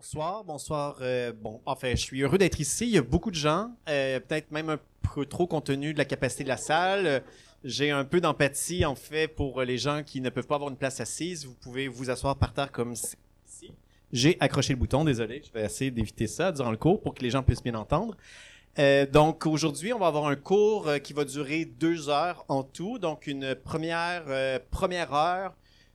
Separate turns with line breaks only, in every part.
Bonsoir, bonsoir. Euh, bon, enfin, je suis heureux d'être ici. Il y a beaucoup de gens, euh, peut-être même un peu trop compte tenu de la capacité de la salle. J'ai un peu d'empathie, en fait, pour les gens qui ne peuvent pas avoir une place assise. Vous pouvez vous asseoir par terre comme ici. J'ai accroché le bouton, désolé. Je vais essayer d'éviter ça durant le cours pour que les gens puissent bien entendre. Euh, donc aujourd'hui, on va avoir un cours qui va durer deux heures en tout. Donc une première première heure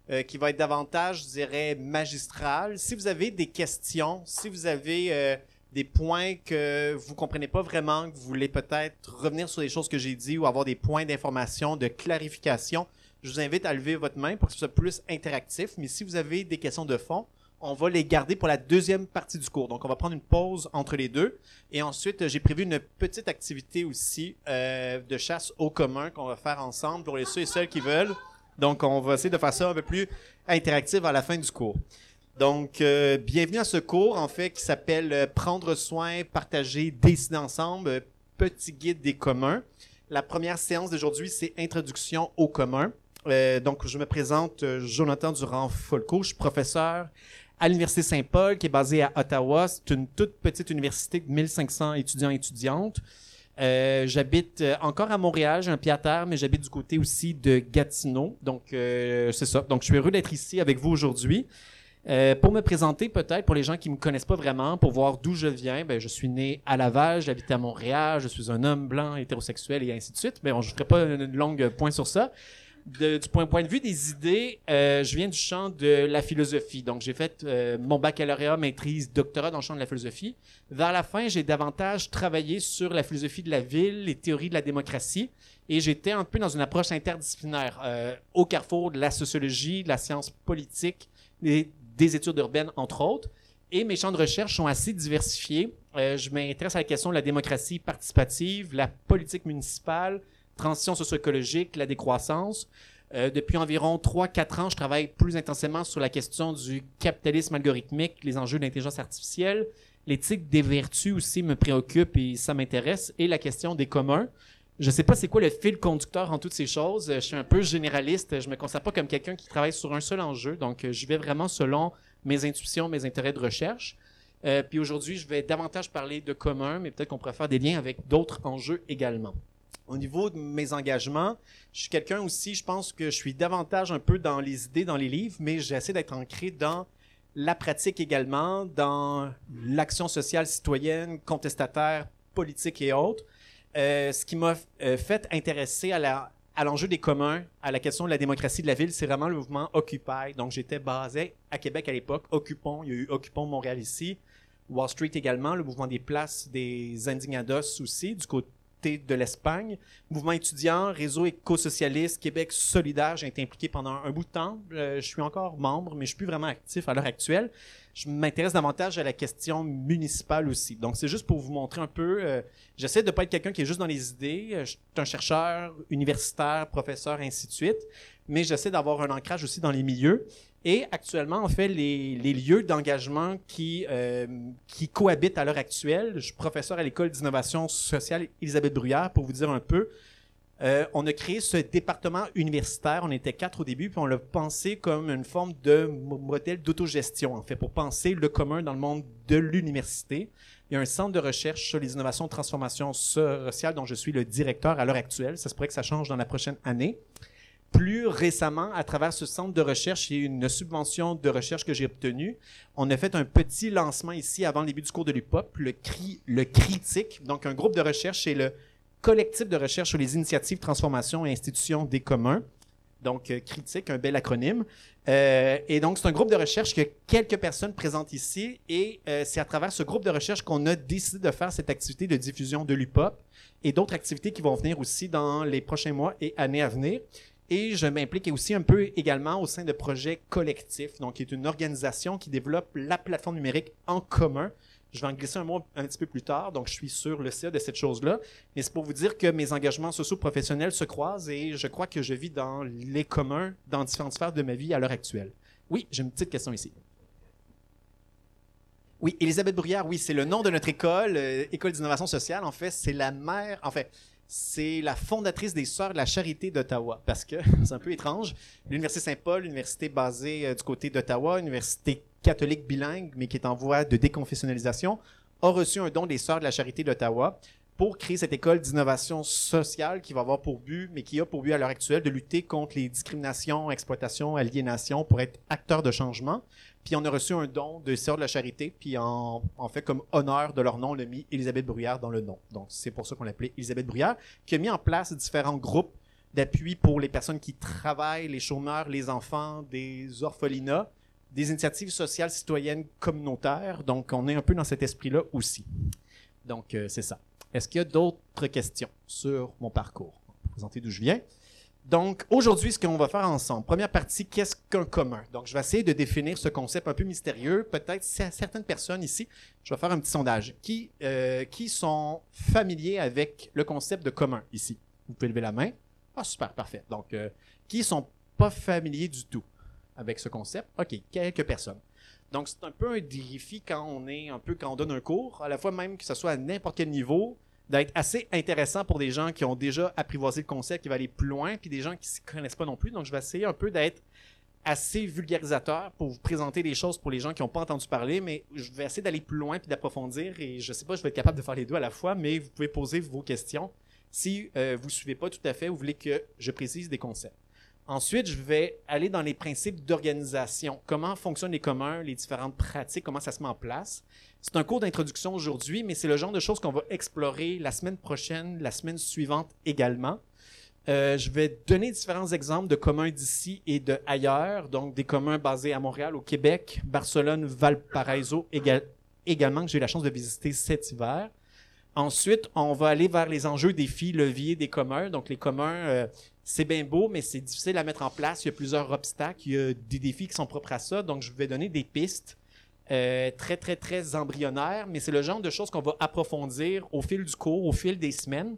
euh, qui va être davantage, je dirais, magistrale. Si vous avez des questions, si vous avez euh, des points que vous comprenez pas vraiment, que vous voulez peut-être revenir sur des choses que j'ai dit ou avoir des points d'information, de clarification, je vous invite à lever votre main pour que ce soit plus interactif. Mais si vous avez des questions de fond, on va les garder pour la deuxième partie du cours. Donc, on va prendre une pause entre les deux. Et ensuite, j'ai prévu une petite activité aussi euh, de chasse au commun qu'on va faire ensemble pour les ceux et celles qui veulent. Donc, on va essayer de faire ça un peu plus interactif à la fin du cours. Donc, euh, bienvenue à ce cours, en fait, qui s'appelle euh, Prendre soin, partager, décider ensemble, euh, petit guide des communs. La première séance d'aujourd'hui, c'est Introduction au commun. Euh, donc, je me présente, Jonathan Durand-Folco, je suis professeur à l'Université Saint-Paul, qui est basée à Ottawa. C'est une toute petite université de 1500 étudiants et étudiantes. Euh, j'habite euh, encore à Montréal, j'ai un pied à terre, mais j'habite du côté aussi de Gatineau. Donc, euh, c'est ça. Donc, je suis heureux d'être ici avec vous aujourd'hui. Euh, pour me présenter, peut-être, pour les gens qui me connaissent pas vraiment, pour voir d'où je viens, ben, je suis né à Laval, j'habite à Montréal, je suis un homme blanc, hétérosexuel et ainsi de suite. Mais je ne ferai pas une longue point sur ça. De- du point, de vue des idées, euh, je viens du champ de la philosophie. Donc, j'ai fait euh, mon baccalauréat, maîtrise, doctorat dans le champ de la philosophie. Vers la fin, j'ai davantage travaillé sur la philosophie de la ville, les théories de la démocratie, et j'étais un peu dans une approche interdisciplinaire, euh, au carrefour de la sociologie, de la science politique, et des études urbaines, entre autres. Et mes champs de recherche sont assez diversifiés. Euh, je m'intéresse à la question de la démocratie participative, la politique municipale, transition socio-écologique, la décroissance. Euh, depuis environ 3-4 ans, je travaille plus intensément sur la question du capitalisme algorithmique, les enjeux de l'intelligence artificielle. L'éthique des vertus aussi me préoccupe et ça m'intéresse. Et la question des communs. Je sais pas c'est quoi le fil conducteur en toutes ces choses. Je suis un peu généraliste. Je me considère pas comme quelqu'un qui travaille sur un seul enjeu. Donc, euh, j'y vais vraiment selon mes intuitions, mes intérêts de recherche. Euh, puis aujourd'hui, je vais davantage parler de commun, mais peut-être qu'on pourrait faire des liens avec d'autres enjeux également. Au niveau de mes engagements, je suis quelqu'un aussi, je pense que je suis davantage un peu dans les idées, dans les livres, mais j'essaie d'être ancré dans la pratique également, dans l'action sociale citoyenne, contestataire, politique et autres. Euh, ce qui m'a euh, fait intéresser à la à l'enjeu des communs, à la question de la démocratie de la ville, c'est vraiment le mouvement Occupy. Donc, j'étais basé à Québec à l'époque. Occupons, il y a eu Occupons Montréal ici. Wall Street également, le mouvement des places des Indignados aussi, du côté de l'Espagne. Mouvement étudiant, réseau éco-socialiste, Québec solidaire, j'ai été impliqué pendant un bout de temps. Euh, je suis encore membre, mais je suis plus vraiment actif à l'heure actuelle. Je m'intéresse davantage à la question municipale aussi. Donc, c'est juste pour vous montrer un peu. euh, J'essaie de pas être quelqu'un qui est juste dans les idées. Euh, Je suis un chercheur universitaire, professeur, ainsi de suite. Mais j'essaie d'avoir un ancrage aussi dans les milieux. Et actuellement, en fait, les, lieux d'engagement qui, euh, qui cohabitent à l'heure actuelle, je suis professeur à l'école d'innovation sociale Elisabeth Bruyère, pour vous dire un peu. Euh, on a créé ce département universitaire, on était quatre au début, puis on l'a pensé comme une forme de mo- modèle d'autogestion, en fait, pour penser le commun dans le monde de l'université. Il y a un centre de recherche sur les innovations de transformation sociale dont je suis le directeur à l'heure actuelle. Ça se pourrait que ça change dans la prochaine année. Plus récemment, à travers ce centre de recherche et une subvention de recherche que j'ai obtenue, on a fait un petit lancement ici avant le début du cours de l'UPOP, le, CRI, le CRITIC, donc un groupe de recherche chez le collectif de recherche sur les initiatives, transformations et institutions des communs. Donc, euh, critique, un bel acronyme. Euh, et donc, c'est un groupe de recherche que quelques personnes présentent ici. Et euh, c'est à travers ce groupe de recherche qu'on a décidé de faire cette activité de diffusion de l'UPOP et d'autres activités qui vont venir aussi dans les prochains mois et années à venir. Et je m'implique aussi un peu également au sein de projets collectifs, donc qui est une organisation qui développe la plateforme numérique en commun. Je vais en glisser un mot un petit peu plus tard, donc je suis sur le CA de cette chose-là. Mais c'est pour vous dire que mes engagements socio-professionnels se croisent et je crois que je vis dans les communs dans différentes sphères de ma vie à l'heure actuelle. Oui, j'ai une petite question ici. Oui, Elisabeth Bruyère, oui, c'est le nom de notre école, euh, École d'innovation sociale. En fait, c'est la mère, en fait, c'est la fondatrice des Sœurs de la Charité d'Ottawa. Parce que c'est un peu étrange. L'Université Saint-Paul, université basée euh, du côté d'Ottawa, Université catholique bilingue, mais qui est en voie de déconfessionnalisation, a reçu un don des Sœurs de la Charité d'Ottawa pour créer cette école d'innovation sociale qui va avoir pour but, mais qui a pour but à l'heure actuelle, de lutter contre les discriminations, exploitations, aliénations pour être acteur de changement. Puis on a reçu un don de Sœurs de la Charité, puis en, fait, comme honneur de leur nom, on a mis Elisabeth Bruyère dans le nom. Donc c'est pour ça qu'on l'appelait Elisabeth Bruyère, qui a mis en place différents groupes d'appui pour les personnes qui travaillent, les chômeurs, les enfants, des orphelinats, des initiatives sociales citoyennes communautaires. Donc on est un peu dans cet esprit-là aussi. Donc euh, c'est ça. Est-ce qu'il y a d'autres questions sur mon parcours? Présenter d'où je viens. Donc, aujourd'hui, ce qu'on va faire ensemble, première partie, qu'est-ce qu'un commun? Donc, je vais essayer de définir ce concept un peu mystérieux. Peut-être certaines personnes ici, je vais faire un petit sondage. Qui, euh, qui sont familiers avec le concept de commun ici? Vous pouvez lever la main. Ah, super, parfait. Donc, euh, qui sont pas familiers du tout avec ce concept? OK, quelques personnes. Donc, c'est un peu un défi quand on est un peu, quand on donne un cours, à la fois même que ce soit à n'importe quel niveau, d'être assez intéressant pour des gens qui ont déjà apprivoisé le concept, qui va aller plus loin, puis des gens qui ne connaissent pas non plus. Donc, je vais essayer un peu d'être assez vulgarisateur pour vous présenter des choses pour les gens qui n'ont pas entendu parler, mais je vais essayer d'aller plus loin puis d'approfondir. Et je ne sais pas, je vais être capable de faire les deux à la fois, mais vous pouvez poser vos questions si euh, vous ne suivez pas tout à fait ou vous voulez que je précise des concepts. Ensuite, je vais aller dans les principes d'organisation. Comment fonctionnent les communs, les différentes pratiques, comment ça se met en place. C'est un cours d'introduction aujourd'hui, mais c'est le genre de choses qu'on va explorer la semaine prochaine, la semaine suivante également. Euh, je vais donner différents exemples de communs d'ici et de ailleurs, donc des communs basés à Montréal, au Québec, Barcelone, Valparaiso également, que j'ai eu la chance de visiter cet hiver. Ensuite, on va aller vers les enjeux, défis, leviers des communs. Donc, les communs, euh, c'est bien beau, mais c'est difficile à mettre en place. Il y a plusieurs obstacles, il y a des défis qui sont propres à ça. Donc, je vais donner des pistes euh, très, très, très embryonnaires, mais c'est le genre de choses qu'on va approfondir au fil du cours, au fil des semaines.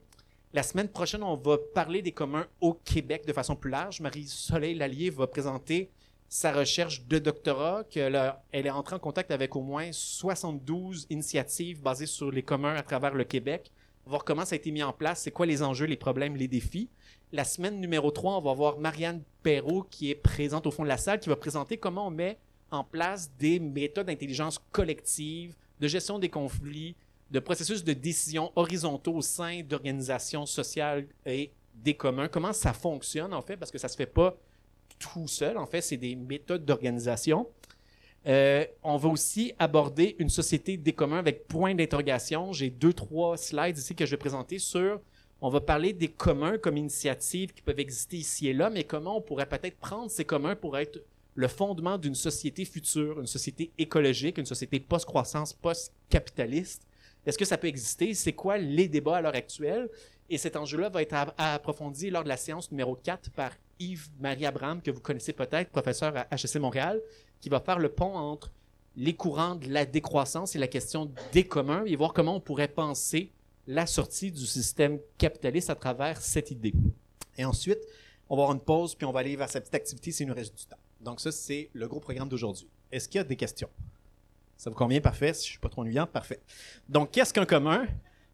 La semaine prochaine, on va parler des communs au Québec de façon plus large. Marie-Soleil Lallier va présenter sa recherche de doctorat, qu'elle elle est entrée en contact avec au moins 72 initiatives basées sur les communs à travers le Québec, voir comment ça a été mis en place, c'est quoi les enjeux, les problèmes, les défis. La semaine numéro 3, on va voir Marianne Perrault qui est présente au fond de la salle, qui va présenter comment on met en place des méthodes d'intelligence collective, de gestion des conflits, de processus de décision horizontaux au sein d'organisations sociales et des communs. Comment ça fonctionne en fait, parce que ça se fait pas tout seul. En fait, c'est des méthodes d'organisation. Euh, on va aussi aborder une société des communs avec point d'interrogation. J'ai deux, trois slides ici que je vais présenter sur. On va parler des communs comme initiatives qui peuvent exister ici et là, mais comment on pourrait peut-être prendre ces communs pour être le fondement d'une société future, une société écologique, une société post-croissance, post-capitaliste? Est-ce que ça peut exister? C'est quoi les débats à l'heure actuelle? Et cet enjeu-là va être approfondi lors de la séance numéro 4 par Yves-Marie Abraham, que vous connaissez peut-être, professeur à HEC Montréal, qui va faire le pont entre les courants de la décroissance et la question des communs et voir comment on pourrait penser la sortie du système capitaliste à travers cette idée. Et ensuite, on va avoir une pause, puis on va aller vers sa petite activité s'il nous reste du temps. Donc ça, c'est le gros programme d'aujourd'hui. Est-ce qu'il y a des questions? Ça vous convient? Parfait. Si je suis pas trop ennuyant, parfait. Donc, qu'est-ce qu'un commun?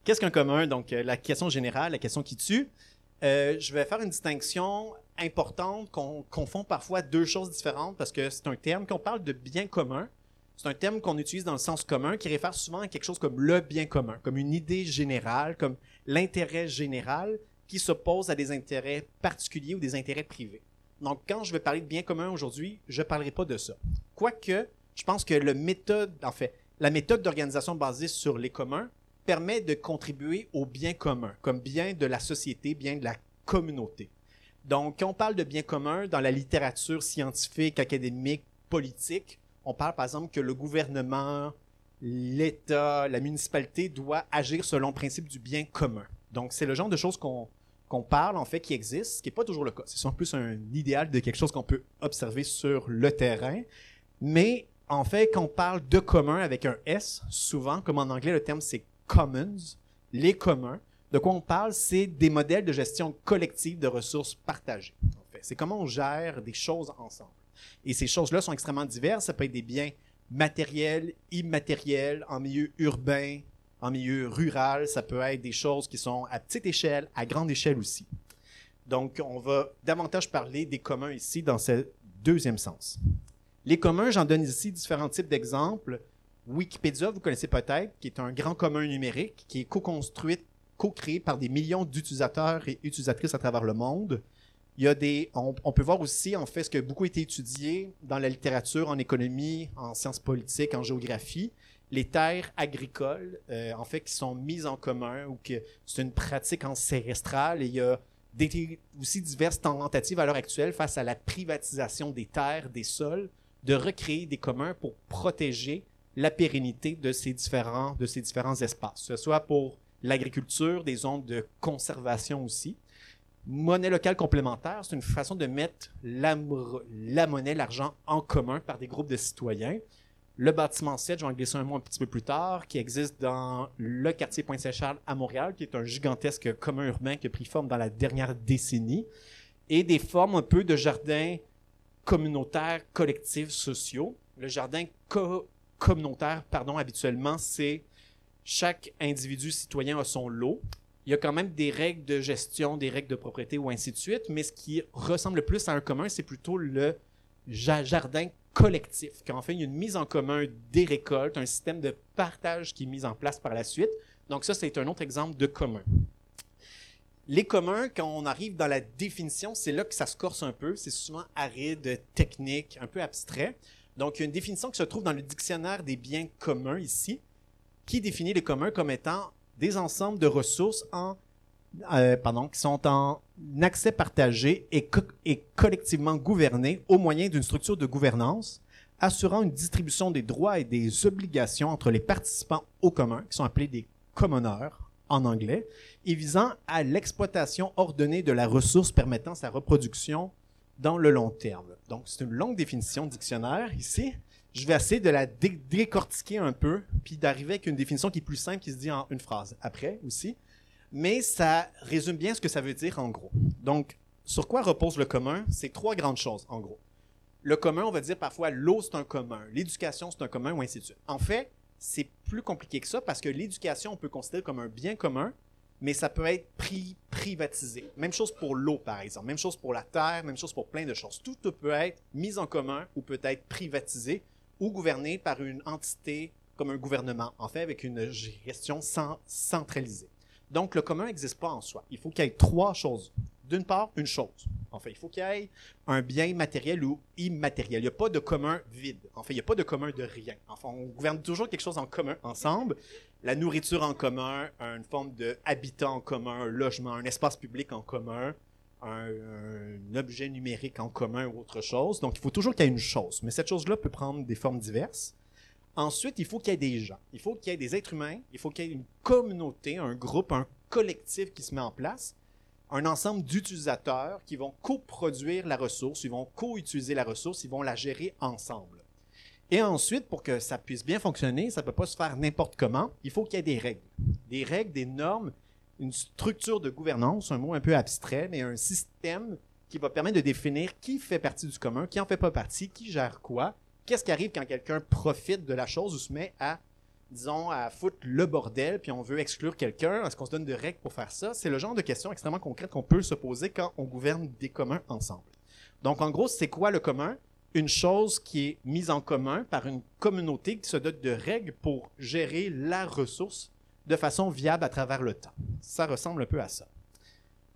Qu'est-ce qu'un commun? Donc, euh, la question générale, la question qui tue. Euh, je vais faire une distinction importante qu'on confond parfois deux choses différentes parce que c'est un terme qu'on parle de bien commun. C'est un terme qu'on utilise dans le sens commun qui réfère souvent à quelque chose comme le bien commun, comme une idée générale, comme l'intérêt général qui s'oppose à des intérêts particuliers ou des intérêts privés. Donc, quand je vais parler de bien commun aujourd'hui, je ne parlerai pas de ça. Quoique, je pense que le méthode, en fait, la méthode d'organisation basée sur les communs permet de contribuer au bien commun, comme bien de la société, bien de la communauté. Donc, quand on parle de bien commun dans la littérature scientifique, académique, politique, on parle par exemple que le gouvernement, l'État, la municipalité doit agir selon le principe du bien commun. Donc, c'est le genre de choses qu'on parle, en fait, qui existe, ce qui n'est pas toujours le cas. C'est plus un idéal de quelque chose qu'on peut observer sur le terrain. Mais, en fait, quand on parle de commun avec un S, souvent, comme en anglais, le terme c'est commons, les communs. De quoi on parle, c'est des modèles de gestion collective de ressources partagées. En fait. C'est comment on gère des choses ensemble. Et ces choses-là sont extrêmement diverses. Ça peut être des biens matériels, immatériels, en milieu urbain, en milieu rural. Ça peut être des choses qui sont à petite échelle, à grande échelle aussi. Donc, on va davantage parler des communs ici dans ce deuxième sens. Les communs, j'en donne ici différents types d'exemples. Wikipédia, vous connaissez peut-être, qui est un grand commun numérique qui est co-construit, co-créé par des millions d'utilisateurs et utilisatrices à travers le monde. Il y a des, on, peut voir aussi, en fait, ce qui a beaucoup été étudié dans la littérature, en économie, en sciences politiques, en géographie, les terres agricoles, euh, en fait, qui sont mises en commun ou que c'est une pratique ancestrale. Et il y a aussi diverses tentatives à l'heure actuelle face à la privatisation des terres, des sols, de recréer des communs pour protéger la pérennité de ces différents, de ces différents espaces, que ce soit pour l'agriculture, des zones de conservation aussi. Monnaie locale complémentaire, c'est une façon de mettre la, monnaie, l'argent en commun par des groupes de citoyens. Le bâtiment 7, je vais en glisser un mot un petit peu plus tard, qui existe dans le quartier Pointe-Saint-Charles à Montréal, qui est un gigantesque commun urbain qui a pris forme dans la dernière décennie, et des formes un peu de jardins communautaires, collectifs, sociaux. Le jardin communautaire, pardon, habituellement, c'est chaque individu citoyen a son lot. Il y a quand même des règles de gestion, des règles de propriété ou ainsi de suite, mais ce qui ressemble le plus à un commun, c'est plutôt le jardin collectif, qu'en fait, il y une mise en commun des récoltes, un système de partage qui est mis en place par la suite. Donc ça, c'est un autre exemple de commun. Les communs, quand on arrive dans la définition, c'est là que ça se corse un peu. C'est souvent aride, technique, un peu abstrait. Donc, il y a une définition qui se trouve dans le dictionnaire des biens communs ici, qui définit les communs comme étant des ensembles de ressources en, euh, pardon, qui sont en accès partagé et, collectivement gouverné au moyen d'une structure de gouvernance assurant une distribution des droits et des obligations entre les participants au commun, qui sont appelés des commoners en anglais, et visant à l'exploitation ordonnée de la ressource permettant sa reproduction dans le long terme. Donc, c'est une longue définition dictionnaire ici. Je vais essayer de la décortiquer un peu, puis d'arriver avec une définition qui est plus simple, qui se dit en une phrase après aussi. Mais ça résume bien ce que ça veut dire en gros. Donc, sur quoi repose le commun? C'est trois grandes choses en gros. Le commun, on va dire parfois l'eau c'est un commun, l'éducation c'est un commun ou ainsi de suite. En fait, c'est plus compliqué que ça parce que l'éducation on peut considérer comme un bien commun, mais ça peut être privatisé. Même chose pour l'eau, par exemple. Même chose pour la terre, même chose pour plein de choses. Tout peut être mis en commun ou peut être privatisé ou gouverné par une entité comme un gouvernement, en fait, avec une gestion centralisée. Donc, le commun n'existe pas en soi. Il faut qu'il y ait trois choses. D'une part, une chose. En fait, il faut qu'il y ait un bien matériel ou immatériel. Il n'y a pas de commun vide. En fait, il n'y a pas de commun de rien. Enfin, on gouverne toujours quelque chose en commun ensemble la nourriture en commun, une forme d'habitat en commun, un logement, un espace public en commun, un, objet numérique en commun ou autre chose. Donc, il faut toujours qu'il y ait une chose. Mais cette chose-là peut prendre des formes diverses. Ensuite, il faut qu'il y ait des gens. Il faut qu'il y ait des êtres humains. Il faut qu'il y ait une communauté, un groupe, un collectif qui se met en place. Un ensemble d'utilisateurs qui vont coproduire la ressource, ils vont co-utiliser la ressource, ils vont la gérer ensemble. Et ensuite, pour que ça puisse bien fonctionner, ça ne peut pas se faire n'importe comment. Il faut qu'il y ait des règles. Des règles, des normes, une structure de gouvernance, un mot un peu abstrait, mais un système qui va permettre de définir qui fait partie du commun, qui en fait pas partie, qui gère quoi, qu'est-ce qui arrive quand quelqu'un profite de la chose ou se met à, disons, à foutre le bordel, puis on veut exclure quelqu'un, est-ce qu'on se donne de règles pour faire ça? C'est le genre de questions extrêmement concrètes qu'on peut se poser quand on gouverne des communs ensemble. Donc, en gros, c'est quoi le commun? une chose qui est mise en commun par une communauté qui se dote de règles pour gérer la ressource de façon viable à travers le temps. Ça ressemble un peu à ça.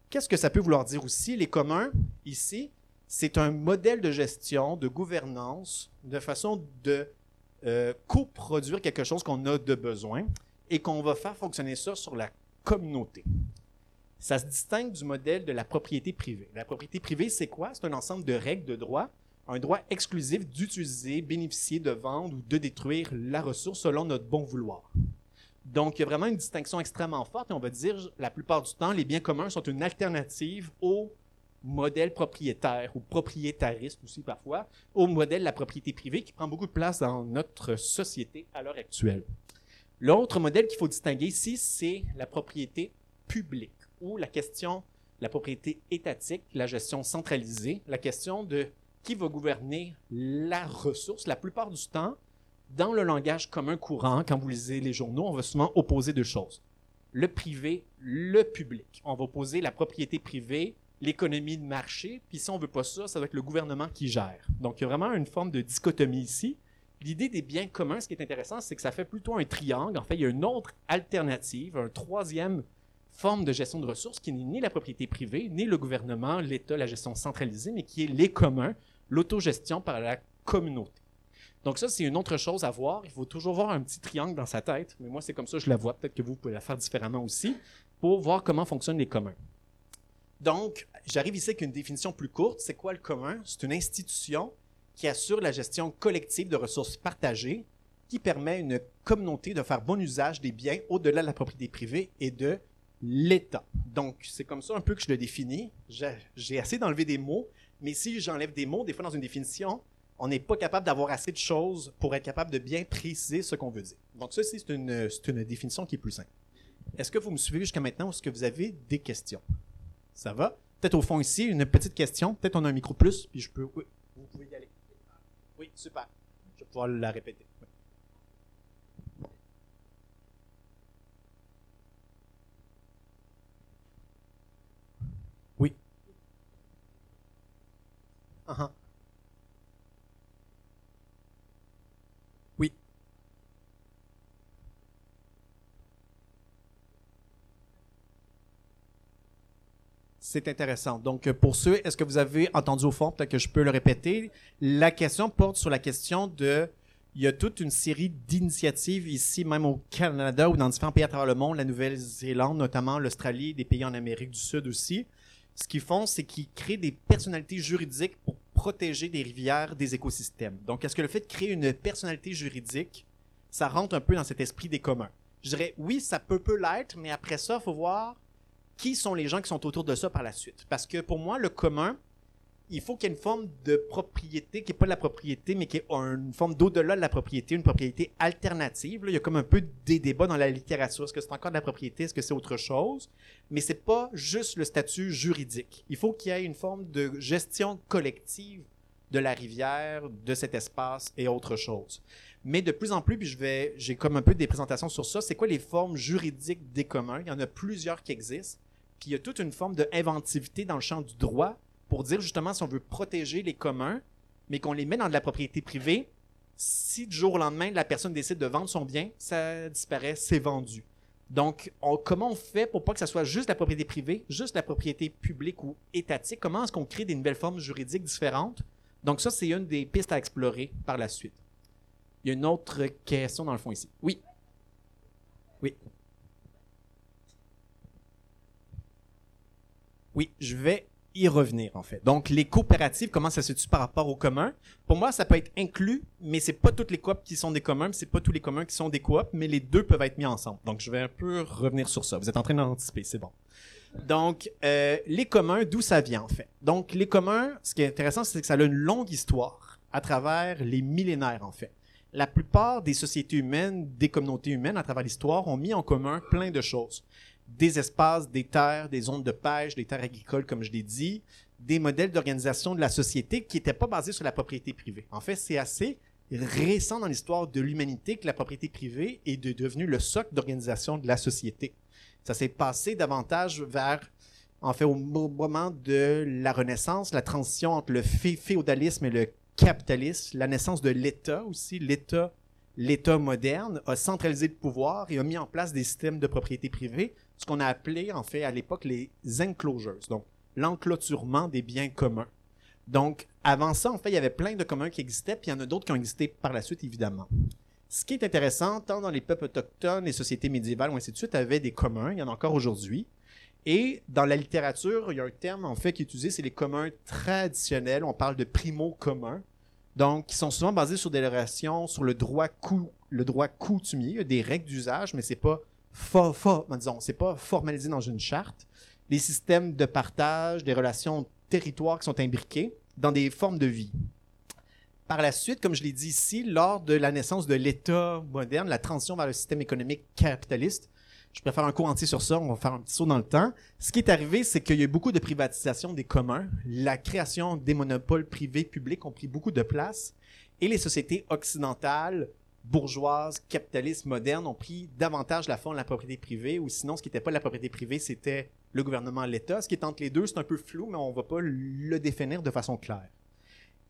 Qu'est-ce que ça peut vouloir dire aussi? Les communs, ici, c'est un modèle de gestion, de gouvernance, de façon de euh, coproduire quelque chose qu'on a de besoin et qu'on va faire fonctionner ça sur la communauté. Ça se distingue du modèle de la propriété privée. La propriété privée, c'est quoi? C'est un ensemble de règles, de droits un droit exclusif d'utiliser, bénéficier, de vendre ou de détruire la ressource selon notre bon vouloir. Donc, il y a vraiment une distinction extrêmement forte et on va dire, la plupart du temps, les biens communs sont une alternative au modèle propriétaire ou propriétariste aussi parfois, au modèle de la propriété privée qui prend beaucoup de place dans notre société à l'heure actuelle. L'autre modèle qu'il faut distinguer ici, c'est la propriété publique ou la question, la propriété étatique, la gestion centralisée, la question de qui va gouverner la ressource. La plupart du temps, dans le langage commun courant, quand vous lisez les journaux, on va souvent opposer deux choses. Le privé, le public. On va opposer la propriété privée l'économie de marché, puis si on veut pas ça, ça va être le gouvernement qui gère. Donc, il y a vraiment une forme de dichotomie ici. L'idée des biens communs, ce qui est intéressant, c'est que ça fait plutôt un triangle. En fait, il y a une autre alternative, un troisième forme de gestion de ressources qui n'est ni la propriété privée, ni le gouvernement, l'État, la gestion centralisée, mais qui est les communs, l'autogestion par la communauté. Donc ça, c'est une autre chose à voir. Il faut toujours voir un petit triangle dans sa tête, mais moi, c'est comme ça je la vois. Peut-être que vous pouvez la faire différemment aussi, pour voir comment fonctionnent les communs. Donc, j'arrive ici avec une définition plus courte. C'est quoi le commun? C'est une institution qui assure la gestion collective de ressources partagées, qui permet à une communauté de faire bon usage des biens au-delà de la propriété privée et de l'État. Donc, c'est comme ça un peu que je le définis. J'ai assez d'enlever des mots, mais si j'enlève des mots, des fois dans une définition, on n'est pas capable d'avoir assez de choses pour être capable de bien préciser ce qu'on veut dire. Donc, ceci, c'est une, définition qui est plus simple. Est-ce que vous me suivez jusqu'à maintenant ou est-ce que vous avez des questions? Ça va? Peut-être au fond ici, une petite question. Peut-être on a un micro plus, puis je peux. Oui, vous pouvez y aller. Oui, super. Je vais pouvoir la répéter. Oui. Uh -huh. C'est intéressant. Donc, pour ceux, est-ce que vous avez entendu au fond, peut-être que je peux le répéter, la question porte sur la question de, il y a toute une série d'initiatives ici, même au Canada ou dans différents pays à travers le monde, la Nouvelle-Zélande notamment, l'Australie, des pays en Amérique du Sud aussi. Ce qu'ils font, c'est qu'ils créent des personnalités juridiques pour protéger des rivières, des écosystèmes. Donc, est-ce que le fait de créer une personnalité juridique, ça rentre un peu dans cet esprit des communs? Je dirais, oui, ça peut, peut l'être, mais après ça, il faut voir qui sont les gens qui sont autour de ça par la suite. Parce que pour moi, le commun, il faut qu'il y ait une forme de propriété qui n'est pas de la propriété, mais qui est une forme d'au-delà de la propriété, une propriété alternative. il y a comme un peu des débats dans la littérature. Est-ce que c'est encore de la propriété? Est-ce que c'est autre chose? Mais c'est pas juste le statut juridique. Il faut qu'il y ait une forme de gestion collective de la rivière, de cet espace et autre chose. Mais de plus en plus, puis je vais, j'ai comme un peu des présentations sur ça, c'est quoi les formes juridiques des communs? Il y en a plusieurs qui existent. Puis il y a toute une forme d'inventivité dans le champ du droit pour dire justement si on veut protéger les communs, mais qu'on les met dans de la propriété privée, si du jour au lendemain, la personne décide de vendre son bien, ça disparaît, c'est vendu. Donc, comment on fait pour pas que ça soit juste la propriété privée, juste la propriété publique ou étatique? Comment est-ce qu'on crée des nouvelles formes juridiques différentes? Donc, ça, c'est une des pistes à explorer par la suite. Il y a une autre question dans le fond ici. Oui. Oui. Oui, je vais y revenir en fait. Donc les coopératives, comment ça se situe par rapport aux communs Pour moi, ça peut être inclus, mais c'est pas toutes les coops qui sont des communs, c'est pas tous les communs qui sont des coops, mais les deux peuvent être mis ensemble. Donc je vais un peu revenir sur ça. Vous êtes en train d'anticiper, c'est bon. Donc euh, les communs, d'où ça vient en fait? Donc les communs, ce qui est intéressant, c'est que ça a une longue histoire à travers les millénaires en fait. La plupart des sociétés humaines, des communautés humaines à travers l'histoire ont mis en commun plein de choses des espaces, des terres, des zones de pêche, des terres agricoles, comme je l'ai dit, des modèles d'organisation de la société qui n'étaient pas basés sur la propriété privée. En fait, c'est assez récent dans l'histoire de l'humanité que la propriété privée est devenue le socle d'organisation de la société. Ça s'est passé davantage vers, en fait, au moment de la Renaissance, la transition entre le féodalisme et le capitalisme, la naissance de l'État aussi, l'État l'État moderne a centralisé le pouvoir et a mis en place des systèmes de propriété privée ce qu'on a appelé en fait à l'époque les enclosures, donc l'enclôturement des biens communs. Donc avant ça, en fait, il y avait plein de communs qui existaient, puis il y en a d'autres qui ont existé par la suite, évidemment. Ce qui est intéressant, tant dans les peuples autochtones, les sociétés médiévales, ou ainsi de suite, avaient des communs, il y en a encore aujourd'hui. Et dans la littérature, il y a un terme en fait qui est utilisé, c'est les communs traditionnels. On parle de primo communs. Donc, qui sont souvent basés sur des relations, sur le droit, cou le droit coutumier, des règles d'usage, mais c'est pas disons, c'est pas formalisé dans une charte. Les systèmes de partage, des relations territoires qui sont imbriqués dans des formes de vie. Par la suite, comme je l'ai dit ici, lors de la naissance de l'État moderne, la transition vers le système économique capitaliste, je préfère un cours entier sur ça, on va faire un petit saut dans le temps. Ce qui est arrivé, c'est qu'il y a eu beaucoup de privatisation des communs. La création des monopoles privés publics ont pris beaucoup de place et les sociétés occidentales bourgeoise, capitaliste, moderne ont pris davantage la forme de la propriété privée, ou sinon, ce qui n'était pas la propriété privée, c'était le gouvernement, l'État. Ce qui est entre les deux, c'est un peu flou, mais on ne va pas le définir de façon claire.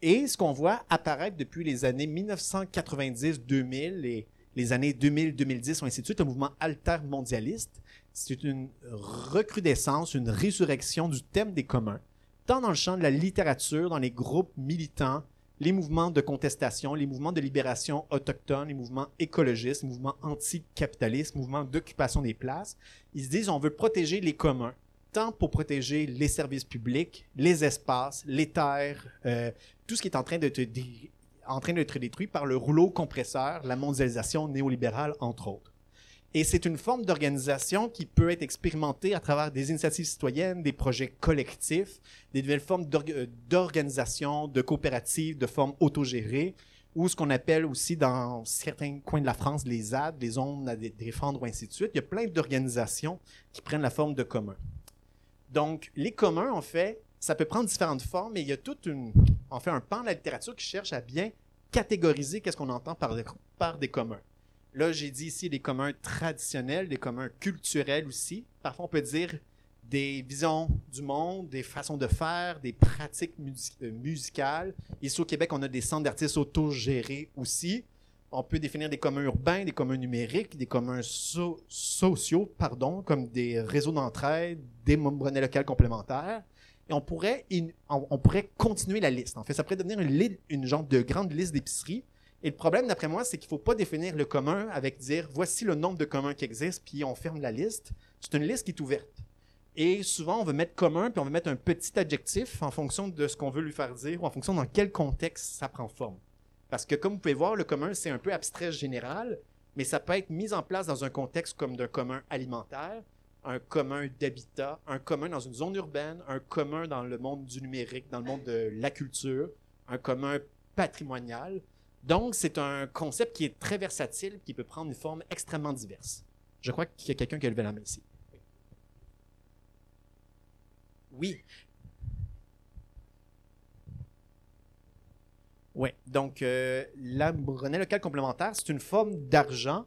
Et ce qu'on voit apparaître depuis les années 1990-2000 et les années 2000-2010, ainsi de suite, un mouvement altermondialiste, c'est une recrudescence, une résurrection du thème des communs, tant dans le champ de la littérature, dans les groupes militants, les mouvements de contestation, les mouvements de libération autochtone, les mouvements écologistes, les mouvements anticapitalistes, les mouvements d'occupation des places. Ils se disent on veut protéger les communs, tant pour protéger les services publics, les espaces, les terres, euh, tout ce qui est en train d'être en train d'être détruit par le rouleau compresseur, la mondialisation néolibérale, entre autres. Et c'est une forme d'organisation qui peut être expérimentée à travers des initiatives citoyennes, des projets collectifs, des nouvelles formes euh, d'organisation, de coopératives, de formes autogérées, ou ce qu'on appelle aussi dans certains coins de la France les ZAD, les zones à défendre ou ainsi de suite. Il y a plein d'organisations qui prennent la forme de communs. Donc, les communs, en fait, ça peut prendre différentes formes, mais il y a toute une, en fait, un pan de la littérature qui cherche à bien catégoriser qu'est-ce qu'on entend par par des communs. Là, j'ai dit ici des communs traditionnels, des communs culturels aussi. Parfois, on peut dire des visions du monde, des façons de faire, des pratiques euh, musicales. Ici au Québec, on a des centres d'artistes autogérés aussi. On peut définir des communs urbains, des communs numériques, des communs sociaux, pardon, comme des réseaux d'entraide, des monnaies locales complémentaires. Et on pourrait, pourrait continuer la liste. En fait, ça pourrait devenir une, une genre de grande liste d'épiceries et le problème, d'après moi, c'est qu'il ne faut pas définir le commun avec dire voici le nombre de communs qui existent, puis on ferme la liste. C'est une liste qui est ouverte. Et souvent, on veut mettre commun, puis on veut mettre un petit adjectif en fonction de ce qu'on veut lui faire dire ou en fonction dans quel contexte ça prend forme. Parce que, comme vous pouvez voir, le commun, c'est un peu abstrait général, mais ça peut être mis en place dans un contexte comme d'un commun alimentaire, un commun d'habitat, un commun dans une zone urbaine, un commun dans le monde du numérique, dans le monde de la culture, un commun patrimonial. Donc, c'est un concept qui est très versatile, qui peut prendre une forme extrêmement diverse. Je crois qu'il y a quelqu'un qui a levé la main ici. Oui. Oui. Donc, euh, la monnaie locale complémentaire, c'est une forme d'argent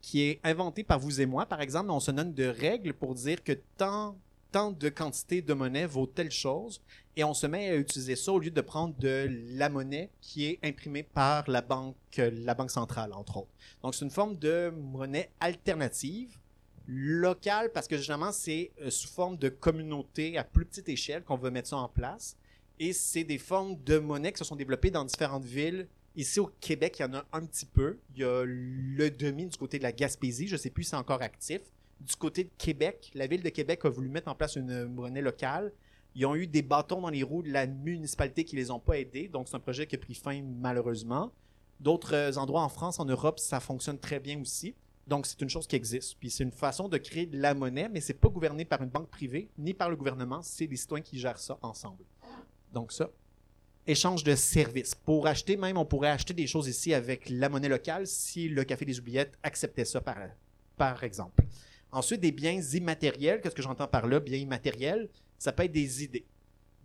qui est inventée par vous et moi. Par exemple, on se donne de règles pour dire que tant tant de quantité de monnaie vaut telle chose et on se met à utiliser ça au lieu de prendre de la monnaie qui est imprimée par la banque, la banque centrale, entre autres. Donc, c'est une forme de monnaie alternative locale parce que généralement, c'est euh, sous forme de communauté à plus petite échelle qu'on veut mettre ça en place. Et c'est des formes de monnaie qui se sont développées dans différentes villes. Ici au Québec, il y en a un petit peu. Il y a le demi du côté de la Gaspésie. Je ne sais plus si c'est encore actif du côté de Québec, la ville de Québec a voulu mettre en place une monnaie locale. Ils ont eu des bâtons dans les roues de la municipalité qui les ont pas aidés. Donc, c'est un projet qui a pris fin malheureusement. D'autres euh, endroits en France, en Europe, ça fonctionne très bien aussi. Donc, c'est une chose qui existe. Puis, c'est une façon de créer de la monnaie, mais c'est pas gouverné par une banque privée ni par le gouvernement. C'est des citoyens qui gèrent ça ensemble. Donc, ça. Échange de services. Pour acheter, même, on pourrait acheter des choses ici avec la monnaie locale si le Café des Oubliettes acceptait ça, par exemple. Ensuite, des biens immatériels. Qu'est-ce que j'entends par là? Biens immatériels, ça peut être des idées.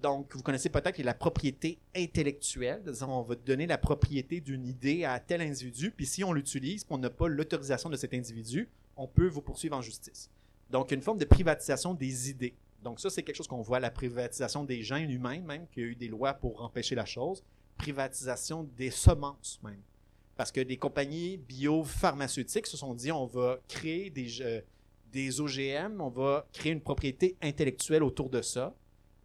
Donc, vous connaissez peut-être la propriété intellectuelle. On va donner la propriété d'une idée à tel individu, puis si on l'utilise, on n'a pas l'autorisation de cet individu, on peut vous poursuivre en justice. Donc, une forme de privatisation des idées. Donc, ça, c'est quelque chose qu'on voit, la privatisation des gens humains, même, qu'il y a eu des lois pour empêcher la chose. Privatisation des semences, même. Parce que des compagnies biopharmaceutiques se sont dit, on va créer des, euh, des OGM, on va créer une propriété intellectuelle autour de ça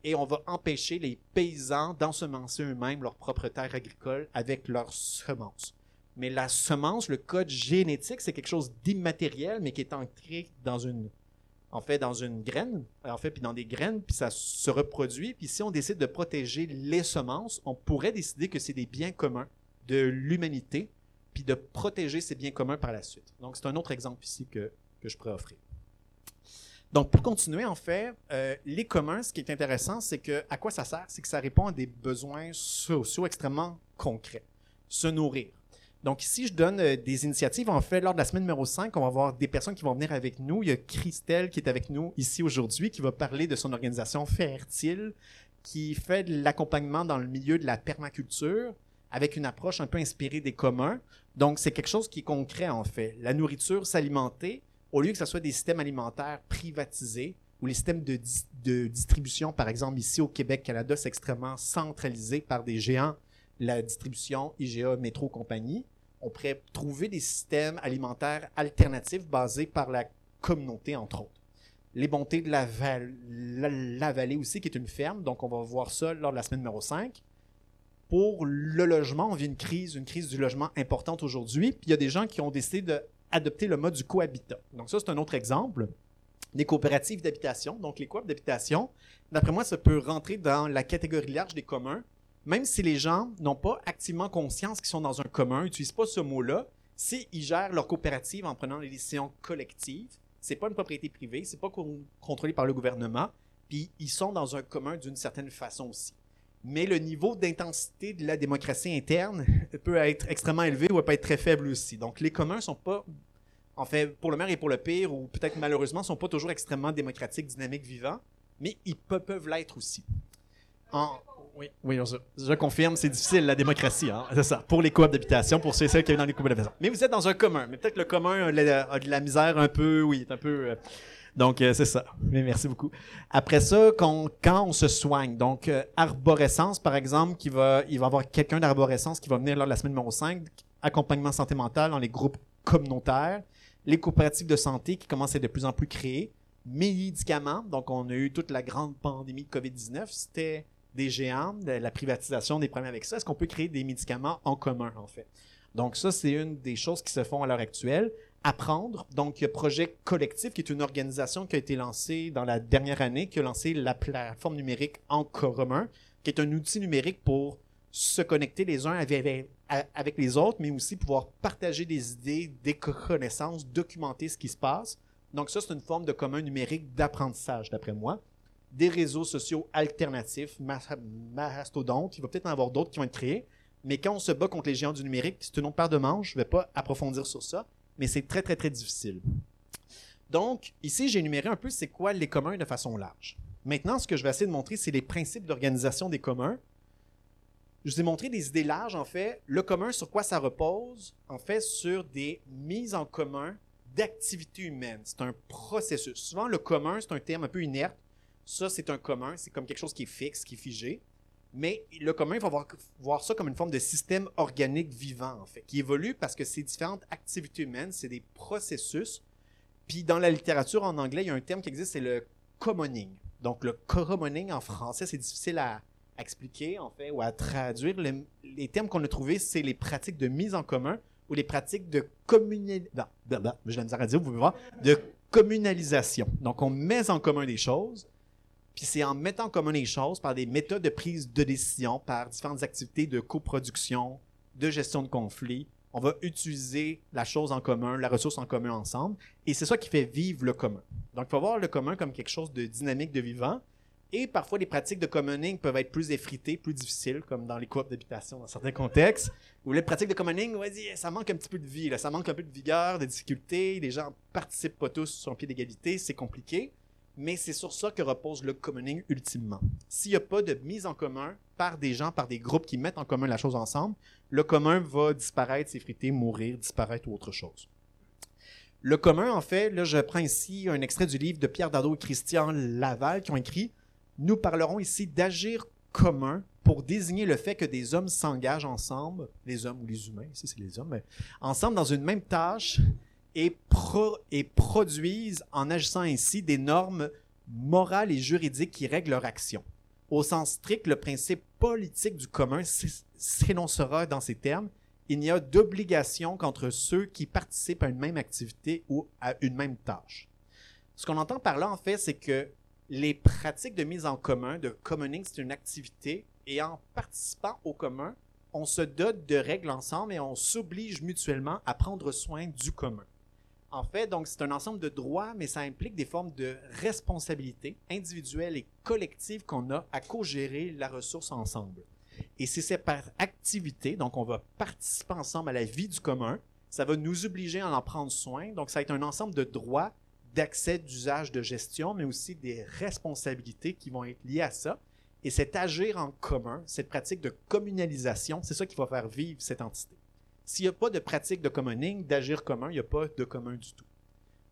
et on va empêcher les paysans d'ensemencer eux-mêmes leur propre terre agricole avec leurs semences. Mais la semence, le code génétique, c'est quelque chose d'immatériel, mais qui est ancré dans une, en fait, dans une graine, en fait, puis dans des graines, puis ça se reproduit. Puis si on décide de protéger les semences, on pourrait décider que c'est des biens communs de l'humanité, puis de protéger ces biens communs par la suite. Donc c'est un autre exemple ici que, que je pourrais offrir. Donc, pour continuer, en fait, euh, les communs, ce qui est intéressant, c'est que à quoi ça sert? C'est que ça répond à des besoins sociaux extrêmement concrets. Se nourrir. Donc, ici, je donne euh, des initiatives. En fait, lors de la semaine numéro 5, on va avoir des personnes qui vont venir avec nous. Il y a Christelle qui est avec nous ici aujourd'hui, qui va parler de son organisation Fertile, qui fait de l'accompagnement dans le milieu de la permaculture avec une approche un peu inspirée des communs. Donc, c'est quelque chose qui est concret, en fait. La nourriture, s'alimenter, au lieu que ce soit des systèmes alimentaires privatisés, ou les systèmes de, de distribution, par exemple, ici au Québec, Canada, c'est extrêmement centralisé par des géants, la distribution, IGA, Métro, compagnie. On pourrait trouver des systèmes alimentaires alternatifs basés par la communauté, entre autres les bontés de la, la, vallée aussi, qui est une ferme. Donc, on va voir ça lors de la semaine numéro 5. Pour le logement, on vit une crise, une crise du logement importante aujourd'hui. Puis il y a des gens qui ont décidé d'adopter le mode du cohabitat. Donc, ça, c'est un autre exemple. Les coopératives d'habitation, donc les coops d'habitation, d'après moi, ça peut rentrer dans la catégorie large des communs, même si les gens n'ont pas activement conscience qu'ils sont dans un commun, n'utilisent pas ce mot-là, s'ils gèrent leur coopérative en prenant des décisions collectives, c'est pas une propriété privée, c'est pas contrôlé par le gouvernement, puis ils sont dans un commun d'une certaine façon aussi. Mais le niveau d'intensité de la démocratie interne peut être extrêmement élevé ou peut être très faible aussi. Donc les communs sont pas, en fait, pour le meilleur et pour le pire, ou peut-être malheureusement, sont pas toujours extrêmement démocratiques, dynamiques, vivants, mais ils peuvent l'être aussi. En, oui, oui je, confirme, c'est difficile la démocratie, hein? c'est ça. Pour les coops d'habitation, pour ceux et celles qui vivent dans les coops d'habitation. Mais vous êtes dans un commun, mais peut-être le commun a de, la, misère un peu, oui, un peu. Euh, donc euh, c'est ça. Mais merci beaucoup. Après ça, quand, on se soigne, donc euh, arborescence par exemple, qui va, il va y avoir quelqu'un d'arborescence qui va venir lors de la semaine numéro 5, accompagnement santé mentale dans les groupes communautaires, les coopératives de santé qui commencent à être de plus en plus créées, médicaments, donc on a eu toute la grande pandémie de COVID-19, c'était des géants, la privatisation des problèmes avec ça. Est-ce qu'on peut créer des médicaments en commun, en fait? Donc, ça, c'est une des choses qui se font à l'heure actuelle. Apprendre. Donc, Projet Collectif, qui est une organisation qui a été lancée dans la dernière année, qui a lancé la plateforme numérique En commun, qui est un outil numérique pour se connecter les uns avec, avec les autres, mais aussi pouvoir partager des idées, des connaissances, documenter ce qui se passe. Donc, ça, c'est une forme de commun numérique d'apprentissage, d'après moi des réseaux sociaux alternatifs, mastodontes. Il va peut-être en avoir d'autres qui vont être créés. Mais quand on se bat contre les géants du numérique, c'est une autre paire de manches. Je ne vais pas approfondir sur ça, mais c'est très, très, très difficile. Donc, ici, j'ai énuméré un peu c'est quoi les communs de façon large. Maintenant, ce que je vais essayer de montrer, c'est les principes d'organisation des communs. Je vous ai montré des idées larges, en fait. Le commun, sur quoi ça repose? En fait, sur des mises en commun d'activités humaines. C'est un processus. Souvent, le commun, c'est un terme un peu inerte ça, c'est un commun, c'est comme quelque chose qui est fixe, qui est figé. Mais le commun, faut voir, voir ça comme une forme de système organique vivant, en fait, qui évolue parce que ces différentes activités humaines, c'est des processus. Puis dans la littérature en anglais, il y a un terme qui existe, c'est le commoning. Donc le commoning en français, c'est difficile à, expliquer, en fait, ou à traduire. les termes qu'on a trouvés, c'est les pratiques de mise en commun ou les pratiques de communalisation. Donc on met en commun des choses puis c'est en mettant en commun les choses par des méthodes de prise de décision, par différentes activités de coproduction, de gestion de conflits, on va utiliser la chose en commun, la ressource en commun ensemble. Et c'est ça qui fait vivre le commun. Donc, il faut voir le commun comme quelque chose de dynamique, de vivant. Et parfois, les pratiques de commoning peuvent être plus effritées, plus difficiles, comme dans les coops d'habitation dans certains contextes, où les pratiques de commoning, dire, ça manque un petit peu de vie, ça manque un peu de vigueur, de difficulté, les gens participent pas tous sur un pied d'égalité, c'est compliqué mais c'est sur ça que repose le commoning ultimement. S'il n'y a pas de mise en commun par des gens, par des groupes qui mettent en commun la chose ensemble, le commun va disparaître, s'effriter, mourir, disparaître ou autre chose. Le commun, en fait, là, je prends ici un extrait du livre de Pierre Dardot et Christian Laval qui ont écrit Nous parlerons ici d'agir commun pour désigner le fait que des hommes s'engagent ensemble, les hommes ou les humains, ici c'est les hommes, ensemble dans une même tâche et, produisent en agissant ainsi des normes morales et juridiques qui règlent leur action. Au sens strict, le principe politique du commun s'énoncera dans ces termes. Il n'y a d'obligation qu'entre ceux qui participent à une même activité ou à une même tâche. Ce qu'on entend par là, en fait, c'est que les pratiques de mise en commun, de commoning, c'est une activité, et en participant au commun, on se dote de règles ensemble et on s'oblige mutuellement à prendre soin du commun. En fait, donc, c'est un ensemble de droits, mais ça implique des formes de responsabilité individuelle et collective qu'on a à co-gérer la ressource ensemble. Et c'est par activité, donc on va participer ensemble à la vie du commun. Ça va nous obliger à en prendre soin. Donc, ça va être un ensemble de droits, d'accès, d'usage, de gestion, mais aussi des responsabilités qui vont être liées à ça. Et cet agir en commun, cette pratique de communalisation, c'est ça qui va faire vivre cette entité. S'il n'y a pas de pratique de commoning, d'agir commun, il n'y a pas de commun du tout.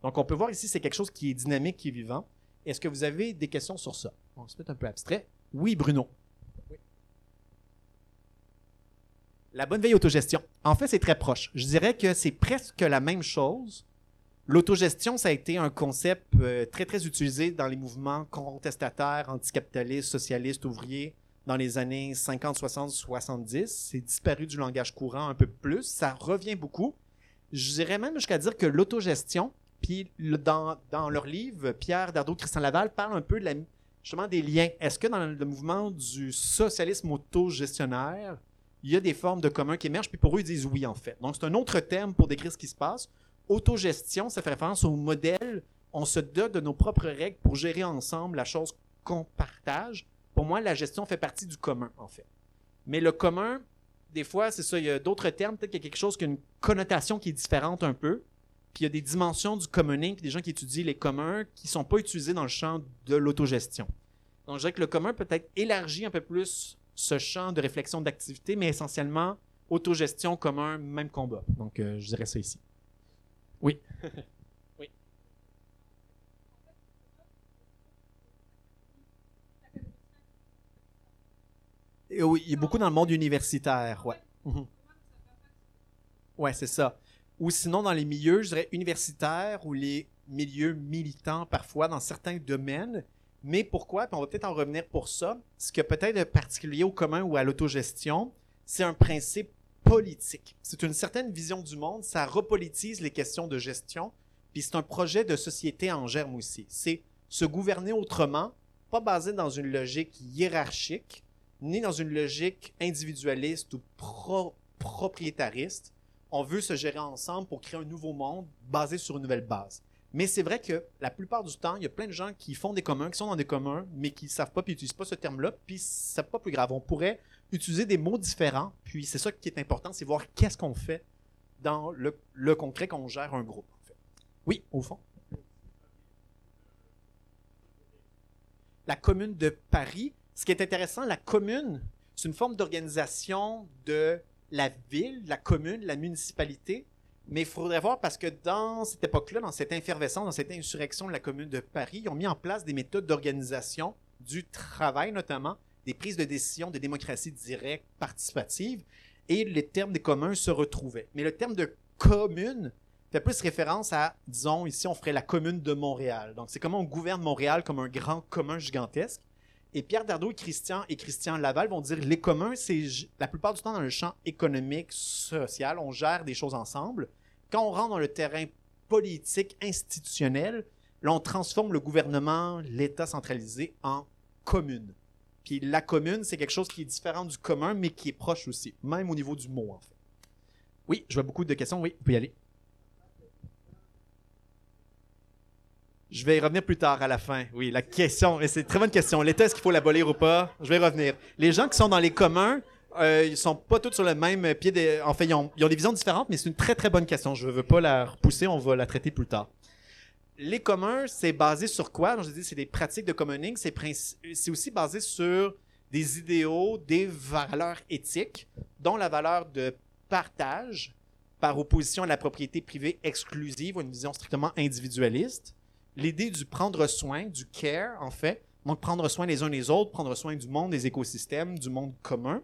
Donc, on peut voir ici, c'est quelque chose qui est dynamique, qui est vivant. Est-ce que vous avez des questions sur ça? Bon, c'est peut-être un peu abstrait. Oui, Bruno. La bonne veille autogestion. En fait, c'est très proche. Je dirais que c'est presque la même chose. L'autogestion, ça a été un concept euh, très, très utilisé dans les mouvements contestataires, anticapitalistes, socialistes, ouvriers dans les années 50, 60, 70. C'est disparu du langage courant un peu plus. Ça revient beaucoup. Je dirais même jusqu'à dire que l'autogestion, puis dans, dans, leur livre, Pierre Dardot, Christian Laval parle un peu justement des liens. Est-ce que dans le mouvement du socialisme autogestionnaire, il y a des formes de commun qui émergent, puis pour eux, ils disent oui, en fait. Donc, c'est un autre terme pour décrire ce qui se passe. Autogestion, ça fait référence au modèle. On se dote de nos propres règles pour gérer ensemble la chose qu'on partage. Pour moi, la gestion fait partie du commun, en fait. Mais le commun, des fois, c'est ça, il y a d'autres termes, peut-être qu'il y a quelque chose qui a une connotation qui est différente un peu. Puis il y a des dimensions du commoning, puis des gens qui étudient les communs qui ne sont pas utilisés dans le champ de l'autogestion. Donc je dirais que le commun peut être élargi un peu plus ce champ de réflexion d'activité, mais essentiellement autogestion, commun, même combat. Donc, euh, je dirais ça ici. Oui. oui, il a beaucoup dans le monde universitaire, ouais. Mhm. Ouais, c'est ça. Ou sinon, dans les milieux, je dirais universitaires ou les milieux militants, parfois, dans certains domaines, mais pourquoi? on va peut-être en revenir pour ça. Ce qui est peut-être particulier au commun ou à l'autogestion, c'est un principe politique. C'est une certaine vision du monde, ça repolitise les questions de gestion, puis c'est un projet de société en germe aussi. C'est se gouverner autrement, pas basé dans une logique hiérarchique, ni dans une logique individualiste ou propriétariste. On veut se gérer ensemble pour créer un nouveau monde basé sur une nouvelle base. Mais c'est vrai que la plupart du temps, il y a plein de gens qui font des communs, qui sont dans des communs, mais qui savent pas, puis n'utilisent pas ce terme-là, puis c'est pas plus grave. On pourrait utiliser des mots différents, puis c'est ça qui est important, c'est voir qu'est-ce qu'on fait dans le, concret qu'on gère un groupe. Oui, au fond. La commune de Paris, ce qui est intéressant, la commune, c'est une forme d'organisation de la ville, la commune, la municipalité, mais il faudrait voir parce que dans cette époque-là, dans cette effervescence, dans cette insurrection de la Commune de Paris, ils ont mis en place des méthodes d'organisation du travail, notamment des prises de décision de démocratie directe, participative, et les termes des communs se retrouvaient. Mais le terme de commune fait plus référence à, disons, ici, on ferait la commune de Montréal. Donc, c'est comment on gouverne Montréal comme un grand commun gigantesque. Et Pierre Dardot et Christian et Christian Laval vont dire les communs, c'est la plupart du temps dans le champ économique, social, on gère des choses ensemble. Quand on rentre dans le terrain politique, institutionnel, on transforme le gouvernement, l'État centralisé en commune. Puis la commune, c'est quelque chose qui est différent du commun, mais qui est proche aussi, même au niveau du mot, en fait. Oui, je vois beaucoup de questions. Oui, vous pouvez y aller. Je vais y revenir plus tard à la fin. Oui, la question, et c'est une très bonne question. L'État, est-ce qu'il faut l'abolir ou pas? Je vais y revenir. Les gens qui sont dans les communs, euh, ils sont pas tous sur le même pied. Des... En fait, ils ont, des visions différentes, mais c'est une très très bonne question. Je veux pas la repousser, on va la traiter plus tard. Les communs, c'est basé sur quoi? Je dis, c'est des pratiques de communing. C'est aussi basé sur des idéaux, des valeurs éthiques, dont la valeur de partage, par opposition à la propriété privée exclusive ou une vision strictement individualiste l'idée du prendre soin, du care, en fait. Donc, prendre soin les uns des autres, prendre soin du monde, des écosystèmes, du monde commun.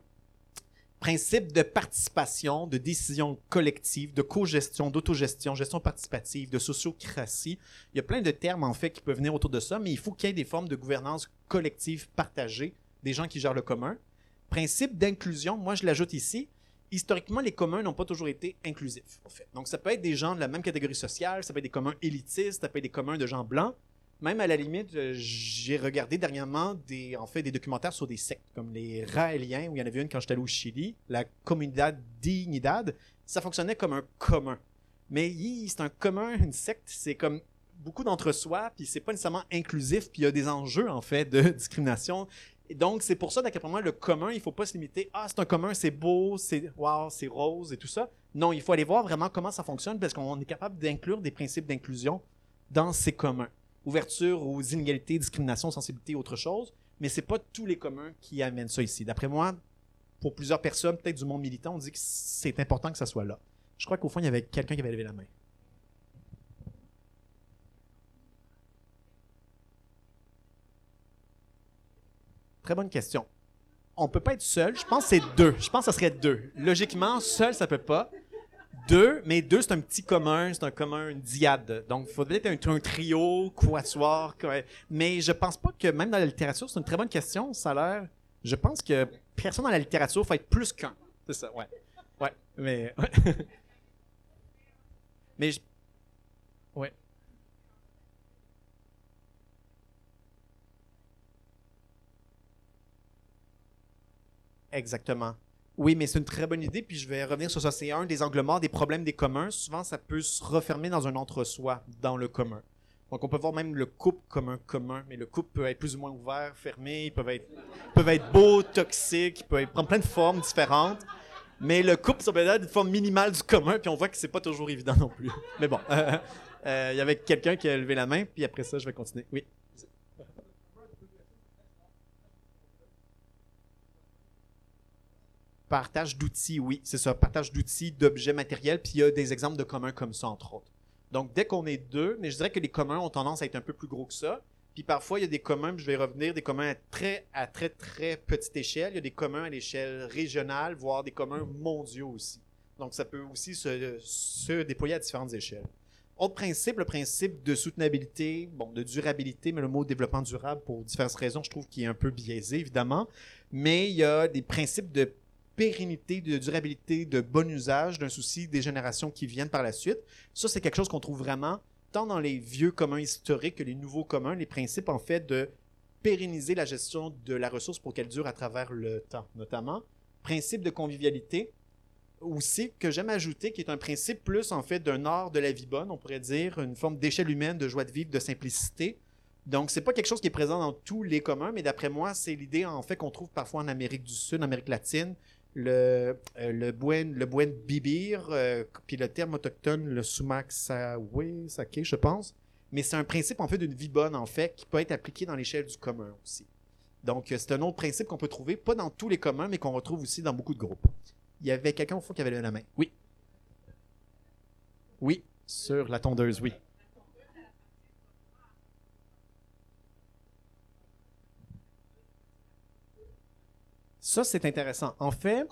Principe de participation, de décision collective, de co-gestion, d'autogestion, gestion participative, de sociocratie. Il y a plein de termes, en fait, qui peuvent venir autour de ça, mais il faut qu'il y ait des formes de gouvernance collective partagée, des gens qui gèrent le commun. Principe d'inclusion, moi, je l'ajoute ici historiquement, les communs n'ont pas toujours été inclusifs, en fait. Donc, ça peut être des gens de la même catégorie sociale, ça peut être des communs élitistes, ça peut être des communs de gens blancs. Même à la limite, euh, j'ai regardé dernièrement des, en fait, des documentaires sur des sectes, comme les Raéliens, où il y en avait une quand j'étais allé au Chili, la Comunidad Dignidad. Ça fonctionnait comme un commun. Mais c'est un commun, une secte, c'est comme beaucoup d'entre-soi, puis c'est pas nécessairement inclusif, puis il y a des enjeux, en fait, de discrimination donc, c'est pour ça, d'après moi, le commun, il faut pas se limiter. Ah, c'est un commun, c'est beau, c'est wow, c'est rose et tout ça. Non, il faut aller voir vraiment comment ça fonctionne parce qu'on est capable d'inclure des principes d'inclusion dans ces communs. Ouverture aux inégalités, discrimination, sensibilité, autre chose. mais c'est pas tous les communs qui amènent ça ici. D'après moi, pour plusieurs personnes, peut-être du monde militant, on dit que c'est important que ça soit là. Je crois qu'au fond, il y avait quelqu'un qui avait levé la main. Très bonne question. On peut pas être seul. Je pense que c'est deux. Je pense que ça serait deux. Logiquement, seul, ça peut pas. Deux, mais deux, c'est un petit commun, c'est un commun, une diade. Donc, il faudrait être un, un trio, quatuor. Mais je pense pas que, même dans la littérature, c'est une très bonne question. Ça a l'air. Je pense que personne dans la littérature faut être plus qu'un. C'est ça, ouais. Ouais, mais. mais. je- Exactement. Oui, mais c'est une très bonne idée, puis je vais revenir sur ça. C'est un des angles morts des problèmes des communs. Souvent, ça peut se refermer dans un entre-soi, dans le commun. Donc, on peut voir même le couple comme un commun, mais le couple peut être plus ou moins ouvert, fermé, ils peuvent être, peuvent être beaux, toxiques, ils peuvent prendre plein de formes différentes. Mais le couple, ça peut être une forme minimale du commun, puis on voit que c'est pas toujours évident non plus. Mais bon, euh, il y avait quelqu'un qui a levé la main, puis après ça, je vais continuer. Oui. Partage d'outils, oui, c'est ça. Partage d'outils, d'objets matériels, puis il y a des exemples de communs comme ça, entre autres. Donc, dès qu'on est deux, mais je dirais que les communs ont tendance à être un peu plus gros que ça. Puis parfois, il y a des communs, je vais revenir, des communs à très, à très, très petite échelle. Il y a des communs à l'échelle régionale, voire des communs mondiaux aussi. Donc, ça peut aussi se, se déployer à différentes échelles. Autre principe, le principe de soutenabilité, bon, de durabilité, mais le mot développement durable, pour diverses raisons, je trouve qu'il est un peu biaisé, évidemment. Mais il y a des principes de pérennité, de durabilité, de bon usage, d'un souci des générations qui viennent par la suite. Ça, c'est quelque chose qu'on trouve vraiment tant dans les vieux communs historiques que les nouveaux communs, les principes en fait de pérenniser la gestion de la ressource pour qu'elle dure à travers le temps, notamment. Principe de convivialité, aussi, que j'aime ajouter, qui est un principe plus en fait d'un art de la vie bonne, on pourrait dire, une forme d'échelle humaine, de joie de vivre, de simplicité. Donc, c'est pas quelque chose qui est présent dans tous les communs, mais d'après moi, c'est l'idée en fait qu'on trouve parfois en Amérique du Sud, en Amérique latine, le, euh, le buen, le buen bibir, euh, puis le terme autochtone, le sumac sawe, sake, je pense. Mais c'est un principe en fait d'une vie bonne en fait qui peut être appliqué dans l'échelle du commun aussi. Donc euh, c'est un autre principe qu'on peut trouver, pas dans tous les communs, mais qu'on retrouve aussi dans beaucoup de groupes. Il y avait quelqu'un au fond qui avait levé la main. Oui. Oui, sur la tondeuse, oui. Ça, c'est intéressant. En fait,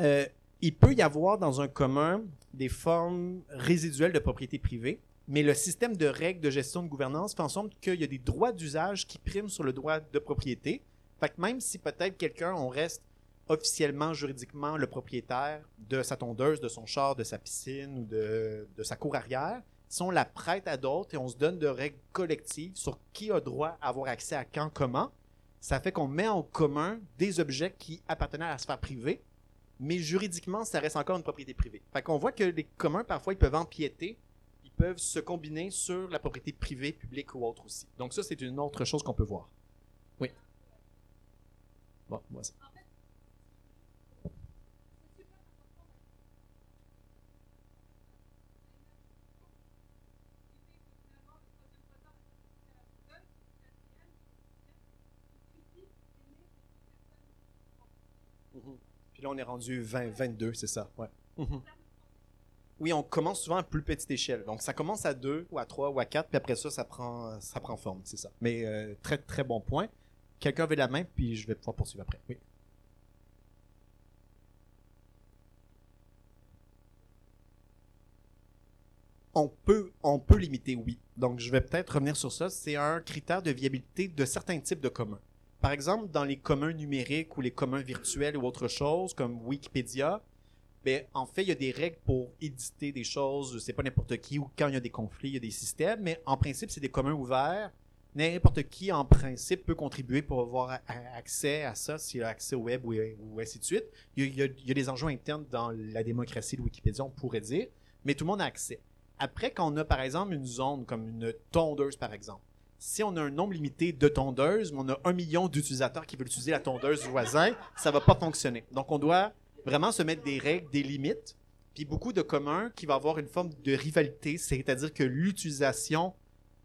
euh, il peut y avoir dans un commun des formes résiduelles de propriété privée, mais le système de règles de gestion de gouvernance fait en sorte qu'il y a des droits d'usage qui priment sur le droit de propriété. Fait que même si peut-être quelqu'un, on reste officiellement, juridiquement, le propriétaire de sa tondeuse, de son char, de sa piscine ou de, de sa cour arrière, si on la prête à d'autres et on se donne de règles collectives sur qui a droit à avoir accès à quand, comment, ça fait qu'on met en commun des objets qui appartenaient à la sphère privée, mais juridiquement, ça reste encore une propriété privée. Fait qu'on voit que les communs, parfois, ils peuvent empiéter, ils peuvent se combiner sur la propriété privée, publique ou autre aussi. Donc ça, c'est une autre chose qu'on peut voir. Oui. Bon, moi, Mhm. Puis là, on est rendu 20, 22, c'est ça. Ouais. Mhm. Oui, on commence souvent à plus petite échelle. Donc, ça commence à 2 ou à 3 ou à 4, puis après ça, ça prend, ça prend forme, c'est ça. Mais euh, très, très bon point. Quelqu'un veut la main, puis je vais pouvoir poursuivre après. Oui. On peut, on peut limiter, oui. Donc, je vais peut-être revenir sur ça. C'est un critère de viabilité de certains types de communs. Par exemple, dans les communs numériques ou les communs virtuels ou autre chose, comme Wikipédia, ben, en fait, il y a des règles pour éditer des choses. C'est pas n'importe qui ou quand il y a des conflits, il y a des systèmes, mais en principe, c'est des communs ouverts. N'importe qui, en principe, peut contribuer pour avoir accès à ça, s'il a accès au web ou, ainsi de suite. Il y, a, il des enjeux internes dans la démocratie de Wikipédia, on pourrait dire, mais tout le monde a accès. Après, quand on a, par exemple, une zone comme une tondeuse, par exemple, si on a un nombre limité de tondeuses, mais on a un million d'utilisateurs qui veulent utiliser la tondeuse du voisin, ça va pas fonctionner. Donc, on doit vraiment se mettre des règles, des limites, puis beaucoup de communs qui va avoir une forme de rivalité, c'est-à-dire que l'utilisation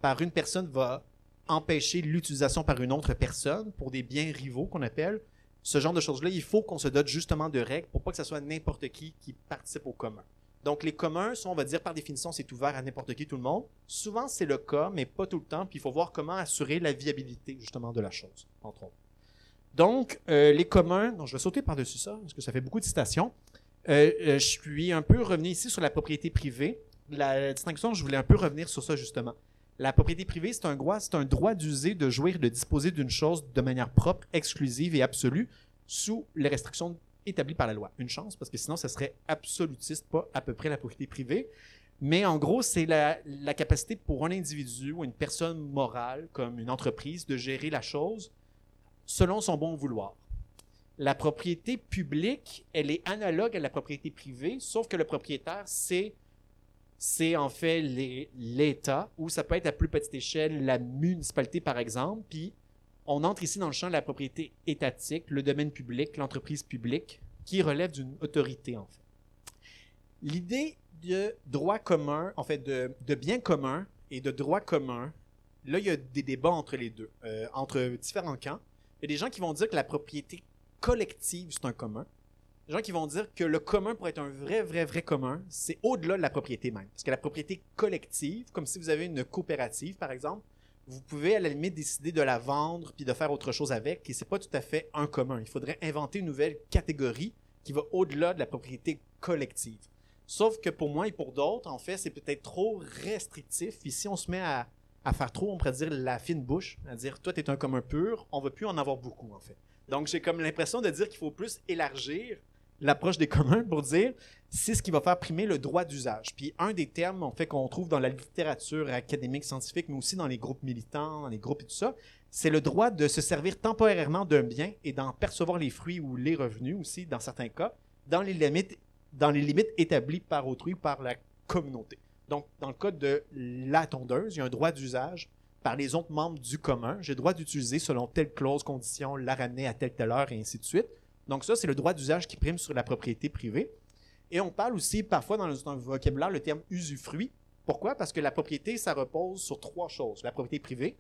par une personne va empêcher l'utilisation par une autre personne pour des biens rivaux qu'on appelle. Ce genre de choses-là, il faut qu'on se dote justement de règles pour pas que ce soit n'importe qui qui participe au commun. Donc, les communs sont, on va dire, par définition, c'est ouvert à n'importe qui, tout le monde. Souvent, c'est le cas, mais pas tout le temps. Puis, il faut voir comment assurer la viabilité, justement, de la chose, entre autres. Donc, euh, les communs, donc je vais sauter par-dessus ça, parce que ça fait beaucoup de citations. Euh, euh, je suis un peu revenu ici sur la propriété privée. La distinction, je voulais un peu revenir sur ça, justement. La propriété privée, c'est un droit, c'est un droit d'user, de jouir, de disposer d'une chose de manière propre, exclusive et absolue, sous les restrictions établi par la loi. Une chance, parce que sinon, ça serait absolutiste, pas à peu près la propriété privée. Mais en gros, c'est la, capacité pour un individu ou une personne morale, comme une entreprise, de gérer la chose selon son bon vouloir. La propriété publique, elle est analogue à la propriété privée, sauf que le propriétaire, c'est c'est en fait l'État, ou ça peut être à plus petite échelle la municipalité, par exemple. Puis on entre ici dans le champ de la propriété étatique, le domaine public, l'entreprise publique, qui relève d'une autorité, en fait. L'idée de droit commun, en fait, de, bien commun et de droit commun, là, il y a des débats entre les deux, euh, entre différents camps. Il y a des gens qui vont dire que la propriété collective, c'est un commun. Des gens qui vont dire que le commun, pour être un vrai, vrai, vrai commun, c'est au-delà de la propriété même. Parce que la propriété collective, comme si vous avez une coopérative, par exemple, vous pouvez à la limite décider de la vendre puis de faire autre chose avec, et c'est pas tout à fait un commun. Il faudrait inventer une nouvelle catégorie qui va au-delà de la propriété collective. Sauf que pour moi et pour d'autres, en fait, c'est peut-être trop restrictif. Ici, on se met à, faire trop, on pourrait dire, la fine bouche, à dire, toi, tu es un commun pur, on veut plus en avoir beaucoup, en fait. Donc, j'ai comme l'impression de dire qu'il faut plus élargir l'approche des communs pour dire c'est ce qui va faire primer le droit d'usage. Puis un des termes en fait qu'on trouve dans la littérature académique scientifique, mais aussi dans les groupes militants, dans les groupes et tout ça, c'est le droit de se servir temporairement d'un bien et d'en percevoir les fruits ou les revenus aussi, dans certains cas, dans les limites, dans les limites établies par autrui ou par la communauté. Donc, dans le cas de la tondeuse, il y a un droit d'usage par les autres membres du commun. J'ai le droit d'utiliser selon telle clause, condition, la ramener à telle telle heure et ainsi de suite. Donc ça, c'est le droit d'usage qui prime sur la propriété privée. Et on parle aussi parfois dans le, vocabulaire le terme usufruit. Pourquoi? Parce que la propriété, ça repose sur trois choses. La propriété privée,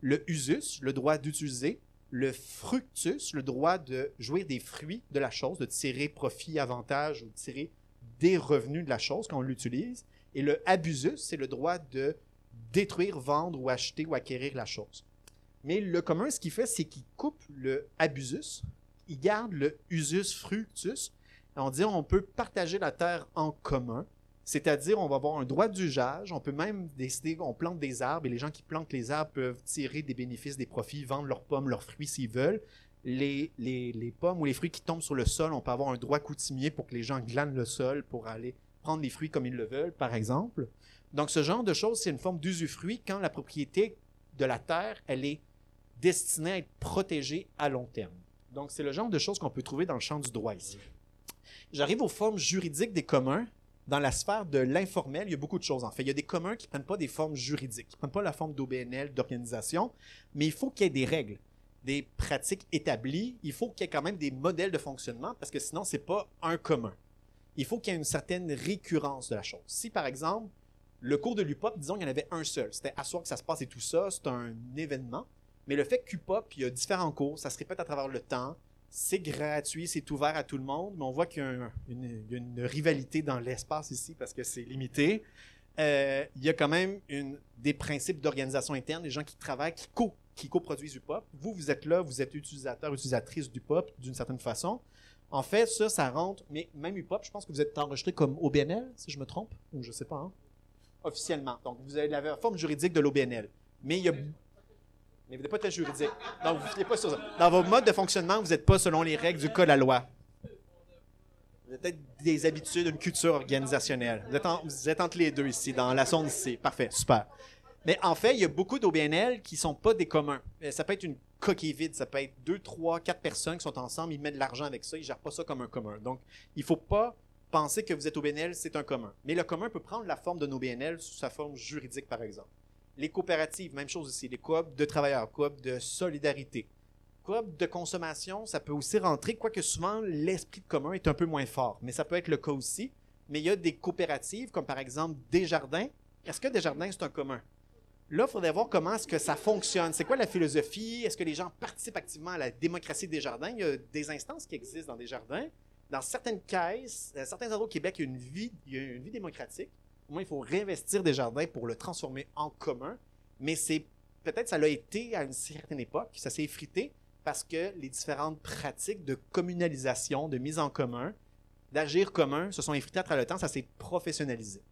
le usus, le droit d'utiliser, le fructus, le droit de jouir des fruits de la chose, de tirer profit, avantage ou de tirer des revenus de la chose quand on l'utilise. Et le abusus, c'est le droit de détruire, vendre ou acheter ou acquérir la chose. Mais le commun, ce qu'il fait, c'est qu'il coupe le abusus, il garde le usus fructus. On dit on peut partager la terre en commun, c'est-à-dire on va avoir un droit d'usage, on peut même décider qu'on plante des arbres et les gens qui plantent les arbres peuvent tirer des bénéfices, des profits, vendre leurs pommes, leurs fruits s'ils veulent. Les, les, pommes ou les fruits qui tombent sur le sol, on peut avoir un droit coutumier pour que les gens glanent le sol pour aller prendre les fruits comme ils le veulent, par exemple. Donc ce genre de choses, c'est une forme d'usufruit quand la propriété de la terre, elle est destinée à être protégée à long terme. Donc, c'est le genre de choses qu'on peut trouver dans le champ du droit ici. J'arrive aux formes juridiques des communs. Dans la sphère de l'informel, il y a beaucoup de choses en fait. Il y a des communs qui ne prennent pas des formes juridiques, qui ne prennent pas la forme d'OBNL, d'organisation, mais il faut qu'il y ait des règles, des pratiques établies. Il faut qu'il y ait quand même des modèles de fonctionnement parce que sinon, ce n'est pas un commun. Il faut qu'il y ait une certaine récurrence de la chose. Si par exemple, le cours de l'UPOP, disons qu'il y en avait un seul, c'était à soi que ça se passe et tout ça, c'est un événement, mais le fait que il y a différents cours, ça se répète à travers le temps, c'est gratuit, c'est ouvert à tout le monde, mais on voit qu'il y a, une, rivalité dans l'espace ici parce que c'est limité. Euh, il y a quand même une, des principes d'organisation interne, des gens qui travaillent, qui, co, qui coproduisent UPOP. Vous, vous êtes là, vous êtes utilisateur, utilisatrice du POP d'une certaine façon. En fait, ça, ça rentre, mais même UPOP, je pense que vous êtes enregistré comme OBNL, si je me trompe, ou je sais pas, hein? officiellement. Donc, vous avez la forme juridique de l'OBNL. Mais il y a mais vous n'êtes pas très juridique. Donc, vous pas sur ça. Dans vos modes de fonctionnement, vous n'êtes pas selon les règles du code à la loi. Vous avez peut-être des habitudes, une culture organisationnelle. Vous êtes, entre les deux ici, dans la zone ici. Parfait, super. Mais en fait, il y a beaucoup d'OBNL qui ne sont pas des communs. Euh, ça peut être une coquille vide, ça peut être deux, trois, quatre personnes qui sont ensemble, ils mettent de l'argent avec ça, ils ne gèrent pas ça comme un commun. Donc, il ne faut pas penser que vous êtes OBNL, c'est un commun. Mais le commun peut prendre la forme d'un OBNL sous sa forme juridique, par exemple. Les coopératives, même chose ici. Les coops de travailleurs, coops de solidarité. Coop de consommation, ça peut aussi rentrer, quoique souvent l'esprit de commun est un peu moins fort. Mais ça peut être le cas aussi. Mais il y a des coopératives, comme par exemple Desjardins. Est-ce que Desjardins, c'est un commun? Là, il faudrait voir comment est-ce que ça fonctionne. C'est quoi la philosophie? Est-ce que les gens participent activement à la démocratie des jardins? Il y a des instances qui existent dans des jardins. Dans certaines caisses, dans certains endroits au Québec, il y a une vie démocratique. Moins, il faut réinvestir des jardins pour le transformer en commun. Mais c'est peut-être ça l'a été à une certaine époque, ça s'est effrité parce que les différentes pratiques de communalisation, de mise en commun, d'agir commun se sont effritées à travers le temps, ça s'est professionnalisé.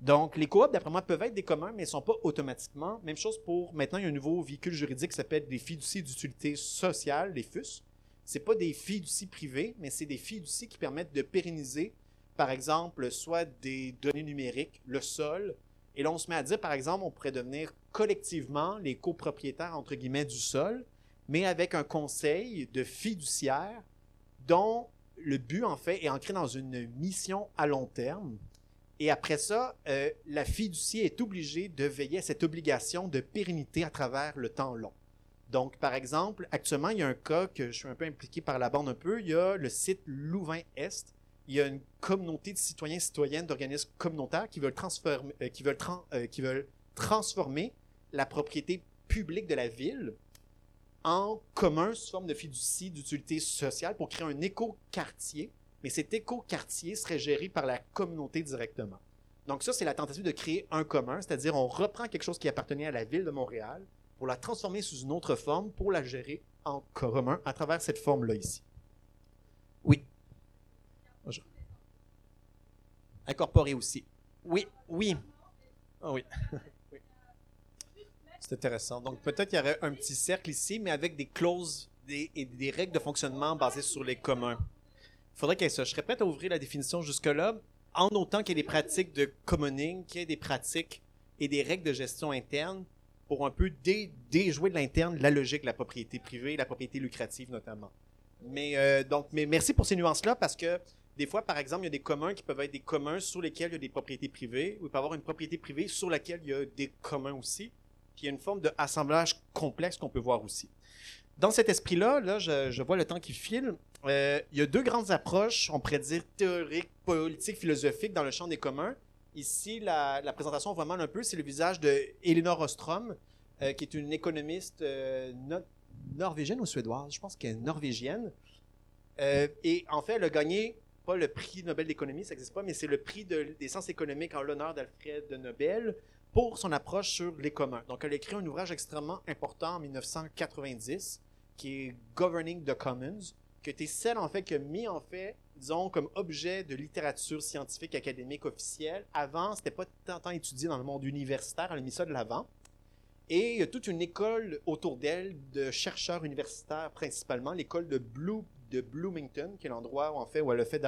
Donc, les coops, d'après moi, peuvent être des communs, mais ne sont pas automatiquement. Même chose pour maintenant, il y a un nouveau véhicule juridique qui s'appelle des fiducies d'utilité sociale, les FUS. Ce pas des fiducies privées, mais c'est des fiducies qui permettent de pérenniser, par exemple, soit des données numériques, le sol. Et là, on se met à dire, par exemple, on pourrait devenir collectivement les copropriétaires, entre guillemets, du sol, mais avec un conseil de fiduciaires dont le but, en fait, est ancré dans une mission à long terme et après ça, euh, la fiducie est obligée de veiller à cette obligation de pérennité à travers le temps long. Donc, par exemple, actuellement, il y a un cas que je suis un peu impliqué par la bande un peu. Il y a le site Louvain-Est. Il y a une communauté de citoyens et citoyennes d'organismes communautaires qui veulent, transformer, euh, euh, qui veulent transformer la propriété publique de la ville en commun sous forme de fiducie d'utilité sociale pour créer un éco-quartier mais cet éco-quartier serait géré par la communauté directement. Donc ça, c'est la tentative de créer un commun, c'est-à-dire on reprend quelque chose qui appartenait à la ville de Montréal pour la transformer sous une autre forme, pour la gérer en commun à travers cette forme-là ici. Oui. Incorporé aussi. Oui, oui. Ah oui. C'est intéressant. Donc peut-être qu'il y aurait un petit cercle ici, mais avec des clauses et des règles de fonctionnement basées sur les communs faudrait qu'il y ait ça. Je serais prêt à ouvrir la définition jusque-là, en autant qu'il y ait des pratiques de commoning, qu'il y ait des pratiques et des règles de gestion interne pour un peu déjouer de l'interne la logique de la propriété privée, la propriété lucrative notamment. Mais euh, donc, mais merci pour ces nuances-là parce que des fois, par exemple, il y a des communs qui peuvent être des communs sur lesquels il y a des propriétés privées, ou il peut y avoir une propriété privée sur laquelle il y a des communs aussi. Puis il y a une forme d'assemblage complexe qu'on peut voir aussi. Dans cet esprit-là, là, je, vois le temps qui file. Euh, il y a deux grandes approches, on pourrait dire théoriques, politiques, philosophiques dans le champ des communs. Ici, la, présentation vraiment un peu, c'est le visage de Elinor Ostrom, euh, qui est une économiste euh, norvégienne ou suédoise, je pense qu'elle est norvégienne. et en fait, elle a gagné pas le prix Nobel d'économie, ça n'existe pas, mais c'est le prix des sciences économiques en l'honneur d'Alfred Nobel pour son approche sur les communs. Donc, elle a écrit un ouvrage extrêmement important en 1990 qui est Governing the Commons, qui était celle, en fait, qui a mis, en fait, disons, comme objet de littérature scientifique académique officielle. Avant, c'était pas tant, étudié dans le monde universitaire, elle a mis ça de l'avant. Et il y a toute une école autour d'elle de chercheurs universitaires, principalement, l'école de, Blue, de Bloomington, qui est l'endroit où, elle a fait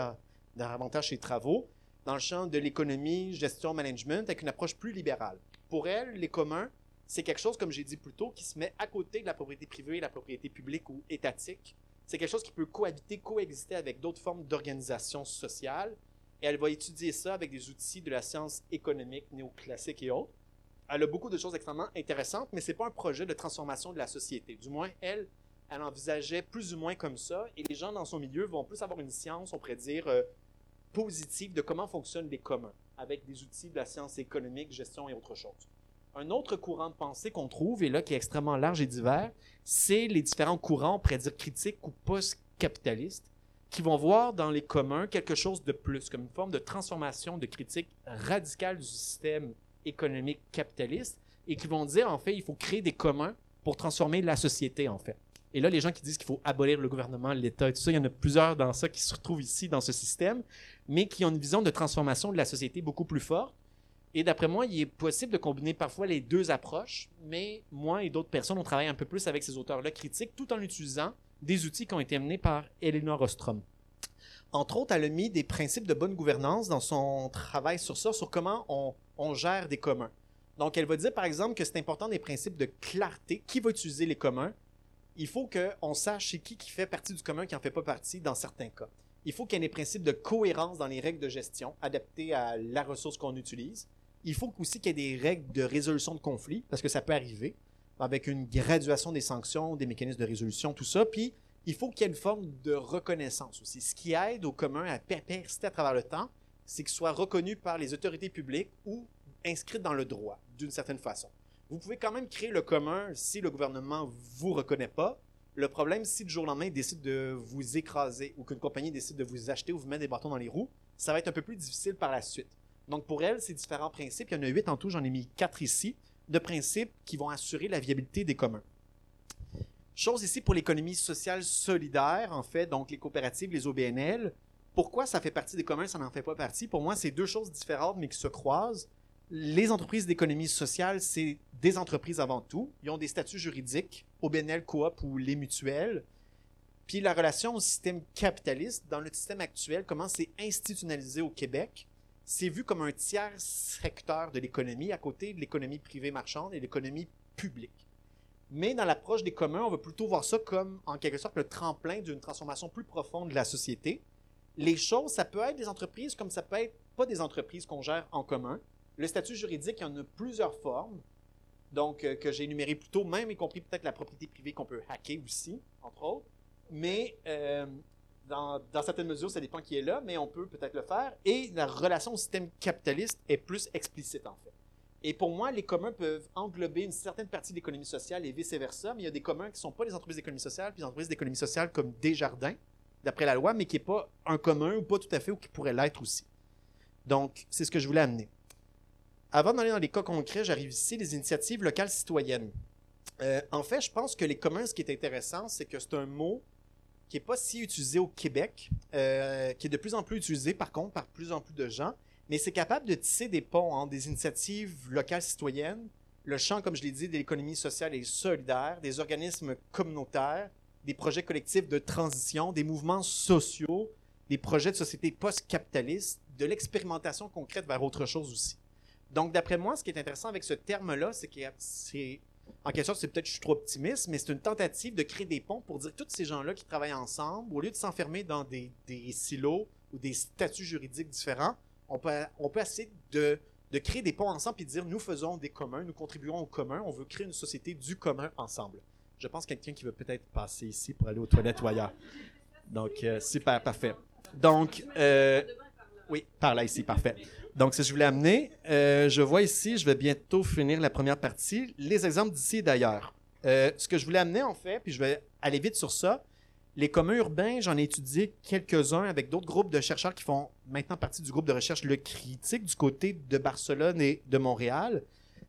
davantage ses travaux, dans le champ de l'économie, gestion, management, avec une approche plus libérale. Pour elle, les communs, c'est quelque chose, comme j'ai dit plus tôt, qui se met à côté de la propriété privée, la propriété publique ou étatique, c'est quelque chose qui peut cohabiter, coexister avec d'autres formes d'organisation sociale. Et elle va étudier ça avec des outils de la science économique néoclassique et autres. Elle a beaucoup de choses extrêmement intéressantes, mais ce n'est pas un projet de transformation de la société. Du moins, elle, elle envisageait plus ou moins comme ça. Et les gens dans son milieu vont plus avoir une science, on pourrait dire, euh, positive de comment fonctionnent les communs, avec des outils de la science économique, gestion et autre chose. Un autre courant de pensée qu'on trouve, et là qui est extrêmement large et divers, c'est les différents courants, on pourrait dire critiques ou post-capitalistes, qui vont voir dans les communs quelque chose de plus, comme une forme de transformation, de critique radicale du système économique capitaliste, et qui vont dire, en fait, il faut créer des communs pour transformer la société, en fait. Et là, les gens qui disent qu'il faut abolir le gouvernement, l'État et tout ça, il y en a plusieurs dans ça qui se retrouvent ici, dans ce système, mais qui ont une vision de transformation de la société beaucoup plus forte, et d'après moi, il est possible de combiner parfois les deux approches, mais moi et d'autres personnes, on travaille un peu plus avec ces auteurs-là critiques tout en utilisant des outils qui ont été menés par Eleanor Ostrom. Entre autres, elle a mis des principes de bonne gouvernance dans son travail sur ça, sur comment on, gère des communs. Donc, elle va dire, par exemple, que c'est important des principes de clarté. Qui va utiliser les communs? Il faut qu'on sache qui fait partie du commun, qui n'en fait pas partie dans certains cas. Il faut qu'il y ait des principes de cohérence dans les règles de gestion adaptées à la ressource qu'on utilise il faut aussi qu'il y ait des règles de résolution de conflits, parce que ça peut arriver, avec une graduation des sanctions, des mécanismes de résolution, tout ça. Puis, il faut qu'il y ait une forme de reconnaissance aussi. Ce qui aide au commun à persister à travers le temps, c'est qu'il soit reconnu par les autorités publiques ou inscrit dans le droit, d'une certaine façon. Vous pouvez quand même créer le commun si le gouvernement vous reconnaît pas. Le problème, si du jour au lendemain, il décide de vous écraser ou qu'une compagnie décide de vous acheter ou vous mettre des bâtons dans les roues, ça va être un peu plus difficile par la suite. Donc, pour elle, c'est différents principes. Il y en a huit en tout, j'en ai mis quatre ici, de principes qui vont assurer la viabilité des communs. Chose ici pour l'économie sociale solidaire, en fait, donc les coopératives, les OBNL. Pourquoi ça fait partie des communs, ça n'en fait pas partie? Pour moi, c'est deux choses différentes, mais qui se croisent. Les entreprises d'économie sociale, c'est des entreprises avant tout. Ils ont des statuts juridiques, OBNL, coop ou les mutuelles. Puis la relation au système capitaliste, dans le système actuel, comment c'est institutionnalisé au Québec, c'est vu comme un tiers secteur de l'économie à côté de l'économie privée marchande et l'économie publique. Mais dans l'approche des communs, on va plutôt voir ça comme, en quelque sorte, le tremplin d'une transformation plus profonde de la société. Les choses, ça peut être des entreprises comme ça peut être pas des entreprises qu'on gère en commun. Le statut juridique, il y en a plusieurs formes, donc euh, que j'ai énuméré plus tôt, même y compris peut-être la propriété privée qu'on peut hacker aussi, entre autres. Mais euh, dans, certaines mesures, ça dépend qui est là, mais on peut peut-être le faire. Et la relation au système capitaliste est plus explicite, en fait. Et pour moi, les communs peuvent englober une certaine partie de l'économie sociale et vice-versa, mais il y a des communs qui ne sont pas des entreprises d'économie sociale, puis des entreprises d'économie sociale comme Desjardins, d'après la loi, mais qui n'est pas un commun ou pas tout à fait, ou qui pourrait l'être aussi. Donc, c'est ce que je voulais amener. Avant d'aller dans les cas concrets, j'arrive ici, les initiatives locales citoyennes. Euh, en fait, je pense que les communs, ce qui est intéressant, c'est que c'est un mot qui n'est pas si utilisé au Québec, euh, qui est de plus en plus utilisé, par contre, par plus en plus de gens, mais c'est capable de tisser des ponts entre des initiatives locales citoyennes, le champ, comme je l'ai dit, de l'économie sociale et solidaire, des organismes communautaires, des projets collectifs de transition, des mouvements sociaux, des projets de société post-capitaliste, de l'expérimentation concrète vers autre chose aussi. Donc, d'après moi, ce qui est intéressant avec ce terme-là, c'est que c'est quelque sorte, c'est peut-être que je suis trop optimiste, mais c'est une tentative de créer des ponts pour dire que tous ces gens-là qui travaillent ensemble, au lieu de s'enfermer dans des, silos ou des statuts juridiques différents, on peut, essayer de, créer des ponts ensemble et dire nous faisons des communs, nous contribuons au commun, on veut créer une société du commun ensemble. Je pense quelqu'un qui veut peut-être passer ici pour aller aux toilettes ou ailleurs. Donc, euh, super, parfait. Donc, euh, oui, par là ici, parfait. Donc, si je voulais amener, euh, je vois ici, je vais bientôt finir la première partie, les exemples d'ici et d'ailleurs. Euh, ce que je voulais amener, en fait, puis je vais aller vite sur ça, les communs urbains, j'en ai étudié quelques-uns avec d'autres groupes de chercheurs qui font maintenant partie du groupe de recherche Le Critique du côté de Barcelone et de Montréal.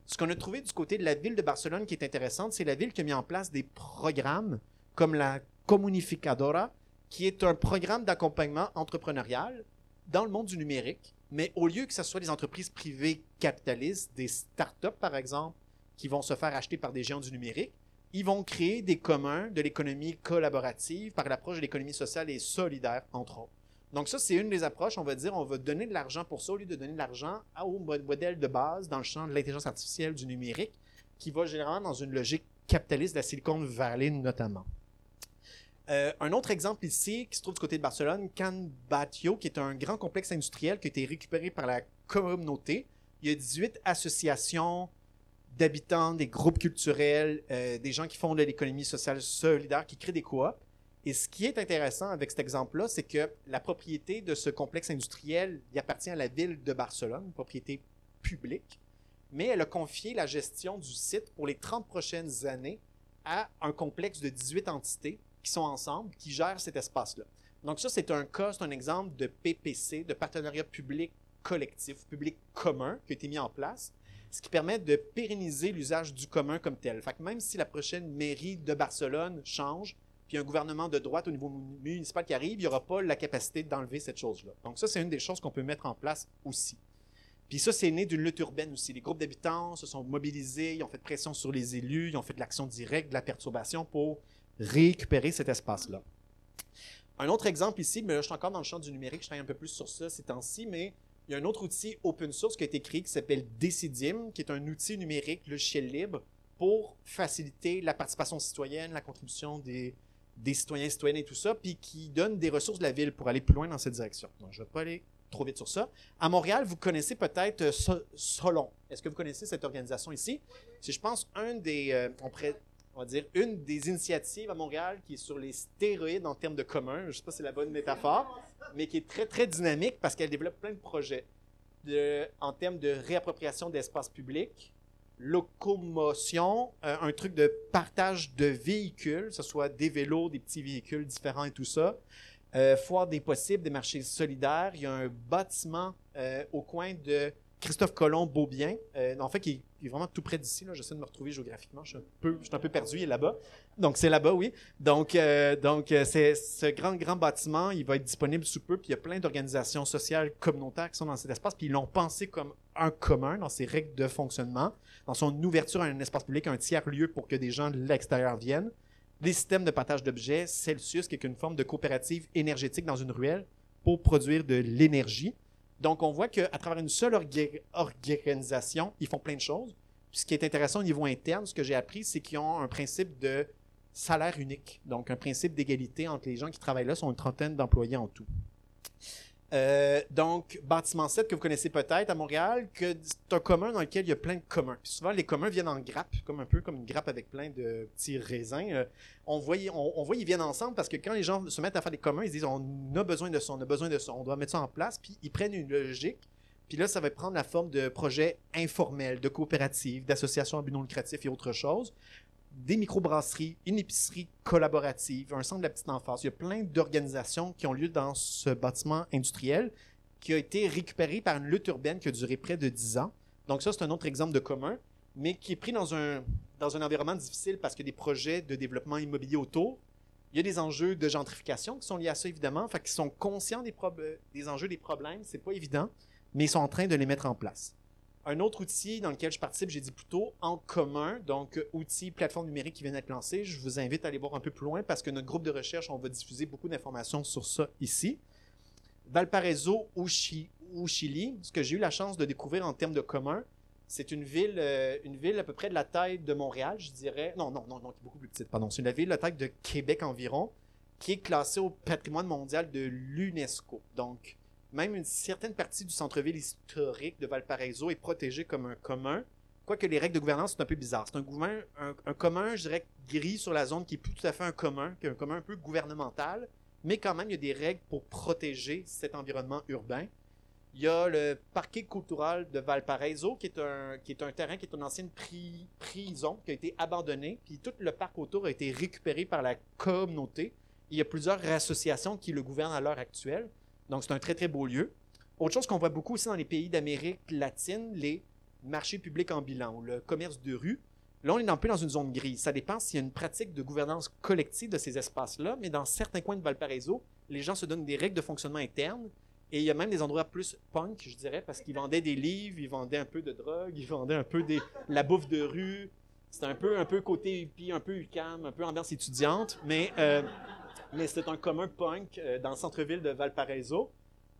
Ce qu'on a trouvé du côté de la ville de Barcelone qui est intéressante, c'est la ville qui a mis en place des programmes comme la Comunificadora, qui est un programme d'accompagnement entrepreneurial dans le monde du numérique mais au lieu que ce soit des entreprises privées capitalistes, des startups par exemple, qui vont se faire acheter par des géants du numérique, ils vont créer des communs de l'économie collaborative par l'approche de l'économie sociale et solidaire, entre autres. Donc ça, c'est une des approches. On va dire, on va donner de l'argent pour ça au lieu de donner de l'argent au modèle de base dans le champ de l'intelligence artificielle du numérique, qui va généralement dans une logique capitaliste de la Silicon Valley notamment. Euh, un autre exemple ici, qui se trouve du côté de Barcelone, Can Batio, qui est un grand complexe industriel qui a été récupéré par la communauté. Il y a 18 associations d'habitants, des groupes culturels, euh, des gens qui font de l'économie sociale solidaire, qui créent des coops. Et ce qui est intéressant avec cet exemple-là, c'est que la propriété de ce complexe industriel il appartient à la ville de Barcelone, une propriété publique, mais elle a confié la gestion du site pour les 30 prochaines années à un complexe de 18 entités qui sont ensemble, qui gèrent cet espace-là. Donc ça, c'est un cas, c'est un exemple de PPC, de partenariat public collectif, public commun, qui a été mis en place, ce qui permet de pérenniser l'usage du commun comme tel. Fait que même si la prochaine mairie de Barcelone change, puis un gouvernement de droite au niveau municipal qui arrive, il n'y aura pas la capacité d'enlever cette chose-là. Donc ça, c'est une des choses qu'on peut mettre en place aussi. Puis ça, c'est né d'une lutte urbaine aussi. Les groupes d'habitants se sont mobilisés, ils ont fait pression sur les élus, ils ont fait de l'action directe, de la perturbation pour récupérer cet espace-là. Un autre exemple ici, mais là, je suis encore dans le champ du numérique, je travaille un peu plus sur ça ces temps-ci, mais il y a un autre outil open source qui a été créé qui s'appelle Decidim, qui est un outil numérique logiciel libre pour faciliter la participation citoyenne, la contribution des, citoyens et citoyennes et tout ça, puis qui donne des ressources de la ville pour aller plus loin dans cette direction. Donc, je ne vais pas aller trop vite sur ça. À Montréal, vous connaissez peut-être euh, Solon. Est-ce que vous connaissez cette organisation ici? C'est, je pense, un des... Euh, on va dire, une des initiatives à Montréal qui est sur les stéroïdes en termes de commun, je ne sais pas si c'est la bonne métaphore, mais qui est très, très dynamique parce qu'elle développe plein de projets en termes de réappropriation d'espace public, locomotion, euh, un truc de partage de véhicules, que ce soit des vélos, des petits véhicules différents et tout ça. Euh, foire des possibles, des marchés solidaires. Il y a un bâtiment euh, au coin de Christophe Colomb Beaubien, euh, en fait, qui est, vraiment tout près d'ici. J'essaie de me retrouver géographiquement. Je suis un peu, un peu perdu. Il est là-bas. Donc, c'est là-bas, oui. Donc, euh, donc euh, c'est ce grand, grand bâtiment. Il va être disponible sous peu. Puis, il y a plein d'organisations sociales communautaires qui sont dans cet espace. Puis, ils l'ont pensé comme un commun dans ses règles de fonctionnement, dans son ouverture à un espace public, un tiers-lieu pour que des gens de l'extérieur viennent. Les systèmes de partage d'objets, Celsius, qui est une forme de coopérative énergétique dans une ruelle pour produire de l'énergie. Donc, on voit qu'à travers une seule orga- organisation, ils font plein de choses. Ce qui est intéressant au niveau interne, ce que j'ai appris, c'est qu'ils ont un principe de salaire unique. Donc, un principe d'égalité entre les gens qui travaillent là, sont une trentaine d'employés en tout. Euh, donc, bâtiment 7 que vous connaissez peut-être à Montréal, que c'est un commun dans lequel il y a plein de communs. Puis souvent, les communs viennent en grappe, comme un peu comme une grappe avec plein de petits raisins. Euh, on voit, on, on ils viennent ensemble parce que quand les gens se mettent à faire des communs, ils disent on a besoin de ça, on a besoin de ça, on doit mettre ça en place, puis ils prennent une logique. Puis là, ça va prendre la forme de projets informels, de coopératives, d'associations à but non lucratif et autre chose. Des microbrasseries, une épicerie collaborative, un centre de la petite enfance. Il y a plein d'organisations qui ont lieu dans ce bâtiment industriel qui a été récupéré par une lutte urbaine qui a duré près de 10 ans. Donc ça, c'est un autre exemple de commun, mais qui est pris dans un, dans un environnement difficile parce qu'il y a des projets de développement immobilier autour. Il y a des enjeux de gentrification qui sont liés à ça, évidemment. Fait qu'ils sont conscients des, des enjeux, des problèmes. C'est pas évident, mais ils sont en train de les mettre en place. Un autre outil dans lequel je participe, j'ai dit plutôt en commun, donc euh, outil, plateforme numérique qui vient d'être lancé. Je vous invite à aller voir un peu plus loin parce que notre groupe de recherche, on va diffuser beaucoup d'informations sur ça ici. Valparaiso ou Chili, ce que j'ai eu la chance de découvrir en termes de commun, c'est une ville, euh, une ville à peu près de la taille de Montréal, je dirais. Non, non, non, non, qui est beaucoup plus petite, pardon. C'est une ville de la taille de Québec environ, qui est classée au patrimoine mondial de l'UNESCO. Donc, même une certaine partie du centre-ville historique de Valparaiso est protégée comme un commun, quoique les règles de gouvernance sont un peu bizarres. C'est un, commun, je dirais, gris sur la zone qui est plus tout à fait un commun, qui est un commun un peu gouvernemental, mais quand même, il y a des règles pour protéger cet environnement urbain. Il y a le parquet cultural de Valparaiso, qui est un, terrain qui est une ancienne pri- prison qui a été abandonné, puis tout le parc autour a été récupéré par la communauté. Il y a plusieurs associations qui le gouvernent à l'heure actuelle. Donc, c'est un très, très beau lieu. Autre chose qu'on voit beaucoup aussi dans les pays d'Amérique latine, les marchés publics en bilan, ou le commerce de rue. Là, on est un peu dans une zone grise. Ça dépend s'il y a une pratique de gouvernance collective de ces espaces-là, mais dans certains coins de Valparaiso, les gens se donnent des règles de fonctionnement interne. Et il y a même des endroits plus punk, je dirais, parce qu'ils vendaient des livres, ils vendaient un peu de drogue, ils vendaient un peu des, la bouffe de rue. C'était un peu, un peu côté hippie, un peu UCAM, un peu ambiance étudiante, mais, euh, mais c'est un commun punk euh, dans le centre-ville de Valparaiso.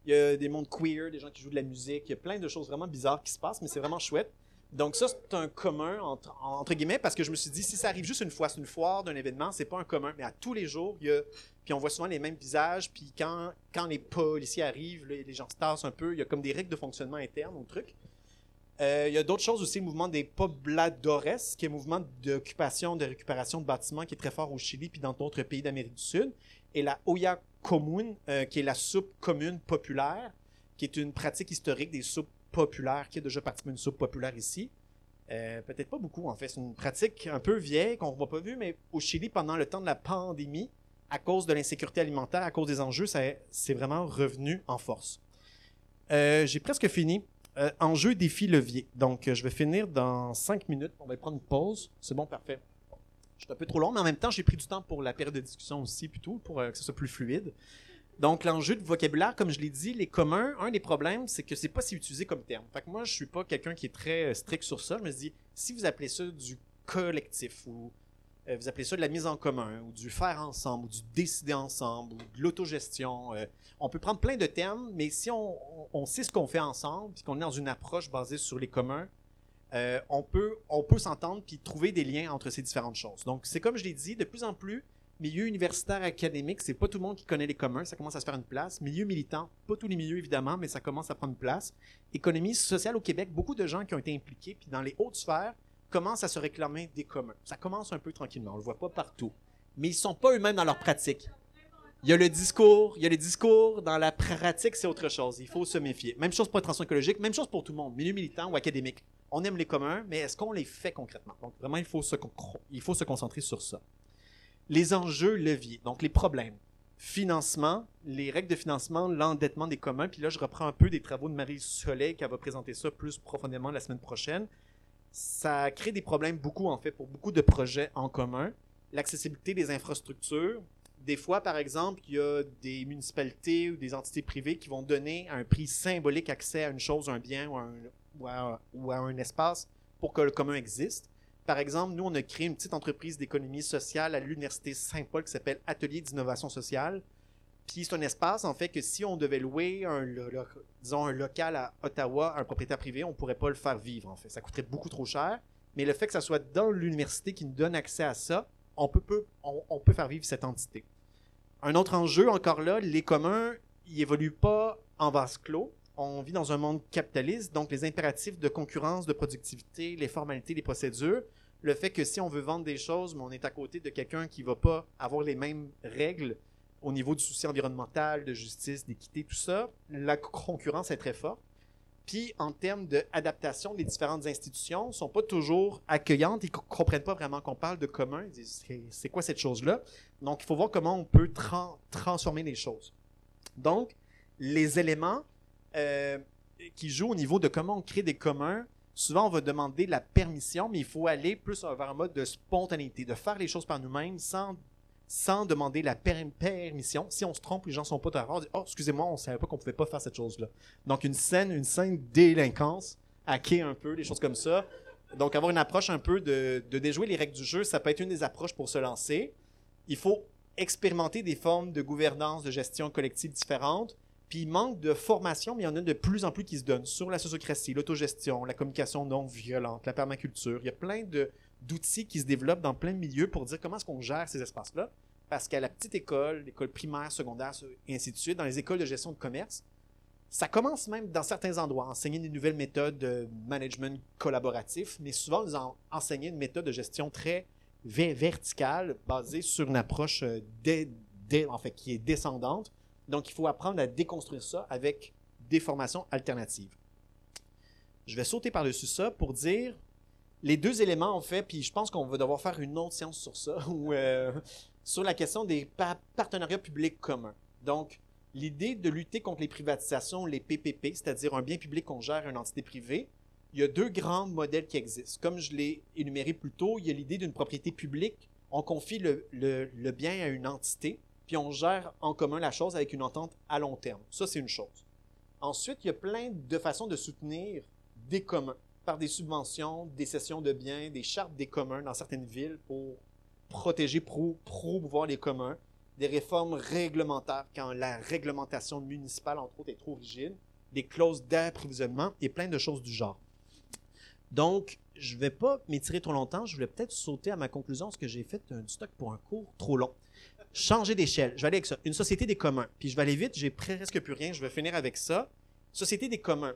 Il y a des mondes queer, des gens qui jouent de la musique, il y a plein de choses vraiment bizarres qui se passent, mais c'est vraiment chouette. Donc ça, c'est un commun, entre, entre guillemets, parce que je me suis dit, si ça arrive juste une fois, c'est une foire d'un événement, c'est pas un commun, mais à tous les jours, puis on voit souvent les mêmes visages, puis quand, quand les policiers arrivent, les, les gens se tassent un peu, il y a comme des règles de fonctionnement interne au truc. Euh, il y a d'autres choses aussi, le mouvement des pobladores, qui est un mouvement d'occupation, de récupération de bâtiments qui est très fort au Chili puis dans d'autres pays d'Amérique du Sud. Et la Oya Commune, euh, qui est la soupe commune populaire, qui est une pratique historique des soupes populaires, qui a déjà participé à une soupe populaire ici. Euh, Peut-être pas beaucoup, en fait. C'est une pratique un peu vieille qu'on ne voit pas vu, mais au Chili, pendant le temps de la pandémie, à cause de l'insécurité alimentaire, à cause des enjeux, c'est vraiment revenu en force. Euh, J'ai presque fini. Euh, enjeu, défi, levier. Donc, euh, je vais finir dans cinq minutes. On va prendre une pause. C'est bon, parfait. Je suis un peu trop long, mais en même temps, j'ai pris du temps pour la période de discussion aussi, plutôt, pour euh, que ce soit plus fluide. Donc, l'enjeu de vocabulaire, comme je l'ai dit, les communs, un des problèmes, c'est que c'est pas si utilisé comme terme. Fait que moi, je suis pas quelqu'un qui est très strict sur ça. Je me dis, si vous appelez ça du collectif ou euh, vous appelez ça de la mise en commun ou du faire ensemble ou du décider ensemble ou de l'autogestion. euh, on peut prendre plein de termes, mais si on, sait ce qu'on fait ensemble, puis qu'on est dans une approche basée sur les communs, euh, on peut, on peut s'entendre puis trouver des liens entre ces différentes choses. Donc, c'est comme je l'ai dit, de plus en plus, milieu universitaire académique, c'est pas tout le monde qui connaît les communs, ça commence à se faire une place. Milieu militant, pas tous les milieux évidemment, mais ça commence à prendre place. Économie sociale au Québec, beaucoup de gens qui ont été impliqués, puis dans les hautes sphères, commencent à se réclamer des communs. Ça commence un peu tranquillement, on le voit pas partout. Mais ils sont pas eux-mêmes dans leur pratique. Il y a le discours, il y a le discours, dans la pratique, c'est autre chose. Il faut se méfier. Même chose pour la transition écologique, même chose pour tout le monde, milieu militant ou académique. on aime les communs, mais est-ce qu'on les fait concrètement? Donc, vraiment, il faut se, il faut se concentrer sur ça. Les enjeux leviers, donc les problèmes. Financement, les règles de financement, l'endettement des communs. Puis là, je reprends un peu des travaux de Marie Soleil qui va présenter ça plus profondément la semaine prochaine. Ça crée des problèmes beaucoup, en fait, pour beaucoup de projets en commun. L'accessibilité des infrastructures, des fois, par exemple, il y a des municipalités ou des entités privées qui vont donner un prix symbolique accès à une chose, un bien ou à un, espace pour que le commun existe. Par exemple, nous, on a créé une petite entreprise d'économie sociale à l'Université Saint-Paul qui s'appelle Atelier d'innovation sociale. Puis c'est un espace, en fait, que si on devait louer un, disons, un local à Ottawa à un propriétaire privé, on ne pourrait pas le faire vivre, en fait. Ça coûterait beaucoup trop cher. Mais le fait que ça soit dans l'université qui nous donne accès à ça, on peut, faire vivre cette entité. Un autre enjeu, encore là, les communs, ils évoluent pas en vase clos. On vit dans un monde capitaliste, donc les impératifs de concurrence, de productivité, les formalités, les procédures, le fait que si on veut vendre des choses, mais on est à côté de quelqu'un qui va pas avoir les mêmes règles au niveau du souci environnemental, de justice, d'équité, tout ça, la concurrence est très forte. Puis, en termes d'adaptation, les différentes institutions ne sont pas toujours accueillantes et ne comprennent pas vraiment qu'on parle de commun. Ils disent, c'est quoi cette chose-là? Donc, il faut voir comment on peut transformer les choses. Donc, les éléments euh, qui jouent au niveau de comment on crée des communs, souvent on va demander la permission, mais il faut aller plus vers un mode de spontanéité, de faire les choses par nous-mêmes sans sans demander la permission. Si on se trompe, les gens sont pas d'accord. Oh, excusez-moi, on savait pas qu'on pouvait pas faire cette chose-là. Donc, une scène, une scène délinquance, hacker un peu, des choses comme ça. Donc, avoir une approche un peu de, de déjouer les règles du jeu, ça peut être une des approches pour se lancer. Il faut expérimenter des formes de gouvernance, de gestion collective différentes. Puis il manque de formation, mais il y en a de plus en plus qui se donnent sur la sociocratie, l'autogestion, la communication non violente, la permaculture. Il y a plein de, d'outils qui se développent dans plein de milieux pour dire comment est-ce qu'on gère ces espaces-là. Parce qu'à la petite école, l'école primaire, secondaire, et ainsi de suite, dans les écoles de gestion de commerce, ça commence même dans certains endroits, à enseigner des nouvelles méthodes de management collaboratif, mais souvent, ils ont enseigné une méthode de gestion très verticale, basée sur une approche euh, en qui est descendante. Donc, il faut apprendre à déconstruire ça avec des formations alternatives. Je vais sauter par-dessus ça pour dire les deux éléments, en fait, puis je pense qu'on va devoir faire une autre séance sur ça, euh, sur la question des partenariats publics communs. Donc, l'idée de lutter contre les privatisations, les PPP, c'est-à-dire un bien public qu'on gère à une entité privée, il y a deux grands modèles qui existent. Comme je l'ai énuméré plus tôt, il y a l'idée d'une propriété publique. On confie le, le bien à une entité, puis on gère en commun la chose avec une entente à long terme. Ça, c'est une chose. Ensuite, il y a plein de façons de soutenir des communs par des subventions, des cessions de biens, des chartes des communs dans certaines villes pour protéger, pro, promouvoir les communs, des réformes réglementaires quand la réglementation municipale, entre autres, est trop rigide, des clauses d'approvisionnement et plein de choses du genre. Donc, je ne vais pas m'étirer trop longtemps. Je voulais peut-être sauter à ma conclusion parce que j'ai fait un stock pour un cours trop long. Changer d'échelle. Je vais aller avec ça. Une société des communs. Puis je vais aller vite. J'ai presque plus rien. Je vais finir avec ça. Société des communs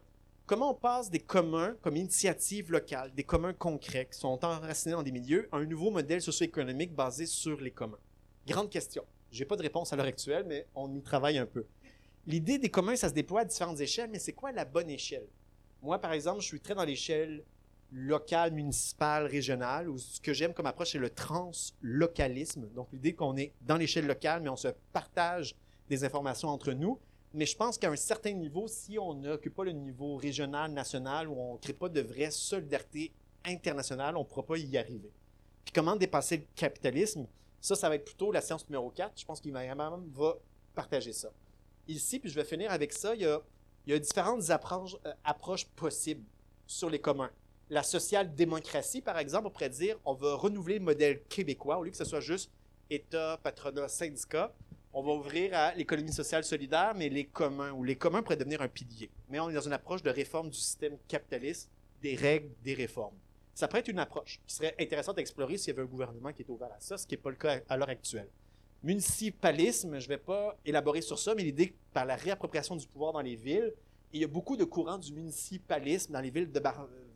comment on passe des communs comme initiative locale, des communs concrets qui sont enracinés dans des milieux, à un nouveau modèle socio-économique basé sur les communs? Grande question. Je n'ai pas de réponse à l'heure actuelle, mais on y travaille un peu. L'idée des communs, ça se déploie à différentes échelles, mais c'est quoi la bonne échelle? Moi, par exemple, je suis très dans l'échelle locale, municipale, régionale, où ce que j'aime comme approche, c'est le translocalisme. Donc, l'idée qu'on est dans l'échelle locale, mais on se partage des informations entre nous. Mais je pense qu'à un certain niveau, si on n'occupe pas le niveau régional, national, où on ne crée pas de vraie solidarité internationale, on ne pourra pas y arriver. Puis comment dépasser le capitalisme, ça, ça va être plutôt la séance numéro 4. Je pense qu'il va partager ça. Ici, puis je vais finir avec ça, il y a, différentes approches, euh, approches possibles sur les communs. La social-démocratie, par exemple, on pourrait dire on va renouveler le modèle québécois au lieu que ce soit juste État, patronat, syndicat on va ouvrir à l'économie sociale solidaire, mais les communs, ou les communs pourraient devenir un pilier. Mais on est dans une approche de réforme du système capitaliste, des règles, des réformes. Ça pourrait être une approche qui serait intéressante à explorer s'il y avait un gouvernement qui est ouvert à ça, ce qui n'est pas le cas à l'heure actuelle. Municipalisme, je ne vais pas élaborer sur ça, mais l'idée par la réappropriation du pouvoir dans les villes, il y a beaucoup de courants du municipalisme dans les villes de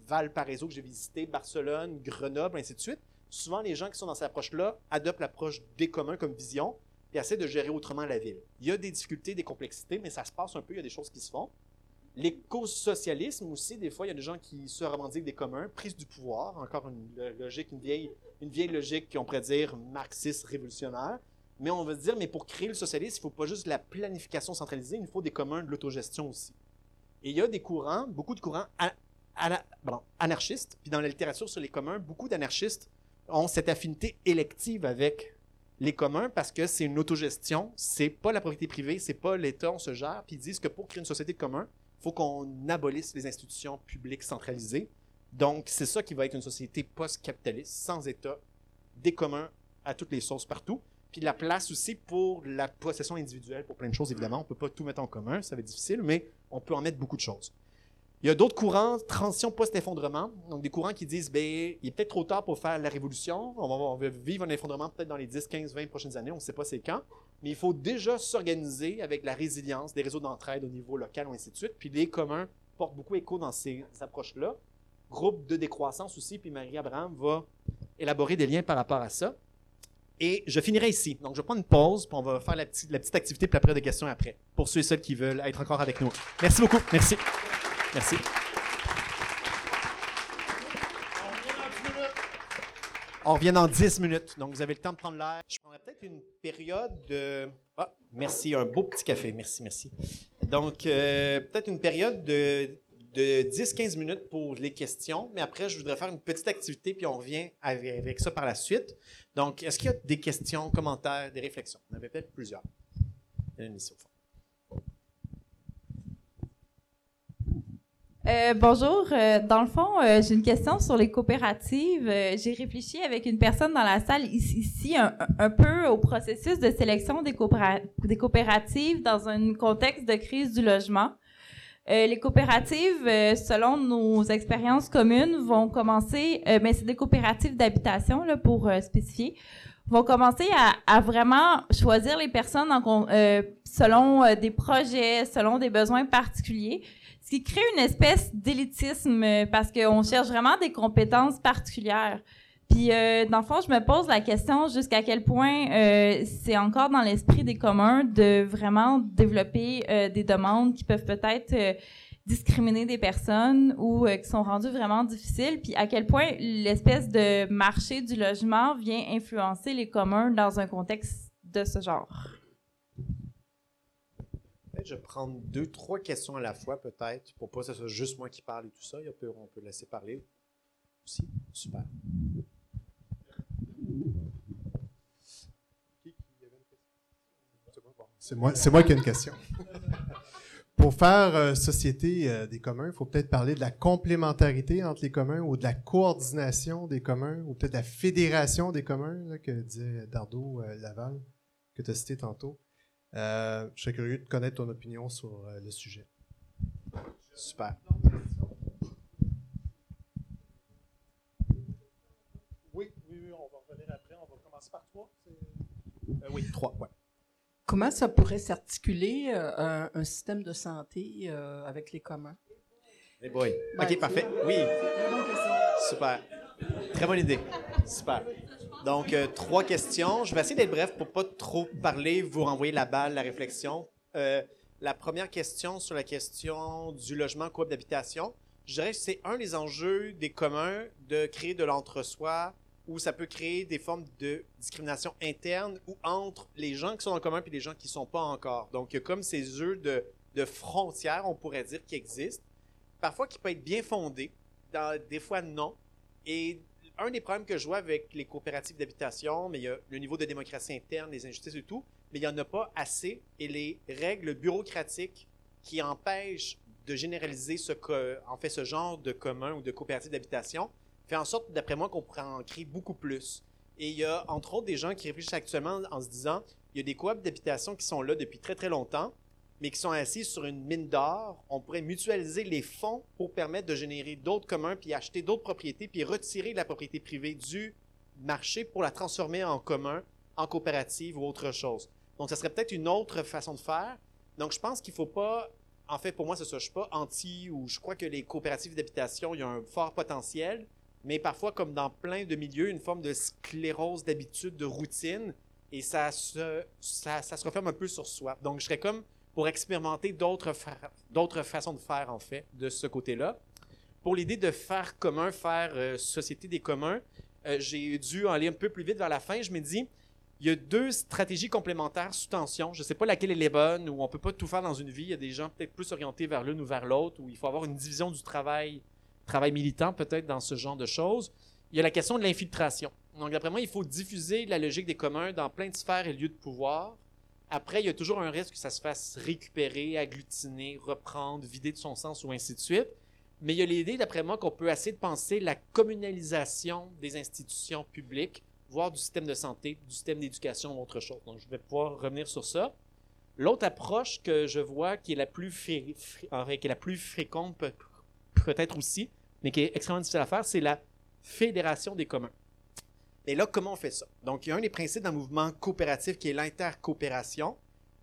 Valparaiso que j'ai visité, Barcelone, Grenoble, ainsi de suite. Souvent, les gens qui sont dans cette approche-là adoptent l'approche des communs comme vision, et essaie de gérer autrement la ville. Il y a des difficultés, des complexités, mais ça se passe un peu, il y a des choses qui se font. L'éco-socialisme aussi, des fois, il y a des gens qui se revendiquent des communs, prise du pouvoir, encore une logique, une vieille, une vieille logique qu'on pourrait dire marxiste révolutionnaire. Mais on va dire, mais pour créer le socialisme, il ne faut pas juste la planification centralisée, il faut des communs de l'autogestion aussi. Et il y a des courants, beaucoup de courants anarchistes, puis dans la littérature sur les communs, beaucoup d'anarchistes ont cette affinité élective avec les communs parce que c'est une autogestion, c'est pas la propriété privée, c'est pas l'État, on se gère, puis ils disent que pour créer une société de communs, il faut qu'on abolisse les institutions publiques centralisées. Donc, c'est ça qui va être une société post-capitaliste, sans État, des communs à toutes les sources partout. Puis la place aussi pour la possession individuelle, pour plein de choses, évidemment. On peut pas tout mettre en commun, ça va être difficile, mais on peut en mettre beaucoup de choses. Il y a d'autres courants, transition post-effondrement, donc des courants qui disent, ben, il est peut-être trop tard pour faire la révolution, on va, vivre un effondrement peut-être dans les 10, 15, 20 prochaines années, on ne sait pas c'est quand, mais il faut déjà s'organiser avec la résilience des réseaux d'entraide au niveau local, ou ainsi de suite, puis les communs portent beaucoup écho dans ces approches-là. Groupe de décroissance aussi, puis Marie-Abraham va élaborer des liens par rapport à ça. Et je finirai ici. Donc, je prendre une pause, puis on va faire la petite, la petite activité, puis après des questions après, pour ceux et celles qui veulent être encore avec nous. Merci beaucoup. Merci. Merci. On revient dans 10 minutes. Donc, vous avez le temps de prendre l'air. Je prendrais peut-être une période de. Ah, merci, un beau petit café. Merci, merci. Donc, euh, peut-être une période de, de 10-15 minutes pour les questions. Mais après, je voudrais faire une petite activité, puis on revient avec, ça par la suite. Donc, est-ce qu'il y a des questions, commentaires, des réflexions? On avait peut-être plusieurs. Il y en a ici au fond.
Euh, bonjour. Euh, dans le fond, euh, j'ai une question sur les coopératives. j'ai réfléchi avec une personne dans la salle ici, un, peu au processus de sélection des, coopératives dans un contexte de crise du logement. les coopératives, selon nos expériences communes, vont commencer, mais c'est des coopératives d'habitation là pour spécifier, vont commencer à, à, vraiment choisir les personnes en, selon des projets, selon des besoins particuliers ce qui crée une espèce d'élitisme euh, parce qu'on cherche vraiment des compétences particulières. Puis, euh, dans le fond, je me pose la question jusqu'à quel point euh, c'est encore dans l'esprit des communs de vraiment développer des demandes qui peuvent peut-être discriminer des personnes ou qui sont rendues vraiment difficiles, puis à quel point l'espèce de marché du logement vient influencer les communs dans un contexte de ce genre?
Je vais prendre deux, trois questions à la fois, peut-être, pour pas que ce soit juste moi qui parle et tout ça. on peut laisser parler aussi. Super.
C'est moi, moi qui ai une question. Pour faire euh, société euh, des communs, il faut peut-être parler de la complémentarité entre les communs ou de la coordination des communs ou peut-être la fédération des communs que disait Dardo euh, Laval, que tu as cité tantôt. Euh, je serais curieux de connaître ton opinion sur euh, le sujet.
Super.
Oui, oui, on va revenir après. On va commencer par trois.
Euh, oui, trois, ouais.
Comment ça pourrait s'articuler un, système de santé avec les communs?
Hey boy. OK, ben, parfait. Oui. Super. Très bonne idée. Super. Donc, euh, trois questions. Je vais essayer d'être bref pour pas trop parler, vous renvoyer la balle, la réflexion. Euh, la première question sur la question du logement coop d'habitation, je dirais que c'est un des enjeux des communs de créer de l'entre-soi où ça peut créer des formes de discrimination interne ou entre les gens qui sont en commun et les gens qui ne sont pas encore. Donc, comme ces jeux de, frontières, on pourrait dire, qui existent, parfois qui peuvent être bien fondés, des fois non. Et un des problèmes que je vois avec les coopératives d'habitation, mais il y a le niveau de démocratie interne, les injustices et tout, mais il n'y en a pas assez. Et les règles bureaucratiques qui empêchent de généraliser ce, en fait, ce genre de commun ou de coopérative d'habitation fait en sorte, d'après moi, qu'on pourrait en créer beaucoup plus. Et il y a, entre autres, des gens qui réfléchissent actuellement en se disant, il y a des coop d'habitation qui sont là depuis très, très longtemps, mais qui sont assis sur une mine d'or, on pourrait mutualiser les fonds pour permettre de générer d'autres communs, puis acheter d'autres propriétés, puis retirer la propriété privée du marché pour la transformer en commun, en coopérative ou autre chose. Donc, ça serait peut-être une autre façon de faire. Donc, je pense qu'il ne faut pas, en fait, pour moi, je suis pas anti ou je crois que les coopératives d'habitation, il y a un fort potentiel, mais parfois, comme dans plein de milieux, une forme de sclérose d'habitude, de routine, et ça se, ça, ça se referme un peu sur soi. Donc, je serais comme pour expérimenter d'autres fa- façons de faire, en fait, de ce côté-là. Pour l'idée de faire commun, faire euh, société des communs, euh, j'ai dû aller un peu plus vite vers la fin. Je me dis, il y a deux stratégies complémentaires sous tension. Je ne sais pas laquelle est les bonne, ou on peut pas tout faire dans une vie. Il y a des gens peut-être plus orientés vers l'une ou vers l'autre, où il faut avoir une division du travail, travail militant peut-être dans ce genre de choses. Il y a la question de l'infiltration. Donc, d'après moi, il faut diffuser la logique des communs dans plein de sphères et lieux de pouvoir. Après, il y a toujours un risque que ça se fasse récupérer, agglutiner, reprendre, vider de son sens ou ainsi de suite. Mais il y a l'idée, d'après moi, qu'on peut essayer de penser la communalisation des institutions publiques, voire du système de santé, du système d'éducation ou autre chose. Donc, je vais pouvoir revenir sur ça. L'autre approche que je vois qui est la plus, fréquente, peut- peut-être aussi, mais qui est extrêmement difficile à faire, c'est la fédération des communs. Et là, comment on fait ça? Donc, il y a un des principes d'un mouvement coopératif qui est l'intercoopération,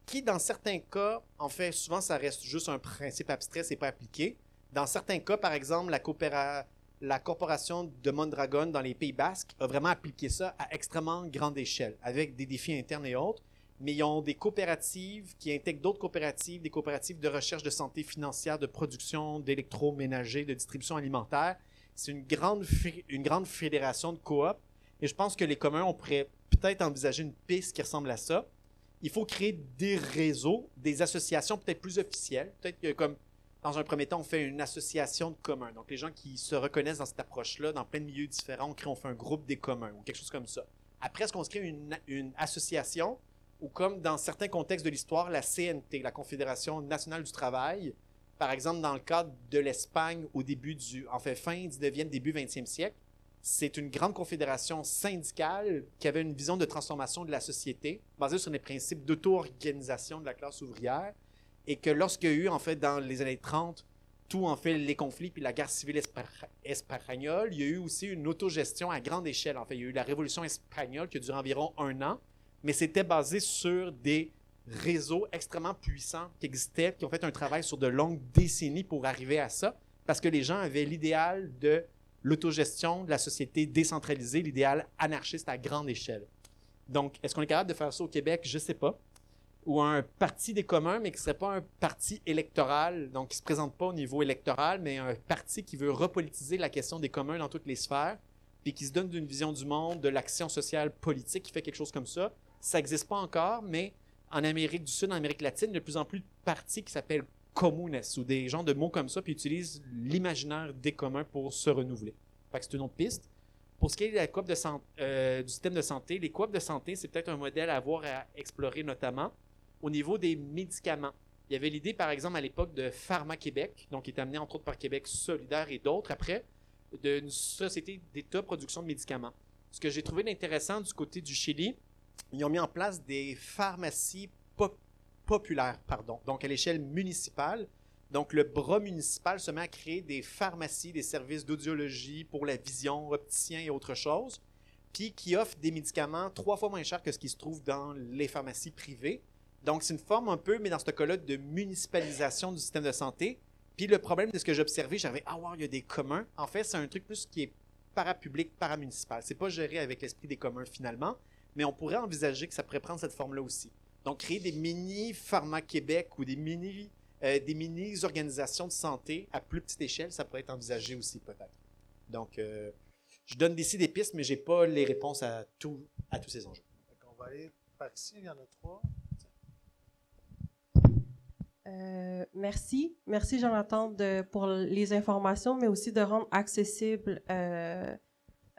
qui, dans certains cas, en fait, souvent, ça reste juste un principe abstrait, c'est pas appliqué. Dans certains cas, par exemple, la, coopéra- la corporation de Mondragon dans les Pays Basques a vraiment appliqué ça à extrêmement grande échelle, avec des défis internes et autres. Mais ils ont des coopératives qui intègrent d'autres coopératives, des coopératives de recherche de santé financière, de production d'électroménager, de distribution alimentaire. C'est une grande, une grande fédération de coop. Et je pense que les communs, on pourrait peut-être envisager une piste qui ressemble à ça. Il faut créer des réseaux, des associations peut-être plus officielles. Peut-être que comme dans un premier temps, on fait une association de communs. Donc les gens qui se reconnaissent dans cette approche-là, dans plein de milieux différents, on crée, fait un groupe des communs ou quelque chose comme ça. Après, est-ce qu'on se crée une, une association ou comme dans certains contextes de l'histoire, la CNT, la Confédération nationale du travail, par exemple dans le cadre de l'Espagne au début du, en fait, fin 19e, début 20e siècle, c'est une grande confédération syndicale qui avait une vision de transformation de la société basée sur les principes d'auto-organisation de la classe ouvrière et que lorsqu'il y a eu, en fait, dans les années 30, tout, en fait, les conflits puis la guerre civile espa- espagnole, il y a eu aussi une autogestion à grande échelle. En fait, il y a eu la révolution espagnole qui a duré environ un an, mais c'était basé sur des réseaux extrêmement puissants qui existaient, qui ont fait un travail sur de longues décennies pour arriver à ça, parce que les gens avaient l'idéal de l'autogestion de la société décentralisée, l'idéal anarchiste à grande échelle. Donc, est-ce qu'on est capable de faire ça au Québec? Je ne sais pas. Ou un parti des communs, mais qui ne serait pas un parti électoral, donc qui ne se présente pas au niveau électoral, mais un parti qui veut repolitiser la question des communs dans toutes les sphères, puis qui se donne d'une vision du monde, de l'action sociale politique, qui fait quelque chose comme ça. Ça n'existe pas encore, mais en Amérique du Sud, en Amérique latine, de plus en plus de partis qui s'appellent communes ou des gens de mots comme ça, puis utilisent l'imaginaire des communs pour se renouveler. Fait que c'est une autre piste. Pour ce qui est de de euh, du système de santé, les coops de santé, c'est peut-être un modèle à avoir à explorer notamment au niveau des médicaments. Il y avait l'idée, par exemple, à l'époque de Pharma Québec, donc qui est amené entre autres par Québec solidaire et d'autres après, d'une société d'État production de médicaments. Ce que j'ai trouvé d'intéressant du côté du Chili, ils ont mis en place des pharmacies pop- populaires, pardon, donc à l'échelle municipale. Donc le bras municipal se met à créer des pharmacies, des services d'audiologie pour la vision, opticien et autre chose, puis qui offrent des médicaments trois fois moins chers que ce qui se trouve dans les pharmacies privées. Donc c'est une forme un peu, mais dans ce cas-là, de municipalisation du système de santé. Puis le problème de ce que j'ai observé, j'avais ah wow, il y a des communs. En fait, c'est un truc plus qui est parapublic, paramunicipal. C'est pas géré avec l'esprit des communs finalement, mais on pourrait envisager que ça pourrait prendre cette forme-là aussi. Donc créer des mini pharma Québec ou des mini euh, des mini organisations de santé à plus petite échelle, ça pourrait être envisagé aussi peut-être. Donc euh, je donne ici des pistes, mais j'ai pas les réponses à tout à tous ces enjeux.
On va aller par ici, il y en a trois.
Euh, merci. Merci, Jonathan, de, pour les informations, mais aussi de rendre accessible euh,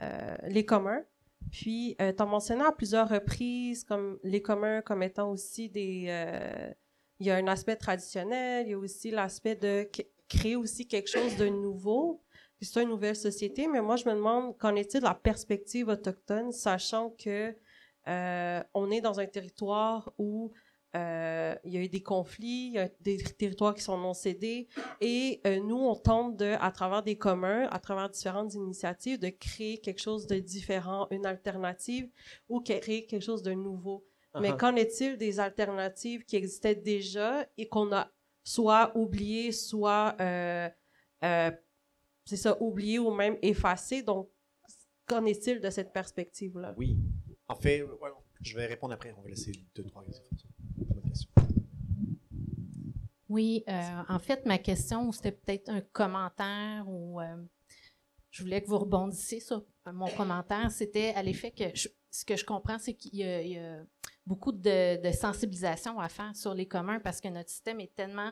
euh, les communs. Puis, tu as mentionné à plusieurs reprises comme les communs comme étant aussi des... euh, il y a un aspect traditionnel, il y a aussi l'aspect de créer aussi quelque chose de nouveau. Puis c'est une nouvelle société, mais moi, je me demande, qu'en est-il de la perspective autochtone, sachant que euh, on est dans un territoire où euh, il y a eu des conflits, il y a des territoires qui sont non cédés, et euh, nous, on tente de, à travers des communs, à travers différentes initiatives, de créer quelque chose de différent, une alternative, ou créer quelque chose de nouveau. Mais
Uh-huh.
qu'en est-il des alternatives qui existaient déjà et qu'on a soit oubliées, soit, euh, c'est ça, oubliées ou même effacées? Donc, qu'en est-il de cette perspective-là?
Oui. En fait, je vais répondre après. On va laisser deux, trois questions.
Oui, euh, en fait, ma question, c'était peut-être un commentaire ou euh, je voulais que vous rebondissiez sur mon commentaire. C'était à l'effet que ce que je comprends, c'est qu'il y, a beaucoup de, sensibilisation à faire sur les communs parce que notre système est tellement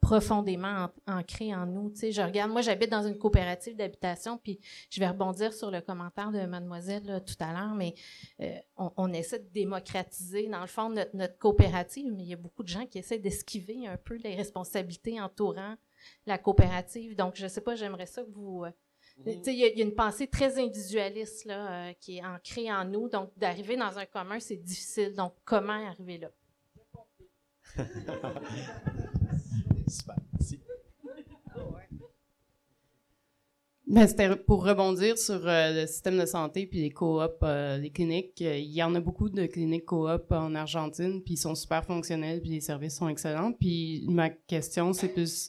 profondément ancré en nous. Tu sais, je regarde, moi j'habite dans une coopérative d'habitation, puis je vais rebondir sur le commentaire de mademoiselle tout à l'heure, mais euh, on, essaie de démocratiser, dans le fond, notre, coopérative, mais il y a beaucoup de gens qui essaient d'esquiver un peu les responsabilités entourant la coopérative. Donc, je ne sais pas, j'aimerais ça que vous... Euh, mm-hmm. il y, a une pensée très individualiste là, euh, qui est ancrée en nous. Donc, d'arriver dans un commun, c'est difficile. Donc, comment arriver là?
Ben, c'était pour rebondir sur euh, le système de santé puis les coop, euh, les cliniques. Euh, il y en a beaucoup de cliniques coop en Argentine, puis ils sont super fonctionnels, puis les services sont excellents. Puis ma question, c'est plus,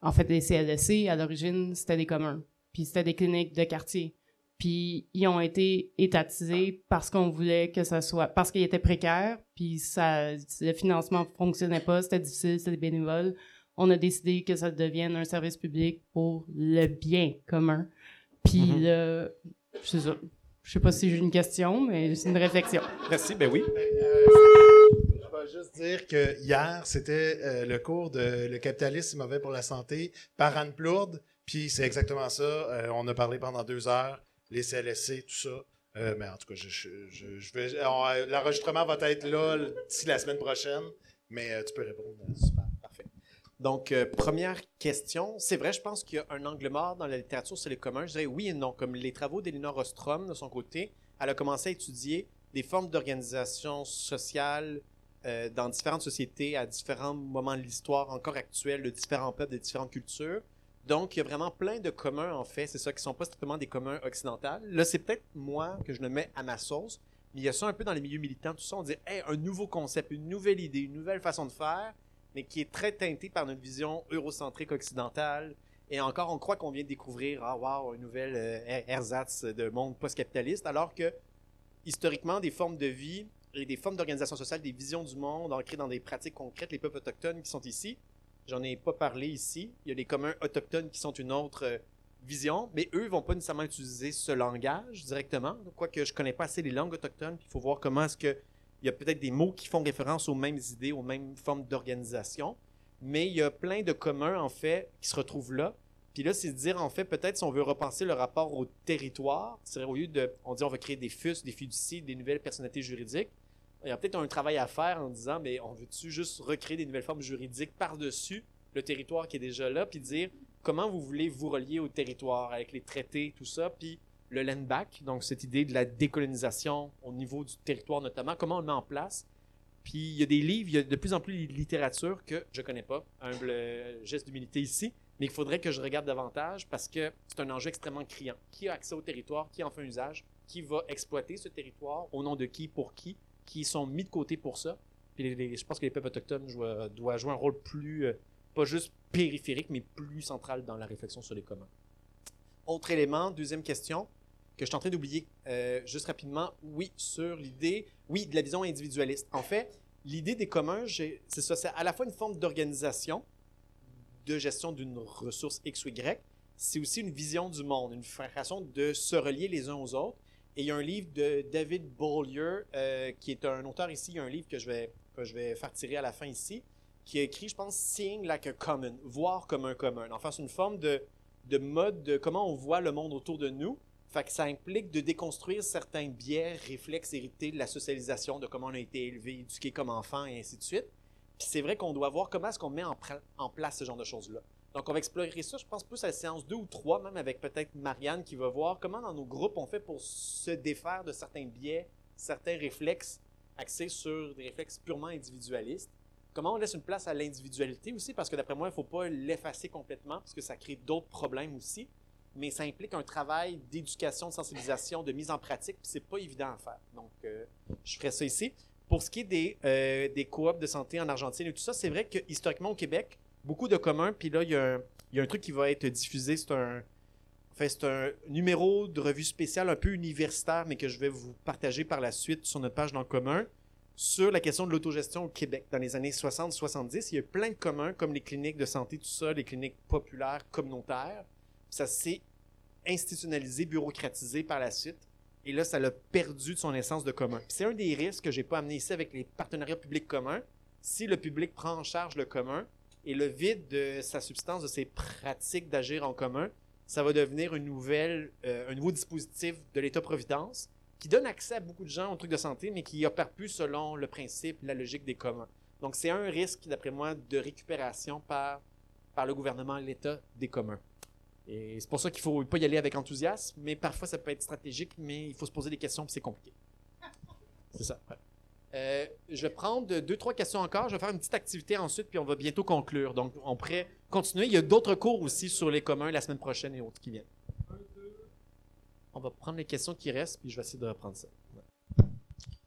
en fait, les CLSC, à l'origine, c'était des communs, puis c'était des cliniques de quartier. Puis ils ont été étatisés parce qu'on voulait que ça soit, parce qu'ils étaient précaires, puis ça, le financement fonctionnait pas, c'était difficile, c'était des bénévoles on a décidé que ça devienne un service public pour le bien commun. Puis mm là, c'est ça. Je sais pas si j'ai une question, mais c'est une réflexion.
Merci, ben oui.
Euh, je vais juste dire que hier, c'était euh, le cours de Le capitalisme mauvais pour la santé par Anne Plourde. Puis c'est exactement ça. Euh, on a parlé pendant deux heures, les CLSC, tout ça. mais en tout cas, je, vais. L'enregistrement va être là d'ici la semaine prochaine. Mais tu peux répondre. Super.
Donc, euh, première question. C'est vrai, je pense qu'il y a un angle mort dans la littérature sur les communs. Je dirais oui et non. Comme les travaux d'Elinor Ostrom, de son côté, elle a commencé à étudier des formes d'organisation sociale euh, dans différentes sociétés à différents moments de l'histoire encore actuelle, de différents peuples, de différentes cultures. Donc, il y a vraiment plein de communs, en fait. C'est ça qui sont pas strictement des communs occidentaux. Là, c'est peut-être moi que je le mets à ma sauce, mais il y a ça un peu dans les milieux militants, tout ça. On dit, hey, un nouveau concept, une nouvelle idée, une nouvelle façon de faire mais qui est très teinté par notre vision eurocentrique occidentale. Et encore, on croit qu'on vient de découvrir, ah wow, une nouvelle euh, ersatz de monde post-capitaliste, alors que historiquement, des formes de vie et des formes d'organisation sociale, des visions du monde ancrées dans des pratiques concrètes, les peuples autochtones qui sont ici, j'en ai pas parlé ici. Il y a les communs autochtones qui sont une autre euh, vision, mais eux vont pas nécessairement utiliser ce langage directement. Quoique je connais pas assez les langues autochtones, il faut voir comment est-ce que il y a peut-être des mots qui font référence aux mêmes idées, aux mêmes formes d'organisation, mais il y a plein de communs, en fait, qui se retrouvent là. Puis là, c'est de dire, en fait, peut-être si on veut repenser le rapport au territoire, c'est au lieu de, on dit on va créer des FUS, des fiducies, des nouvelles personnalités juridiques, il y a peut-être un travail à faire en disant, mais on veut-tu juste recréer des nouvelles formes juridiques par-dessus le territoire qui est déjà là, puis dire comment vous voulez vous relier au territoire avec les traités, tout ça, puis le land back, donc cette idée de la décolonisation au niveau du territoire notamment, comment on le met en place. Puis il y a des livres, il y a de plus en plus de littérature que je connais pas, humble geste d'humilité ici, mais il faudrait que je regarde davantage parce que c'est un enjeu extrêmement criant. Qui a accès au territoire, qui en fait un usage, qui va exploiter ce territoire, au nom de qui, pour qui, qui sont mis de côté pour ça? Puis je pense que les peuples autochtones doivent jouer un rôle plus, euh, pas juste périphérique, mais plus central dans la réflexion sur les communs. Autre élément, deuxième question, que je suis en train d'oublier euh, juste rapidement. Oui, sur l'idée, oui, de la vision individualiste. En fait, l'idée des communs, c'est ça, c'est à la fois une forme d'organisation, de gestion d'une ressource X ou Y, c'est aussi une vision du monde, une façon de se relier les uns aux autres. Et il y a un livre de David Beaulieu, euh, qui est un auteur ici, il y a un livre que je vais, que je vais faire tirer à la fin ici, qui a écrit, je pense, Seeing like a common, voir comme un commun. Enfin, c'est une forme de de mode de comment on voit le monde autour de nous. Fait que ça implique de déconstruire certains biais, réflexes hérités de la socialisation, de comment on a été élevé, éduqué comme enfant et ainsi de suite. Puis c'est vrai qu'on doit voir comment est-ce qu'on met en, place ce genre de choses-là. Donc on va explorer ça, je pense plus à la séance 2 ou 3, même avec peut-être Marianne qui va voir comment dans nos groupes on fait pour se défaire de certains biais, certains réflexes axés sur des réflexes purement individualistes Comment on laisse une place à l'individualité aussi, parce que d'après moi, il ne faut pas l'effacer complètement, parce que ça crée d'autres problèmes aussi. Mais ça implique un travail d'éducation, de sensibilisation, de mise en pratique, puis c'est pas évident à faire. Donc, euh, je ferai ça ici. Pour ce qui est des, euh, des coops de santé en Argentine et tout ça, c'est vrai que historiquement au Québec, beaucoup de communs, puis là, il y, a un, y a un truc qui va être diffusé, c'est un, c'est un numéro de revue spéciale un peu universitaire, mais que je vais vous partager par la suite sur notre page dans le commun sur la question de l'autogestion au Québec dans les années 60-70. Il y a plein de communs, comme les cliniques de santé, tout ça, les cliniques populaires, communautaires. Ça s'est institutionnalisé, bureaucratisé par la suite. Et là, ça l'a perdu de son essence de commun. C'est un des risques que j'ai pas amené ici avec les partenariats publics communs. Si le public prend en charge le commun et le vide de sa substance, de ses pratiques d'agir en commun, ça va devenir euh, un nouveau dispositif de l'État-providence qui donne accès à beaucoup de gens aux trucs de santé, mais qui opère plus selon le principe, la logique des communs. Donc, c'est un risque, d'après moi, de récupération par, par le gouvernement l'État des communs. Et c'est pour ça qu'il faut pas y aller avec enthousiasme, mais parfois ça peut être stratégique, mais il faut se poser des questions, puis c'est compliqué. C'est ça. ouais. Euh, je vais prendre deux, trois questions encore. Je vais faire une petite activité ensuite, puis on va bientôt conclure. Donc, on pourrait continuer. Il y a d'autres cours aussi sur les communs la semaine prochaine et autres qui viennent. On va prendre les questions qui restent, puis je vais essayer de reprendre ça. Ouais.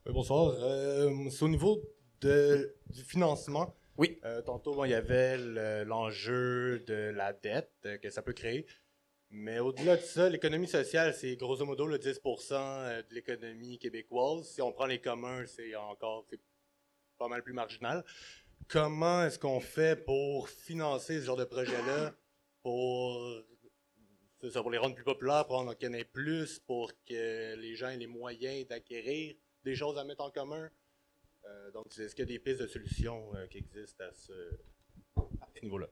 Oui, bonsoir. Euh, c'est au niveau de, du financement.
Oui.
Euh, tantôt, il y avait le- l'enjeu de la dette euh, que ça peut créer. Mais au-delà de ça, l'économie sociale, c'est grosso modo le 10 euh, de l'économie québécoise. Si on prend les communs, c'est encore pas mal plus marginal. Comment est-ce qu'on fait pour financer ce genre de projet-là, pour, pour les rendre plus populaires, pour en ait plus, pour que les gens aient les moyens d'acquérir des choses à mettre en commun? Euh, donc, est-ce qu'il y a des pistes de solutions euh, qui existent à ce, niveau-là?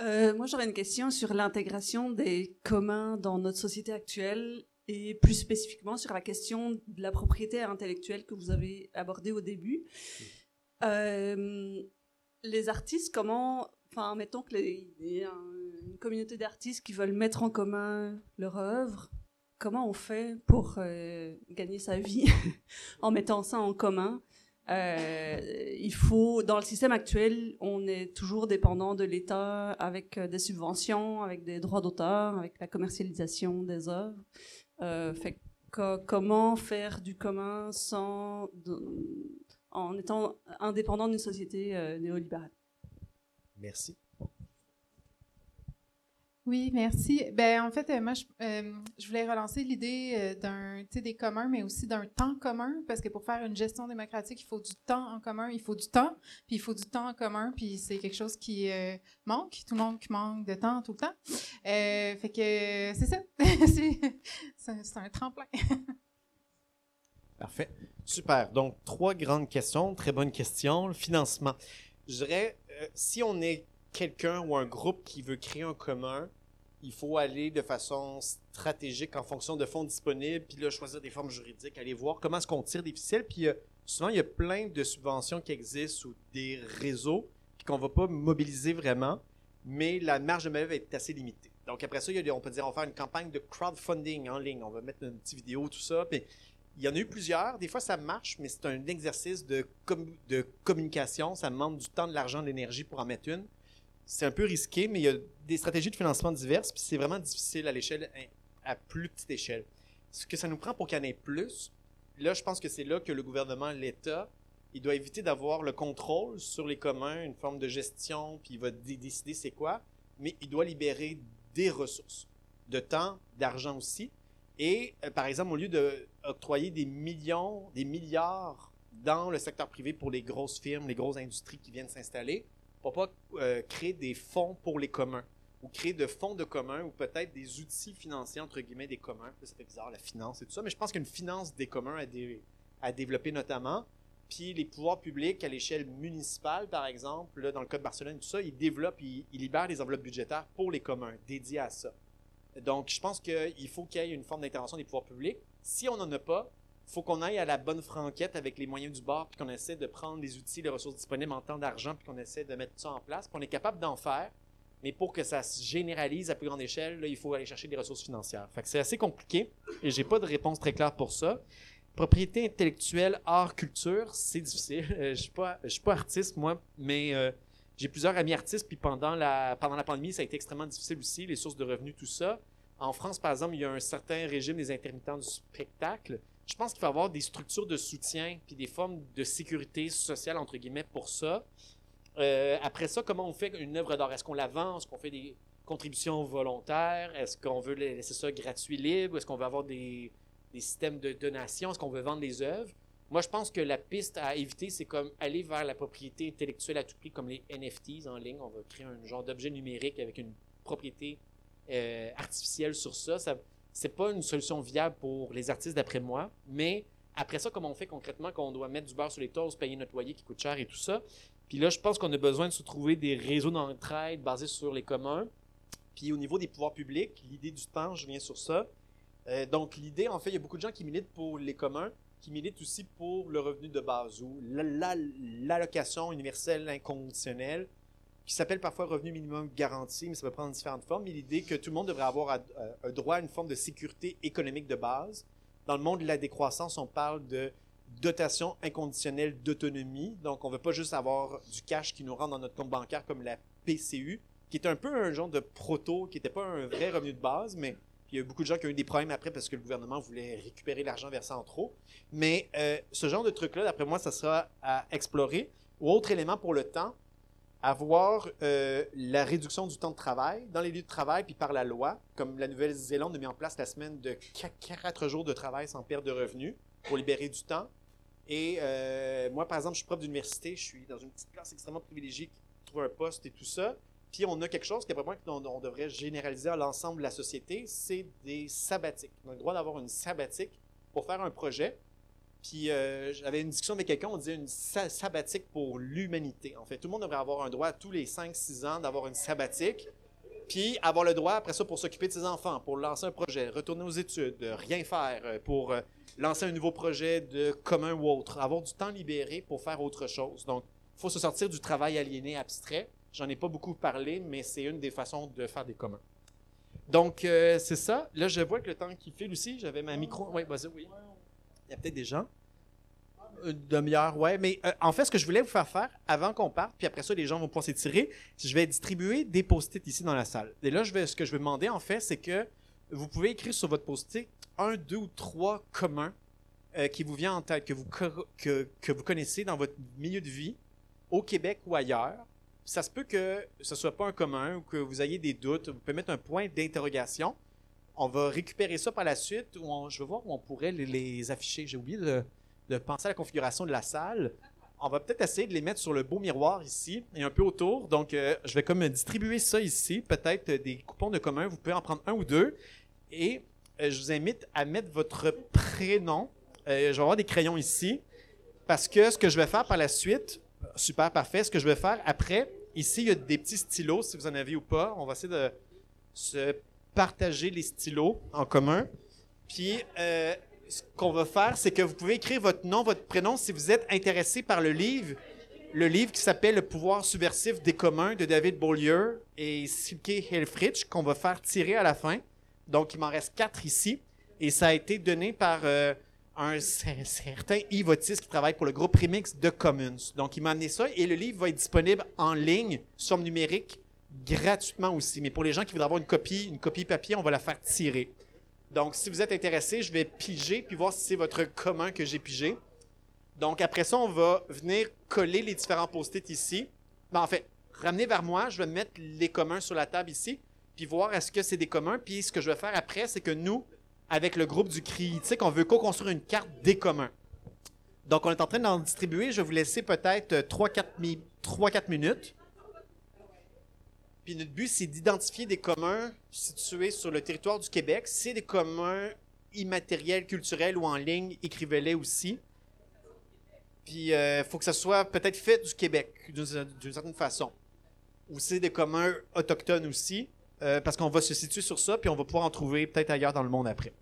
Euh, moi, j'aurais une question sur l'intégration des communs dans notre société actuelle et plus spécifiquement sur la question de la propriété intellectuelle que vous avez abordée au début. Les artistes, comment, enfin, mettons que les- y a un- une communauté d'artistes qui veulent mettre en commun leur œuvre, comment on fait pour euh, gagner sa vie en mettant ça en commun? Euh, il faut, dans le système actuel, on est toujours dépendant de l'État avec euh, des subventions, avec des droits d'auteur, avec la commercialisation des œuvres. Comment faire du commun sans, en étant indépendant d'une société néolibérale?
Merci.
Oui, merci. Ben, en fait, euh, moi, je, euh, je voulais relancer l'idée euh, d'un, des communs, mais aussi d'un temps commun, parce que pour faire une gestion démocratique, il faut du temps en commun, il faut du temps, puis il faut du temps en commun, puis c'est quelque chose qui manque. Tout le monde qui manque de temps tout le temps. Fait que c'est ça. c'est, un tremplin.
Parfait. Super. Donc, trois grandes questions. Très bonne question. Le financement. Je dirais, si on est quelqu'un ou un groupe qui veut créer un commun, il faut aller de façon stratégique en fonction de fonds disponibles, puis choisir des formes juridiques, aller voir comment est-ce qu'on tire des ficelles. Puis euh, souvent, il y a plein de subventions qui existent ou des réseaux qu'on ne va pas mobiliser vraiment, mais la marge de manœuvre est assez limitée. Donc après ça, on peut dire on va faire une campagne de crowdfunding en ligne. On va mettre une petite vidéo, tout ça. Puis il y en a eu plusieurs. Des fois, ça marche, mais c'est un exercice de, de communication. Ça demande du temps, de l'argent, de l'énergie pour en mettre une. C'est un peu risqué, mais il y a des stratégies de financement diverses, puis c'est vraiment difficile à l'échelle, à plus petite échelle. Ce que ça nous prend pour qu'il y en ait plus, là, je pense que c'est là que le gouvernement, l'État, il doit éviter d'avoir le contrôle sur les communs, une forme de gestion, puis il va dé- décider c'est quoi, mais il doit libérer des ressources, de temps, d'argent aussi. Et euh, par exemple, au lieu d'octroyer des millions, des milliards dans le secteur privé pour les grosses firmes, les grosses industries qui viennent s'installer, pourquoi pas euh, créer des fonds pour les communs ou créer de fonds de communs ou peut-être des outils financiers, entre guillemets, des communs. Ça fait bizarre, la finance et tout ça, mais je pense qu'une finance des communs à, dé- à développer notamment. Puis les pouvoirs publics à l'échelle municipale, par exemple, là, dans le cas de Barcelone, tout ça, ils développent, ils, ils libèrent des enveloppes budgétaires pour les communs, dédiées à ça. Donc, je pense qu'il faut qu'il y ait une forme d'intervention des pouvoirs publics. Si on n'en a pas, faut qu'on aille à la bonne franquette avec les moyens du bord, puis qu'on essaie de prendre les outils, les ressources disponibles en temps d'argent, puis qu'on essaie de mettre ça en place, puis on est capable d'en faire. Mais pour que ça se généralise à plus grande échelle, là, il faut aller chercher des ressources financières. C'est assez compliqué et j'ai pas de réponse très claire pour ça. Propriété intellectuelle, art, culture, c'est difficile. Euh, je suis suis pas artiste moi, mais euh, j'ai plusieurs amis artistes. Puis pendant la pendant la pandémie, ça a été extrêmement difficile aussi, les sources de revenus, tout ça. En France, par exemple, il y a un certain régime des intermittents du spectacle. Je pense qu'il faut avoir des structures de soutien puis des formes de sécurité sociale entre guillemets pour ça. Euh, après ça, comment on fait une œuvre d'art? Est-ce qu'on la vend? Est-ce qu'on fait des contributions volontaires? Est-ce qu'on veut laisser ça gratuit, libre? Est-ce qu'on veut avoir des, systèmes de donation? Est-ce qu'on veut vendre les œuvres? Moi, je pense que la piste à éviter, c'est comme aller vers la propriété intellectuelle à tout prix, comme les NFTs en ligne. On va créer un genre d'objet numérique avec une propriété euh, artificielle sur ça c'est pas une solution viable pour les artistes, d'après moi. Mais après ça, comment on fait concrètement quand on doit mettre du beurre sur les toasts, payer notre loyer qui coûte cher et tout ça? Puis là, je pense qu'on a besoin de se trouver des réseaux d'entraide basés sur les communs. Puis au niveau des pouvoirs publics, l'idée du temps, je viens sur ça. Euh, donc l'idée, en fait, il y a beaucoup de gens qui militent pour les communs, qui militent aussi pour le revenu de base ou l'allocation universelle inconditionnelle, qui s'appelle parfois revenu minimum garanti, mais ça peut prendre différentes formes. Mais l'idée que tout le monde devrait avoir euh, un droit à une forme de sécurité économique de base. Dans le monde de la décroissance, on parle de dotation inconditionnelle d'autonomie. Donc, on ne veut pas juste avoir du cash qui nous rentre dans notre compte bancaire comme la PCU, qui est un peu un genre de proto, qui n'était pas un vrai revenu de base, mais il y a eu beaucoup de gens qui ont eu des problèmes après parce que le gouvernement voulait récupérer l'argent versé en trop. Mais euh, ce genre de truc-là, d'après moi, ça sera à explorer. Ou autre élément pour le temps, avoir euh, la réduction du temps de travail dans les lieux de travail, puis par la loi, comme la Nouvelle-Zélande a mis en place la semaine de 4 jours de travail sans perte de revenus pour libérer du temps. Et euh, moi, par exemple, je suis prof d'université, je suis dans une petite classe extrêmement privilégiée qui trouve un poste et tout ça. Puis on a quelque chose qui est vraiment qu'on devrait généraliser à l'ensemble de la société, c'est des sabbatiques. On a le droit d'avoir une sabbatique pour faire un projet. Euh, j'avais une discussion avec quelqu'un, on disait une sabbatique pour l'humanité. En fait, tout le monde devrait avoir un droit tous les 5-6 ans d'avoir une sabbatique. Puis avoir le droit après ça pour s'occuper de ses enfants, pour lancer un projet, retourner aux études, rien faire, euh, pour euh, lancer un nouveau projet de commun ou autre, avoir du temps libéré pour faire autre chose. Donc, il faut se sortir du travail aliéné abstrait J'en ai pas beaucoup parlé, mais c'est une des façons de faire des communs. Donc, c'est ça. Là, je vois que le temps qui file aussi, j'avais ma micro. Oui, vas-y, oui. Il y a peut-être des gens. Une demi-heure, ouais. Mais euh, en fait, ce que je voulais vous faire faire avant qu'on parte, puis après ça, les gens vont pouvoir s'étirer, je vais distribuer des post-it ici dans la salle. Et là, ce que je vais demander, en fait, c'est que vous pouvez écrire sur votre post-it un, deux ou trois communs euh, qui vous viennent en tête, que vous, que, que vous connaissez dans votre milieu de vie, au Québec ou ailleurs, ça se peut que ce soit pas un commun ou que vous ayez des doutes. Vous pouvez mettre un point d'interrogation. On va récupérer ça par la suite. Ou je vais voir où on pourrait les, afficher. J'ai oublié de, penser à la configuration de la salle. On va peut-être essayer de les mettre sur le beau miroir ici et un peu autour. Donc, euh, je vais comme distribuer ça ici. Peut-être des coupons de commun. Vous pouvez en prendre un ou deux. Et euh, je vous invite à mettre votre prénom. Euh, je vais avoir des crayons ici. Parce que ce que je vais faire par la suite, super parfait, ce que je vais faire après, Ici, il y a des petits stylos, si vous en avez ou pas. On va essayer de se partager les stylos en commun. Puis, euh, ce qu'on va faire, c'est que vous pouvez écrire votre nom, votre prénom si vous êtes intéressé par le livre. Le livre qui s'appelle Le pouvoir subversif des communs de David Beaulieu et Silke Helfrich, qu'on va faire tirer à la fin. Donc, il m'en reste quatre ici. Et ça a été donné par euh, un certain Yves Otis qui travaille pour le groupe Remix de Commons. Donc, il m'a amené ça et le livre va être disponible en ligne, sur numérique, gratuitement aussi. Mais pour les gens qui voudraient avoir une copie, une copie papier, on va la faire tirer. Donc, si vous êtes intéressé, je vais piger puis voir si c'est votre commun que j'ai pigé. Donc, après ça, on va venir coller les différents post-it ici. Ben, en fait, ramener vers moi, je vais mettre les communs sur la table ici, puis voir est-ce que c'est des communs. Puis ce que je vais faire après, c'est que nous, avec le groupe du critique, on veut co-construire une carte des communs. Donc, on est en train d'en distribuer. Je vais vous laisser peut-être 3-4 minutes. Puis notre but, c'est d'identifier des communs situés sur le territoire du Québec. C'est des communs immatériels, culturels ou en ligne, écrivez-les aussi. Puis il euh, faut que ça soit peut-être fait du Québec, d'une certaine façon. Ou c'est des communs autochtones aussi. Euh, parce qu'on va se situer sur ça, puis on va pouvoir en trouver peut-être ailleurs dans le monde après.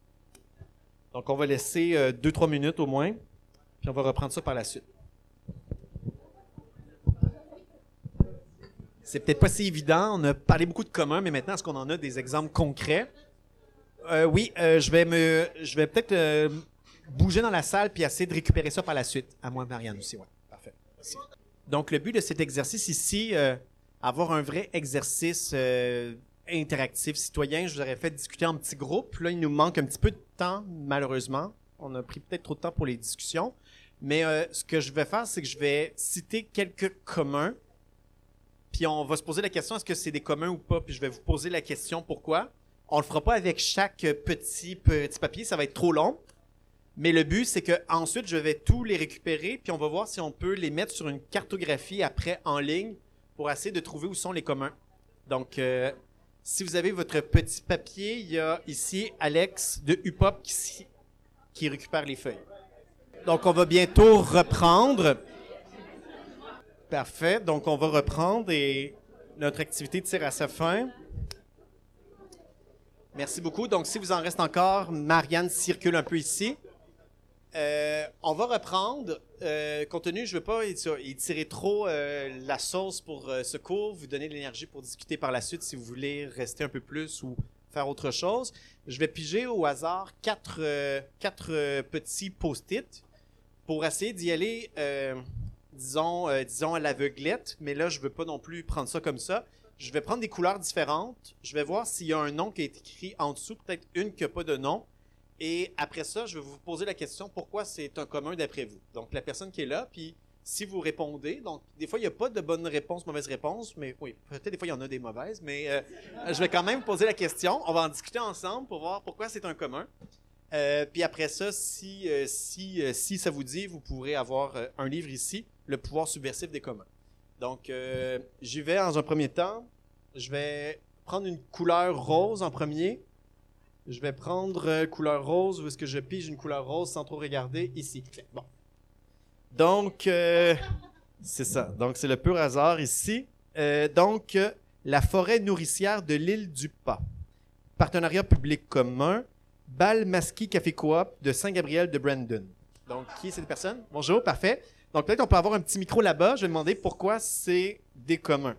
Donc, on va laisser 2-3 euh, minutes au moins, puis on va reprendre ça par la suite. C'est peut-être pas si évident. On a parlé beaucoup de communs, mais maintenant, est-ce qu'on en a des exemples concrets? Euh, oui, je vais me, je vais peut-être bouger dans la salle puis essayer de récupérer ça par la suite. À moi, Marianne aussi, ouais. Parfait. Donc, le but de cet exercice ici, avoir un vrai exercice interactif citoyen. Je vous aurais fait discuter en petits groupes. Là, il nous manque un petit peu de temps, malheureusement. On a pris peut-être trop de temps pour les discussions. Mais euh, ce que je vais faire, c'est que je vais citer quelques communs. Puis on va se poser la question est-ce que c'est des communs ou pas? Puis je vais vous poser la question pourquoi? On le fera pas avec chaque petit petit papier, ça va être trop long. Mais le but, c'est que ensuite, je vais tous les récupérer, puis on va voir si on peut les mettre sur une cartographie après en ligne pour essayer de trouver où sont les communs. Donc, euh, si vous avez votre petit papier, il y a ici Alex de UPOP qui, qui récupère les feuilles. Donc, on va bientôt reprendre. Parfait. Donc, on va reprendre et notre activité tire à sa fin. Merci beaucoup. Donc, si vous en reste encore, Marianne circule un peu ici. Euh, on va reprendre. Euh, compte tenu, je ne veux pas étirer trop euh, la sauce pour euh, ce cours, vous donner de l'énergie pour discuter par la suite si vous voulez rester un peu plus ou faire autre chose. Je vais piger au hasard quatre, quatre petits post-it pour essayer d'y aller, disons, euh, disons à l'aveuglette, mais là, je ne veux pas non plus prendre ça comme ça. Je vais prendre des couleurs différentes. Je vais voir s'il y a un nom qui est écrit en dessous, peut-être une qui n'a pas de nom. Et après ça, je vais vous poser la question pourquoi c'est un commun d'après vous? Donc, la personne qui est là, puis si vous répondez, donc des fois, il n'y a pas de bonne réponse, mauvaise réponse, mais oui, peut-être des fois, il y en a des mauvaises, mais euh, je vais quand même poser la question. On va en discuter ensemble pour voir pourquoi c'est un commun. Euh, puis après ça, si, euh, si, euh, si ça vous dit, vous pourrez avoir euh, un livre ici, Le pouvoir subversif des communs. Donc, j'y vais dans un premier temps. Je vais prendre une couleur rose en premier. Je vais prendre couleur rose. Où est-ce que je pige une couleur rose sans trop regarder? Ici. Bon. Donc, c'est ça. Donc, c'est le pur hasard ici. Donc, la forêt nourricière de l'île du Pas. Partenariat public commun. Bal Maski Café Coop de Saint-Gabriel de Brandon. Donc, qui est cette personne? Bonjour, parfait. Donc, peut-être qu'on peut avoir un petit micro là-bas. Je vais demander pourquoi c'est des communs.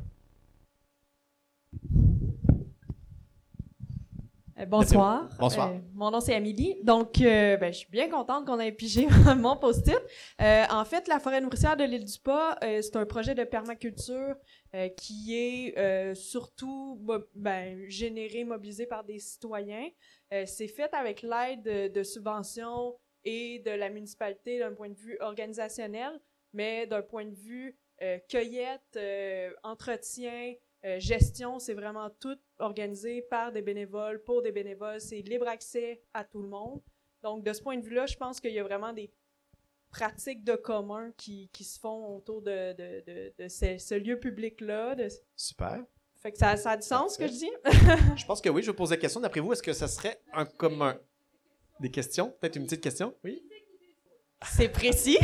Euh, bonsoir.
Bonsoir.
Euh, mon nom c'est Amélie. Donc, euh, ben, je suis bien contente qu'on ait pigé mon post-it. En fait, la forêt nourricière de l'île du Pas, c'est un projet de permaculture qui est surtout mo- ben, généré, mobilisé par des citoyens. Euh, c'est fait avec l'aide de, subventions et de la municipalité d'un point de vue organisationnel, mais d'un point de vue euh, cueillette, euh, entretien, gestion, c'est vraiment tout organisé par des bénévoles, pour des bénévoles. C'est libre accès à tout le monde. Donc, de ce point de vue-là, je pense qu'il y a vraiment des pratiques de commun qui, qui se font autour de, de, de, ce, lieu public-là.
Super.
Fait que ça, ça a du sens, ce que je dis?
Je pense que oui. Je vais poser la question. D'après vous, est-ce que ça serait un commun? Des questions? Peut-être une petite question? Oui?
C'est précis.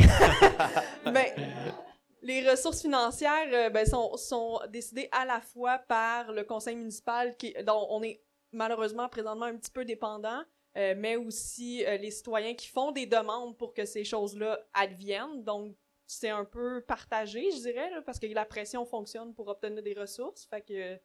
Mais les ressources financières euh, ben, sont, sont décidées à la fois par le conseil municipal, qui, dont on est malheureusement présentement un petit peu dépendant, euh, mais aussi euh, les citoyens qui font des demandes pour que ces choses-là adviennent. Donc, c'est un peu partagé, je dirais, là, parce que la pression fonctionne pour obtenir des ressources. Fait que.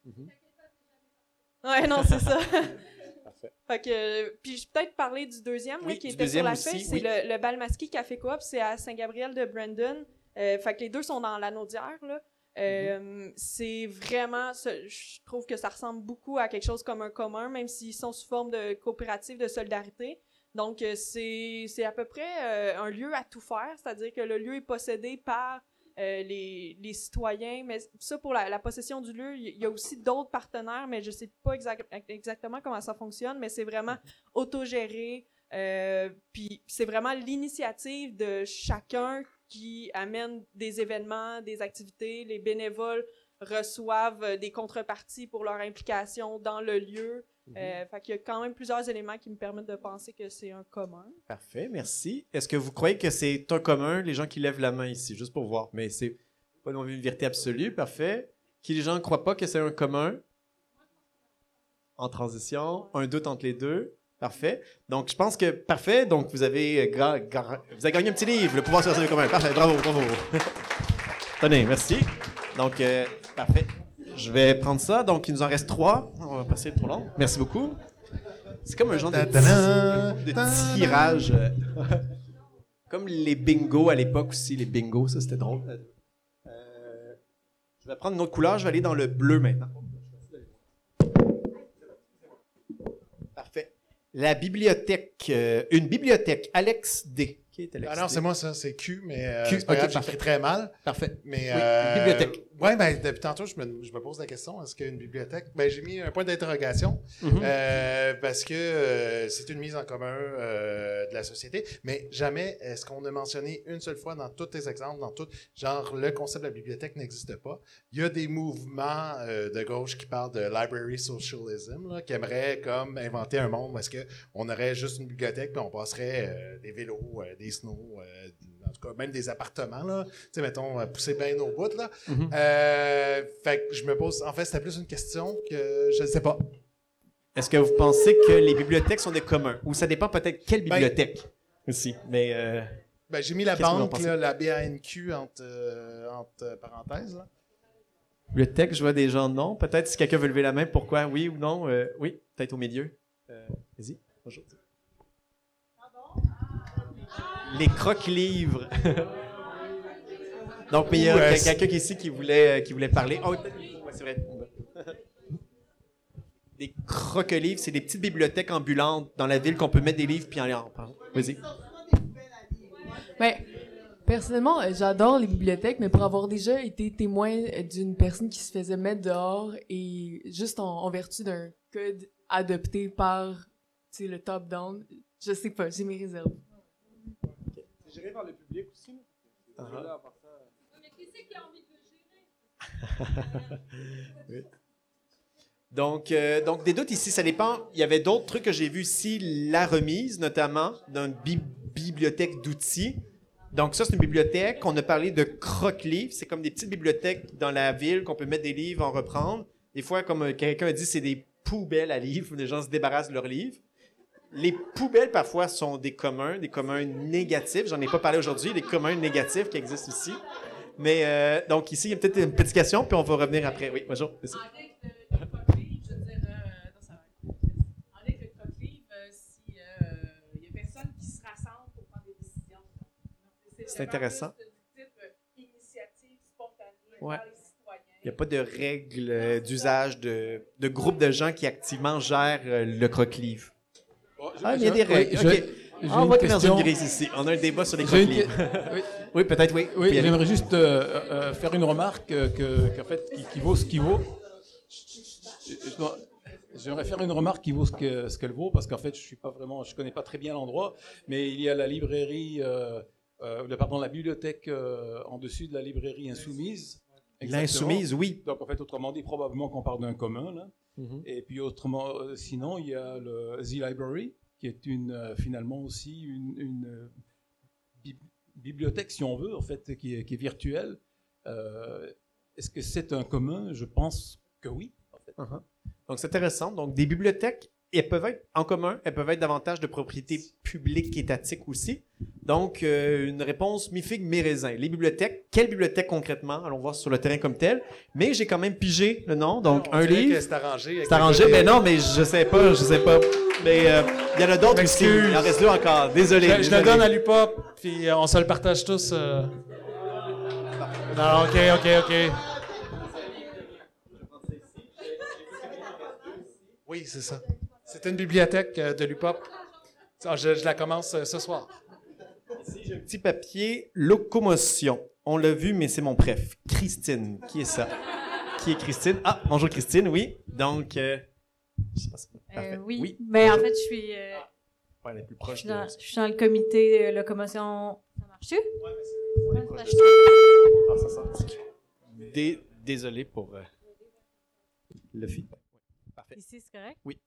Ouais, non, c'est ça.
Parfait.
Fait que, puis je vais peut-être parler du deuxième, oui,
Oui,
qui était sur la feuille, c'est
oui.
le, le Balmaski Café Coop, c'est à Saint-Gabriel de Brandon. Euh, fait que les deux sont dans l'anaudière, là. Euh,
Mm-hmm.
C'est vraiment, je trouve que ça ressemble beaucoup à quelque chose comme un commun, même s'ils sont sous forme de coopérative de solidarité. Donc, euh, c'est à peu près euh, un lieu à tout faire, c'est-à-dire que le lieu est possédé par euh, les, les citoyens, mais ça, pour la, la possession du lieu, il y a aussi d'autres partenaires, mais je sais pas exact- exactement comment ça fonctionne, mais c'est vraiment autogéré. euh, Puis c'est vraiment l'initiative de chacun qui amène des événements, des activités. Les bénévoles reçoivent des contreparties pour leur implication dans le lieu. Euh, fait qu'il y a quand même plusieurs éléments qui me permettent de penser que c'est un commun.
Parfait, merci. Est-ce que vous croyez que c'est un commun, les gens qui lèvent la main ici, juste pour voir? Mais c'est pas non plus une vérité absolue, parfait. Qui les gens ne croient pas que c'est un commun? En transition, un doute entre les deux. Parfait. Donc, je pense que, parfait. Donc, vous avez, euh, gra- gra- vous avez gagné un petit livre, Le pouvoir sur le commun. Parfait, bravo, bravo. Tenez, merci. Donc, euh, parfait. Je vais prendre ça. Donc, il nous en reste trois. On va passer trop long. Merci beaucoup. C'est comme un genre de, petit- tirage. comme les bingos à l'époque aussi. Les bingos, ça, c'était drôle. Euh, je vais prendre une autre couleur. Je vais aller dans le bleu maintenant. Parfait. La bibliothèque. euh, une bibliothèque. Alex D. Qui
Ah non, c'est moi ça, c'est Q, mais euh,
Q,
c'est pas
ok,
grave,
parfait.
très mal.
Parfait.
Mais,
Oui,
euh,
bibliothèque.
Ouais, ben, depuis tantôt, je me, je me pose la question, est-ce qu'il y a une bibliothèque? Ben, j'ai mis un point d'interrogation,
Mhm.
euh, parce que euh, c'est une mise en commun euh, de la société, mais jamais est-ce qu'on a mentionné une seule fois dans tous tes exemples, dans tout, genre, le concept de la bibliothèque n'existe pas. Il y a des mouvements euh, de gauche qui parlent de library socialism, là, qui aimeraient comme inventer un monde où est-ce qu'on aurait juste une bibliothèque, puis on passerait euh, des vélos, euh, des snows, euh, en tout cas, même des appartements, là. Tu sais, mettons, euh, pousser bien au bout, là.
Mhm.
Euh, fait que je me pose, en fait, c'était plus une question que je ne sais pas.
Est-ce que vous pensez que les bibliothèques sont des communs? Ou ça dépend peut-être quelle
Ben-
bibliothèque aussi. Mais euh,
Ben, j'ai mis la banque, là, la BANQ entre, euh, entre parenthèses, là.
bibliothèque, je vois des gens non. Peut-être si quelqu'un veut lever la main, pourquoi? Oui ou non? Oui, peut-être au milieu. Vas-y. Bonjour. Les croque-livres. Donc, mais il y a
Ouais,
quelqu'un ici qui voulait, euh, qui voulait parler. Oh, ouais, c'est vrai. Des croque-livres, c'est des petites bibliothèques ambulantes dans la ville qu'on peut mettre des livres puis en en parler. Vas-y.
Ben, personnellement, euh, j'adore les bibliothèques, mais pour avoir déjà été témoin euh, d'une personne qui se faisait mettre dehors et juste en, en vertu d'un code adopté par tu sais, le top-down, je sais pas, j'ai mes réserves.
C'est géré par le public aussi. là.
Ah.
Là, en partant,
Oui. Donc, euh, donc, des doutes ici, ça dépend. Il y avait d'autres trucs que j'ai vus ici, la remise notamment d'une bi- bibliothèque d'outils. Donc, ça, c'est une bibliothèque. On a parlé de croque-livres. C'est comme des petites bibliothèques dans la ville qu'on peut mettre des livres, en reprendre. Des fois, comme euh, quelqu'un a dit, c'est des poubelles à livres. Les gens se débarrassent de leurs livres. Les poubelles, parfois, sont des communs, des communs négatifs. J'en ai pas parlé aujourd'hui, des communs négatifs qui existent ici. Mais euh, donc, ici, il y a peut-être une petite question, puis on va revenir après. Oui, bonjour. Merci. C'est intéressant.
euh,
Ouais. Il n'y a pas de règles euh, d'usage de, de groupe de gens qui activement gèrent le croque-livre. Ah, il y a des règles.
je- j'ai
Ah, on va être dans
question.
une grise ici. On a un débat sur les
une que- oui.
oui, peut-être, oui.
J'aimerais juste euh, euh, faire une remarque euh, que, qu'en fait, qui, qui vaut ce qui vaut. J'aimerais faire une remarque qui vaut ce que- ce qu'elle vaut, parce qu'en fait, je suis pas vraiment, je connais pas très bien l'endroit, mais il y a la librairie, euh, euh, le- pardon, la bibliothèque euh, en dessus de la librairie insoumise.
L'Insoumise, oui.
Donc en fait, autrement dit, probablement qu'on parle d'un commun là.
Mhm.
Et puis autrement, euh, sinon, il y a le The Library, qui est une euh, finalement aussi une, une, euh, bi- bibliothèque, si on veut, en fait, qui est, qui est virtuelle. Euh, Est-ce que c'est un commun? Je pense que oui. En fait.
Uh-huh. Donc, c'est intéressant. Donc, des bibliothèques, elles peuvent être en commun, elles peuvent être davantage de propriété publique étatique aussi. Donc, euh, une réponse mi-figue, mi-raisin. Les bibliothèques, quelle bibliothèque concrètement? Allons voir sur le terrain comme tel. Mais j'ai quand même pigé le nom. Donc,
On
un livre.
c'est arrangé
C'est arrangé. Mais non, mais je sais pas, je sais pas. Mais euh, il y en a d'autres aussi. Il en reste deux encore. Désolé.
Je, je le donne à l'UPOP, puis euh, on se le partage tous. euh. Non, ok, ok, ok.
Oui, c'est ça.
C'est une bibliothèque euh, de l'UPOP. Ah, Je, je la commence euh, ce soir.
Ici, j'ai un petit papier locomotion. On l'a vu, mais c'est mon préf. Christine. Qui est ça? Qui est Christine? Ah, bonjour Christine, oui. Donc, euh, je sais pas si- parfait.
Euh, oui.
Oui.
Ben, en fait, je suis, euh,
Ouais, elle est plus
je
proche
suis
de...
dans, je suis dans le comité euh, locomotion. Ça marche-tu?
Ah, ça sent. Dé- Désolé pour euh, le feedback. Oui, Parfait.
Ici, c'est correct?
Oui.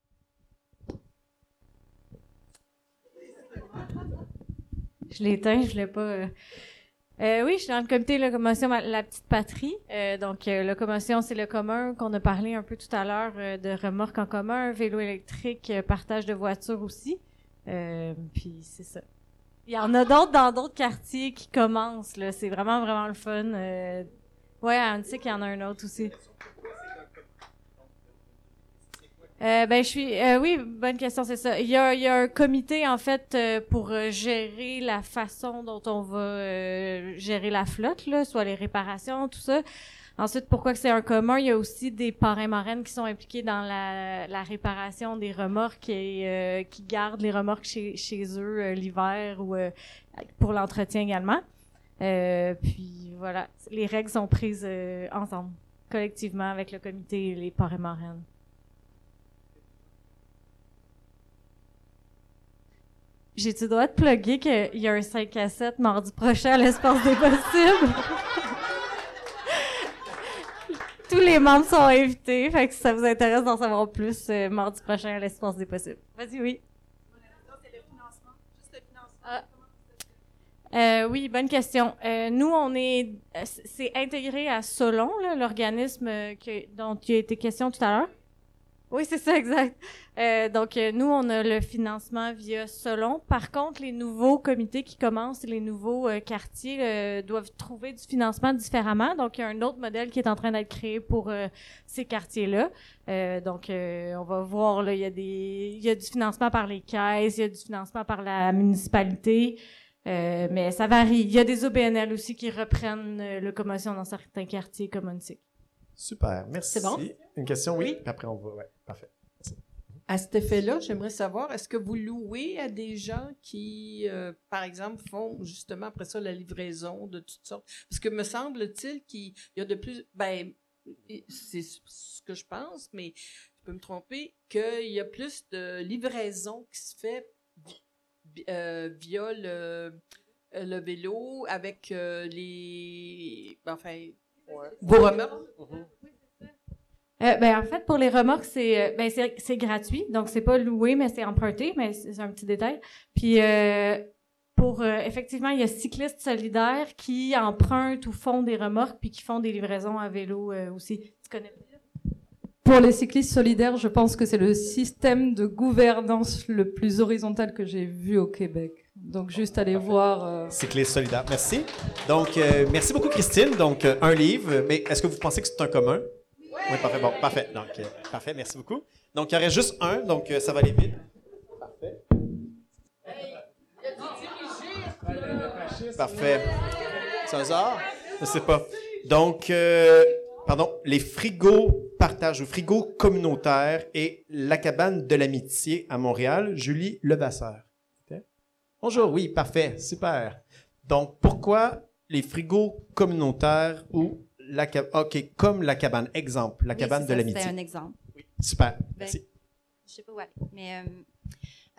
Je l'ai éteint, je l'ai pas. euh. Euh, oui, je suis dans le comité locomotion La Petite Patrie. Euh, donc, euh, locomotion, c'est le commun qu'on a parlé un peu tout à l'heure de remorques en commun, vélo électrique, partage de voitures aussi. Puis, c'est ça. Il y en a d'autres dans d'autres quartiers qui commencent. là. C'est vraiment, vraiment le fun. Ouais, à Antique, il y en a un autre aussi. Euh, ben, je suis. euh, oui, bonne question, c'est ça. Il y, a, il y a un comité, en fait, euh, pour euh, gérer la façon dont on va euh, gérer la flotte, là, soit les réparations, tout ça. Ensuite, pourquoi que c'est un commun? Il y a aussi des parrains-marraines qui sont impliqués dans la, la réparation des remorques et euh, qui gardent les remorques chez, chez eux l'hiver ou pour l'entretien également. Puis voilà, les règles sont prises ensemble, collectivement, avec le comité et les parrains-marraines. J'ai-tu le droit de plugger qu'il y a un 5 à 7 mardi prochain à l'Espace des possibles? Tous les membres sont invités, fait que si ça vous intéresse d'en savoir plus, euh, mardi prochain à l'Espace des possibles. Vas-y, oui. Ah. Euh, oui, bonne question. Euh, nous, on est, euh, c'est intégré à Solon, l'organisme euh, dont il a été question tout à l'heure. Oui, c'est ça, exact. Euh, donc, euh, nous, on a le financement via Solon. Par contre, les nouveaux comités qui commencent, les nouveaux euh, quartiers euh, doivent trouver du financement différemment. Donc, il y a un autre modèle qui est en train d'être créé pour euh, ces quartiers-là. Euh, donc, euh, on va voir, là, il y, a des, il y a du financement par les caisses, il y a du financement par la municipalité. Euh, mais ça varie. Il y a des OBNL aussi qui reprennent euh, le commotion dans certains quartiers comme Onsic.
Super, merci.
C'est bon?
Une question, oui? Puis après, on va. Ouais, parfait.
À cet effet-là, j'aimerais savoir, est-ce que vous louez à des gens qui, euh, par exemple, font justement après ça la livraison de toutes sortes? Parce que me semble-t-il qu'il y a de plus... Ben, c'est ce que je pense, mais je peux me tromper, qu'il y a plus de livraison qui se fait euh, via le, le vélo avec euh, les... Enfin, vos remorques?
Euh, ben, en fait, pour les remorques, c'est euh, ben, c'est gratuit. Donc, c'est pas loué, mais c'est emprunté, mais c'est un petit détail. Puis, euh, pour, euh, effectivement, il y a Cyclistes solidaires qui empruntent ou font des remorques puis qui font des livraisons à vélo euh, aussi. Tu connais
Pour les cyclistes solidaires, je pense que c'est le système de gouvernance le plus horizontal que j'ai vu au Québec. Donc, juste aller voir. euh,
Cycliste solidaire. Merci. Donc, euh, merci beaucoup, Christine. Donc, euh, un livre. Mais est-ce que vous pensez que c'est un commun? Oui, parfait. Bon, parfait. Donc, euh, parfait. Merci beaucoup. Donc, il y aurait juste un. Donc, euh, ça va aller vite. Parfait. C'est un hasard? Je sais pas. Donc, euh, pardon, les frigos partage ou frigos communautaires et la cabane de l'amitié à Montréal, Julie Levasseur. Bonjour, oui, parfait, super. Donc, pourquoi les frigos communautaires ou la cabane, OK, comme la cabane, exemple, la
Oui,
cabane de l'amitié.
C'est un exemple.
Super,
Ben,
merci.
Je sais pas où aller. Mais euh,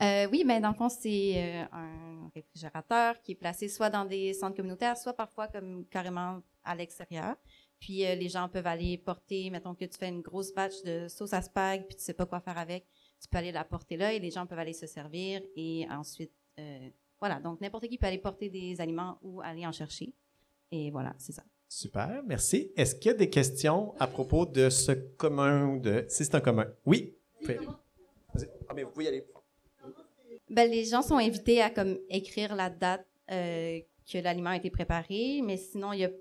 euh, oui, ben dans le fond, c'est euh, un réfrigérateur qui est placé soit dans des centres communautaires, soit parfois comme carrément à l'extérieur. Puis euh, les gens peuvent aller porter, mettons que tu fais une grosse batch de sauce à spag, puis tu sais pas quoi faire avec, tu peux aller la porter là et les gens peuvent aller se servir et ensuite, euh, voilà. Donc n'importe qui peut aller porter des aliments ou aller en chercher. Et voilà, c'est ça.
Super, merci. Est-ce qu'il y a des questions à propos de ce commun ou de si c'est un commun? Oui. Ah, mais vous pouvez y aller.
Ben, les gens sont invités à comme écrire la date euh, que l'aliment a été préparé, mais sinon il y a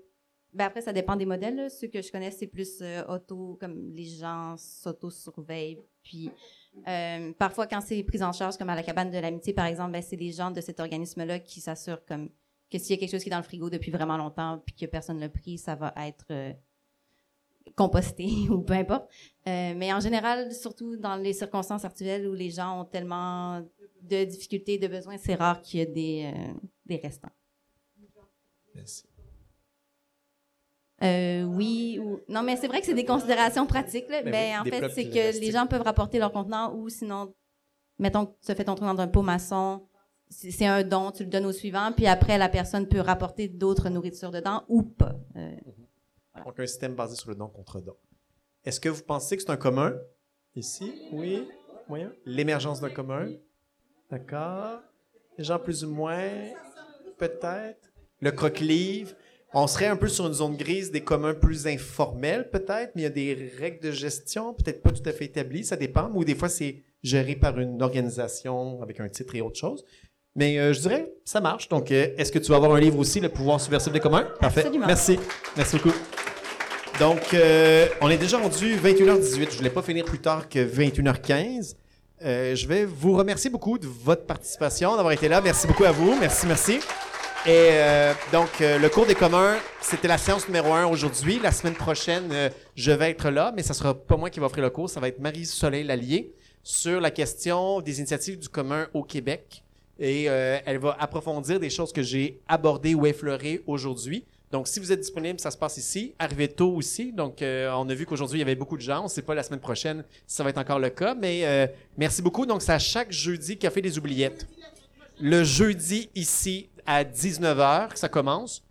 ben, après ça dépend des modèles. là. Ceux que je connais c'est plus euh, auto comme les gens s'auto-surveillent. Puis euh, parfois quand c'est pris en charge comme à la cabane de l'amitié par exemple, ben, c'est les gens de cet organisme-là qui s'assurent comme que s'il y a quelque chose qui est dans le frigo depuis vraiment longtemps puis que personne ne l'a pris, ça va être euh, composté ou peu importe. Euh, mais en général, surtout dans les circonstances actuelles où les gens ont tellement de difficultés, de besoins, c'est rare qu'il y ait des, euh, des restants.
Merci.
Euh, oui ou non, mais c'est vrai que c'est des considérations pratiques. Là.
Ben
en fait, c'est que les gens peuvent rapporter leur contenant ou sinon, mettons que tu fais ton truc dans un pot maçon, c'est un don, tu le donnes au suivant, puis après, la personne peut rapporter d'autres nourritures dedans ou pas. Euh,
Donc, un système basé sur le don contre don. Est-ce que vous pensez que c'est un commun? Ici? Oui? Moyen? L'émergence d'un commun? D'accord. Les gens plus ou moins? Peut-être. Le croque-livre? On serait un peu sur une zone grise des communs plus informels, peut-être, mais il y a des règles de gestion, peut-être pas tout à fait établies, ça dépend, ou des fois c'est géré par une organisation avec un titre et autre chose. Mais euh, je dirais, ça marche. Donc, euh, est-ce que tu vas avoir un livre aussi, Le pouvoir subversif des communs? Parfait.
Absolument.
Merci. Merci beaucoup. Donc, euh, on est déjà rendu 21h18. Je voulais pas finir plus tard que 21h15. Euh, je vais vous remercier beaucoup de votre participation, d'avoir été là. Merci beaucoup à vous. Merci, merci. Et donc, le cours des communs, c'était la séance numéro un aujourd'hui. La semaine prochaine, je vais être là, mais ça sera pas moi qui va offrir le cours, ça va être Marie-Soleil Lallier sur la question des initiatives du commun au Québec. Et euh, elle va approfondir des choses que j'ai abordées ou effleurées aujourd'hui. Donc, si vous êtes disponible, ça se passe ici. Arrivez tôt aussi. Donc, euh, on a vu qu'aujourd'hui, il y avait beaucoup de gens. On ne sait pas la semaine prochaine si ça va être encore le cas. Mais euh, merci beaucoup. Donc, c'est à chaque jeudi Café des Oubliettes. Le jeudi, ici, à 19h, que ça commence.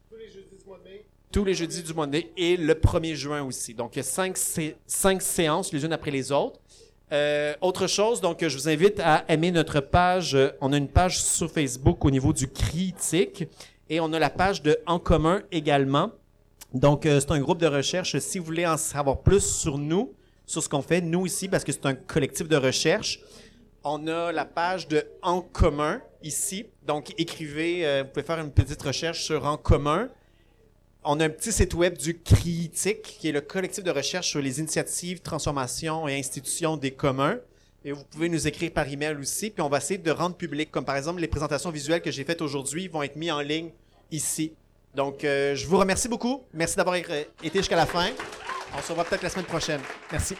Tous les jeudis du mois de mai et le 1er juin aussi. Donc, il y a cinq, sé- cinq séances, les unes après les autres. Euh, autre chose, donc, je vous invite à aimer notre page. On a une page sur Facebook au niveau du critique et on a la page de En commun également. Donc, euh, c'est un groupe de recherche. Si vous voulez en savoir plus sur nous, sur ce qu'on fait, nous ici, parce que c'est un collectif de recherche, on a la page de En commun ici. Donc, écrivez, euh, vous pouvez faire une petite recherche sur En commun. On a un petit site web du Critique, qui est le collectif de recherche sur les initiatives, transformations et institutions des communs. Et vous pouvez nous écrire par email aussi, puis on va essayer de rendre public. Comme par exemple, les présentations visuelles que j'ai faites aujourd'hui vont être mises en ligne ici. Donc, euh, je vous remercie beaucoup. Merci d'avoir été jusqu'à la fin. On se revoit peut-être la semaine prochaine. Merci.